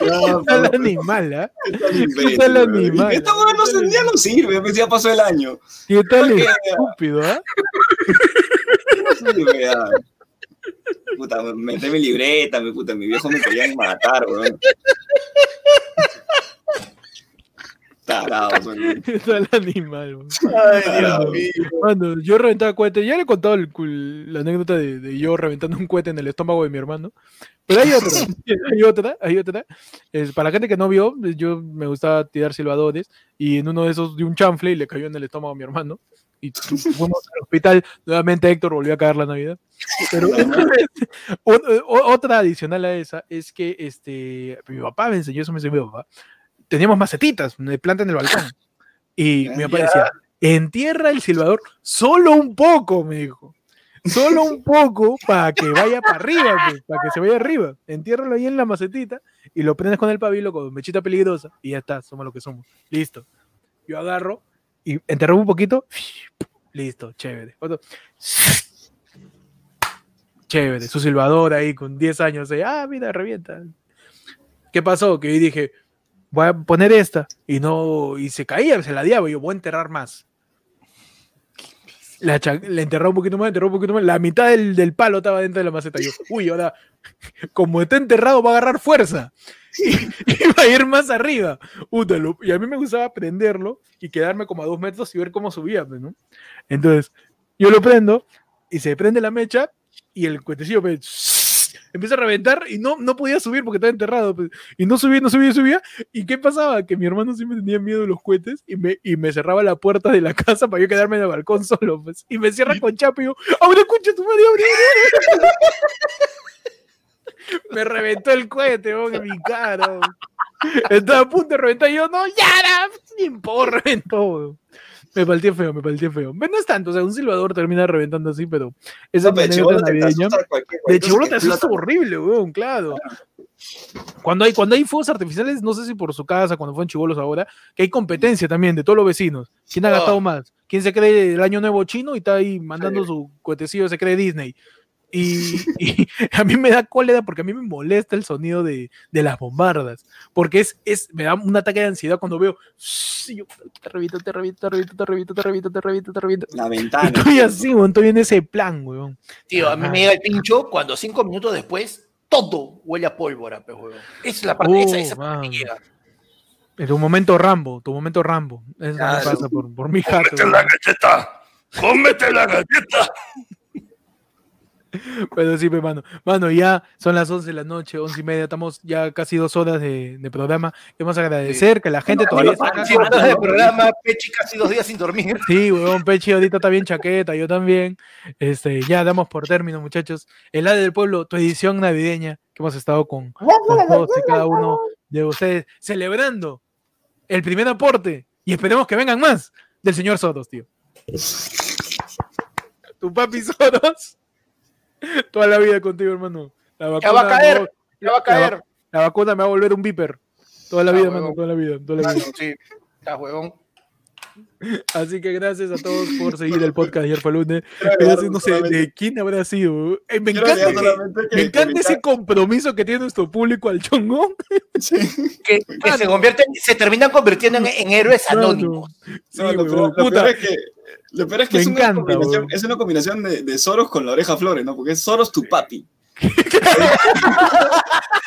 Ya, el animal, ¿ah? ¿Qué tal animal? Esta weón no, se, ya no sirve, pues ya pasó el año. ¿Qué tal estúpido, ah? No sirve, ya. Puta, metí mi libreta, mi puta, mi viejo me querían matar, weón. Tarado, weón. Está el animal, weón. Ay, Dios mío. Mano, yo reventaba cohetes. Ya le he contado el, el, la anécdota de, de, yo reventando un cohete en el estómago de mi hermano. Pero hay otra, hay otra, hay otra. Es, para la gente que no vio, yo me gustaba tirar silbadores y en uno de esos de un chanfle y le cayó en el estómago a mi hermano. Y fuimos al hospital. Nuevamente Héctor volvió a caer la Navidad. Pero otra adicional a esa es que este, mi papá me enseñó, eso me enseñó mi papá. Teníamos macetitas de planta en el balcón. Y mi papá decía, entierra el silbador solo un poco, me dijo. Solo un poco para que vaya para arriba, pues, para que se vaya arriba. Entiérralo ahí en la macetita y lo prendes con el pabilo con mechita peligrosa y ya está, somos lo que somos. Listo. Yo agarro y enterro un poquito. Listo, chévere. Otro. Chévere, su silbador ahí con 10 años. ah, mira, revienta. ¿Qué pasó? Que yo dije, voy a poner esta. Y no, y se caía, se la diaba. Yo voy a enterrar más. La, le enterró un poquito más, enterró un poquito más. La mitad del, del, palo estaba dentro de la maceta. Yo, uy, ahora, como está enterrado, va a agarrar fuerza. Y, va a ir más arriba. Útalo. Y a mí me gustaba prenderlo y quedarme como a dos metros y ver cómo subía, pues, ¿no? Entonces, yo lo prendo y se prende la mecha y el cuetecillo pues, empieza a reventar y no, no podía subir porque estaba enterrado. Pues, y no subía, no subía, subía. ¿Y qué pasaba? Que mi hermano siempre tenía miedo de los cohetes y me, y me cerraba la puerta de la casa para yo quedarme en el balcón solo. Pues, y me cierra con chapo y yo, ¡abre, escucha tu madre, abre, abre! me reventó el cohete, oh, en mi cara. Oh. Estaba a punto de reventar y yo, no, ya, importa, reventó. Me palteé feo, me palteé feo. No es tanto, o sea, un silbador termina reventando así, pero esa no, anécdota navideña. De chivolo te asusta horrible, weón, claro. Cuando hay, cuando hay fuegos artificiales, no sé si por su casa, cuando fue en Chivolos ahora, que hay competencia también de todos los vecinos. ¿Quién ha gastado más? ¿Quién se cree el año nuevo chino y está ahí mandando sí. su cohetecillo, se cree Disney? Y, y, a mí me da cólera porque a mí me molesta el sonido de, de las bombardas. Porque es, es, me da un ataque de ansiedad cuando veo. Yo, te reviento, te reviento, te reviento, te reviento, te reviento, te reviento, te reviento. La ventana. Estoy así, weón, estoy en ese plan, weón. Tío, a mí me llega el pincho cuando cinco minutos después todo huele a pólvora, pues, weón. Esa es la parte, Oh, esa, esa parte man. que llega. En tu momento Rambo, tu momento Rambo. Eso Claro. me pasa por, por mi jato. ¡Cómete la galleta! ¡Cómete la galleta! Pero sí, pues, mano. Mano, ya son las 11 de la noche, 11 y media. Estamos ya casi dos horas de, de programa. Queremos agradecer que la gente todavía está acá. Sí, horas de programa, Pechi casi dos días sin dormir. Sí, weón, Pechi ahorita está bien chaqueta, yo también. Este, ya damos por término, muchachos. El ADE del Pueblo, tu edición navideña, que hemos estado con, con todos y cada uno de ustedes, celebrando el primer aporte, y esperemos que vengan más, del señor Soros, tío. Tu papi Soros, toda la vida contigo, hermano. La Ya va a vacuna caer, no- ya va a caer. la vacuna me va a volver un viper. Toda la vida, huevón. mano, toda la vida, toda la vida. Sí, está huevón. Así que gracias a todos por seguir el podcast de ayer fue lunes. Gracias, no sé de quién habrá sido. Eh, me encanta, que- me encanta ese compromiso que tiene nuestro público al chongón. Que, que se convierten, se terminan convirtiendo en, en héroes anónimos. Sí, No, lo, lo puta. peor es que, lo peor es, que Me es, una encanta, combinación, es una combinación de, de Soros con la oreja Flores, ¿no? Porque es Soros tu papi.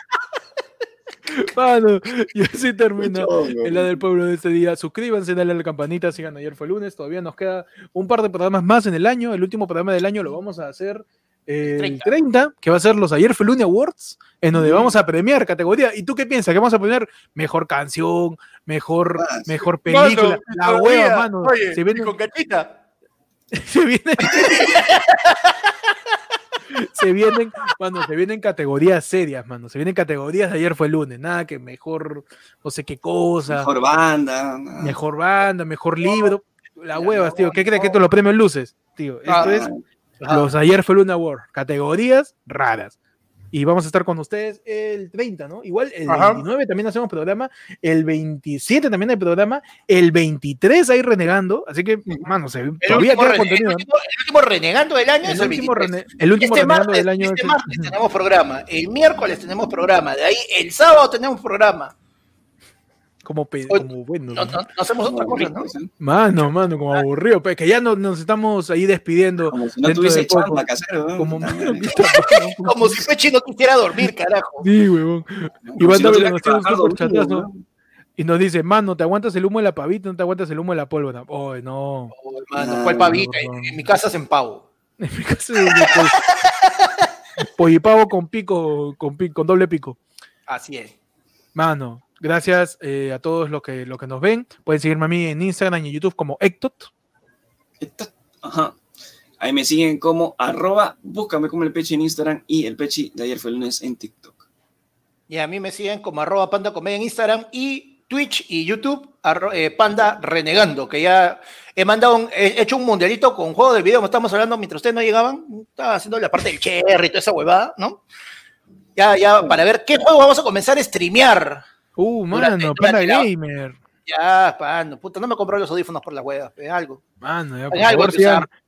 Mano, y así termina el la del pueblo de este día. Suscríbanse, dale a la campanita, sigan ayer fue lunes. Todavía nos queda un par de programas más en el año. El último programa del año lo vamos a hacer el 30. 30, que va a ser los Ayer fue lunes Awards, en donde vamos a premiar categoría. ¿Y tú qué piensas? ¿Que vamos a premiar mejor canción, mejor, Ah, sí. mejor película? Mano, la hueva, mano. Oye, se viene, y con cachita. se viene- se vienen, mano, se vienen categorías serias, mano. Se vienen categorías de ayer fue lunes. Nada que mejor, no sé qué cosa, mejor, Mejor banda. nada. banda, mejor libro. La huevas, tío. ¿Qué crees que esto lo premios luces? Tío, esto Ah, es los ayer fue lunes award. Categorías raras. y vamos a estar con ustedes el 30, ¿no? Igual el Ajá. 29 también hacemos programa, el 27 también hay programa, el 23 hay renegando, así que, mano, se, El todavía queda contenido. el último- el último renegando del año es El el último, 23. rene- el último Este renegando martes, del año este es el- martes tenemos programa, el miércoles tenemos programa, de ahí el sábado tenemos programa. Como, pe- como bueno. No, no- no hacemos otra cosa, ¿no? Mano, mano, como aburrido, pues que ya no, nos estamos ahí despidiendo. Como si no tuviese de poco. chamba que hacer, weón. Como. Como si Pechi no quisiera dormir, carajo. Sí, huevón. No nos un. Y nos dice, mano, ¿te aguantas el humo de la pavita? ¿No te aguantas el humo de la pólvora? Oh, no. Oh, hermano, No, ¿cuál pavita? no, no. En, en mi casa es en pavo. En mi caso, de poll- pollipavo con pico, con, pi- con doble pico. Así es. Mano, gracias eh, a todos los que, los que nos ven. Pueden seguirme a mí en Instagram y YouTube como Ectot. Ajá. Ahí me siguen como arroba, búscame como el pechi en Instagram y el pechi de ayer fue el lunes en TikTok. Y a mí me siguen como arroba panda comedia en Instagram y Twitch y YouTube, arro- eh, panda renegando, que ya he mandado, un- he hecho un mundialito con juego de video, como estábamos hablando mientras ustedes no llegaban, estaba haciendo la parte del cherry y toda esa huevada, ¿no? Ya, ya, para ver qué juego vamos a comenzar a streamear. Uh, mano, Panda Gamer. Ya, pano, puta, no me compré los audífonos por las huevas, pe, algo. Mano, ya, por algo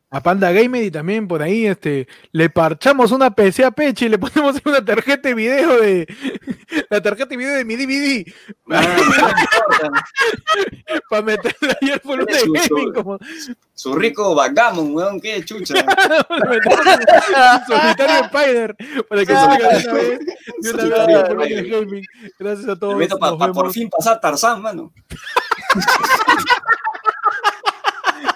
a Panda Gamer y también por ahí este, le parchamos una PC a Peche y le ponemos una tarjeta de video de la tarjeta de video de mi DVD no para meterla ayer por un de gaming como Su rico backgammon, weón, qué chucha. solitario Spider para que salga de una vez una vez gaming. Gracias a todos. Me meto para por fin pasar Tarzán, mano.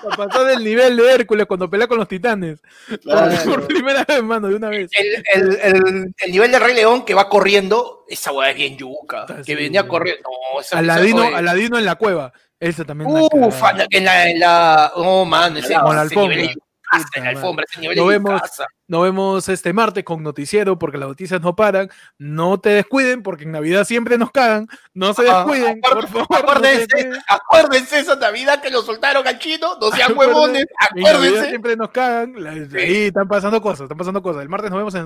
Pa' pasar del nivel de Hércules cuando pelea con los titanes. Claro. Por primera vez, mano, de una vez. El, el- el- el nivel de Rey León que va corriendo, esa hueá es bien yuca. Está Que así, venía corriendo. No, esa- Aladino, oye, Aladino en la cueva. Esa también. es Uf, cagada. en la, en la. Oh, man, ese, la ese nivel. La Puta alfombra, de vemos. Nos vemos este martes con noticiero porque las noticias no paran. No te descuiden porque en Navidad siempre nos cagan. No se Ah, descuiden, acuer- por favor. Acuérdense, acuérdense esa Navidad que lo soltaron al chino, no sean Acuérdense, huevones, En Navidad acuérdense. siempre nos cagan. Ahí están pasando cosas, están pasando cosas. El martes nos vemos en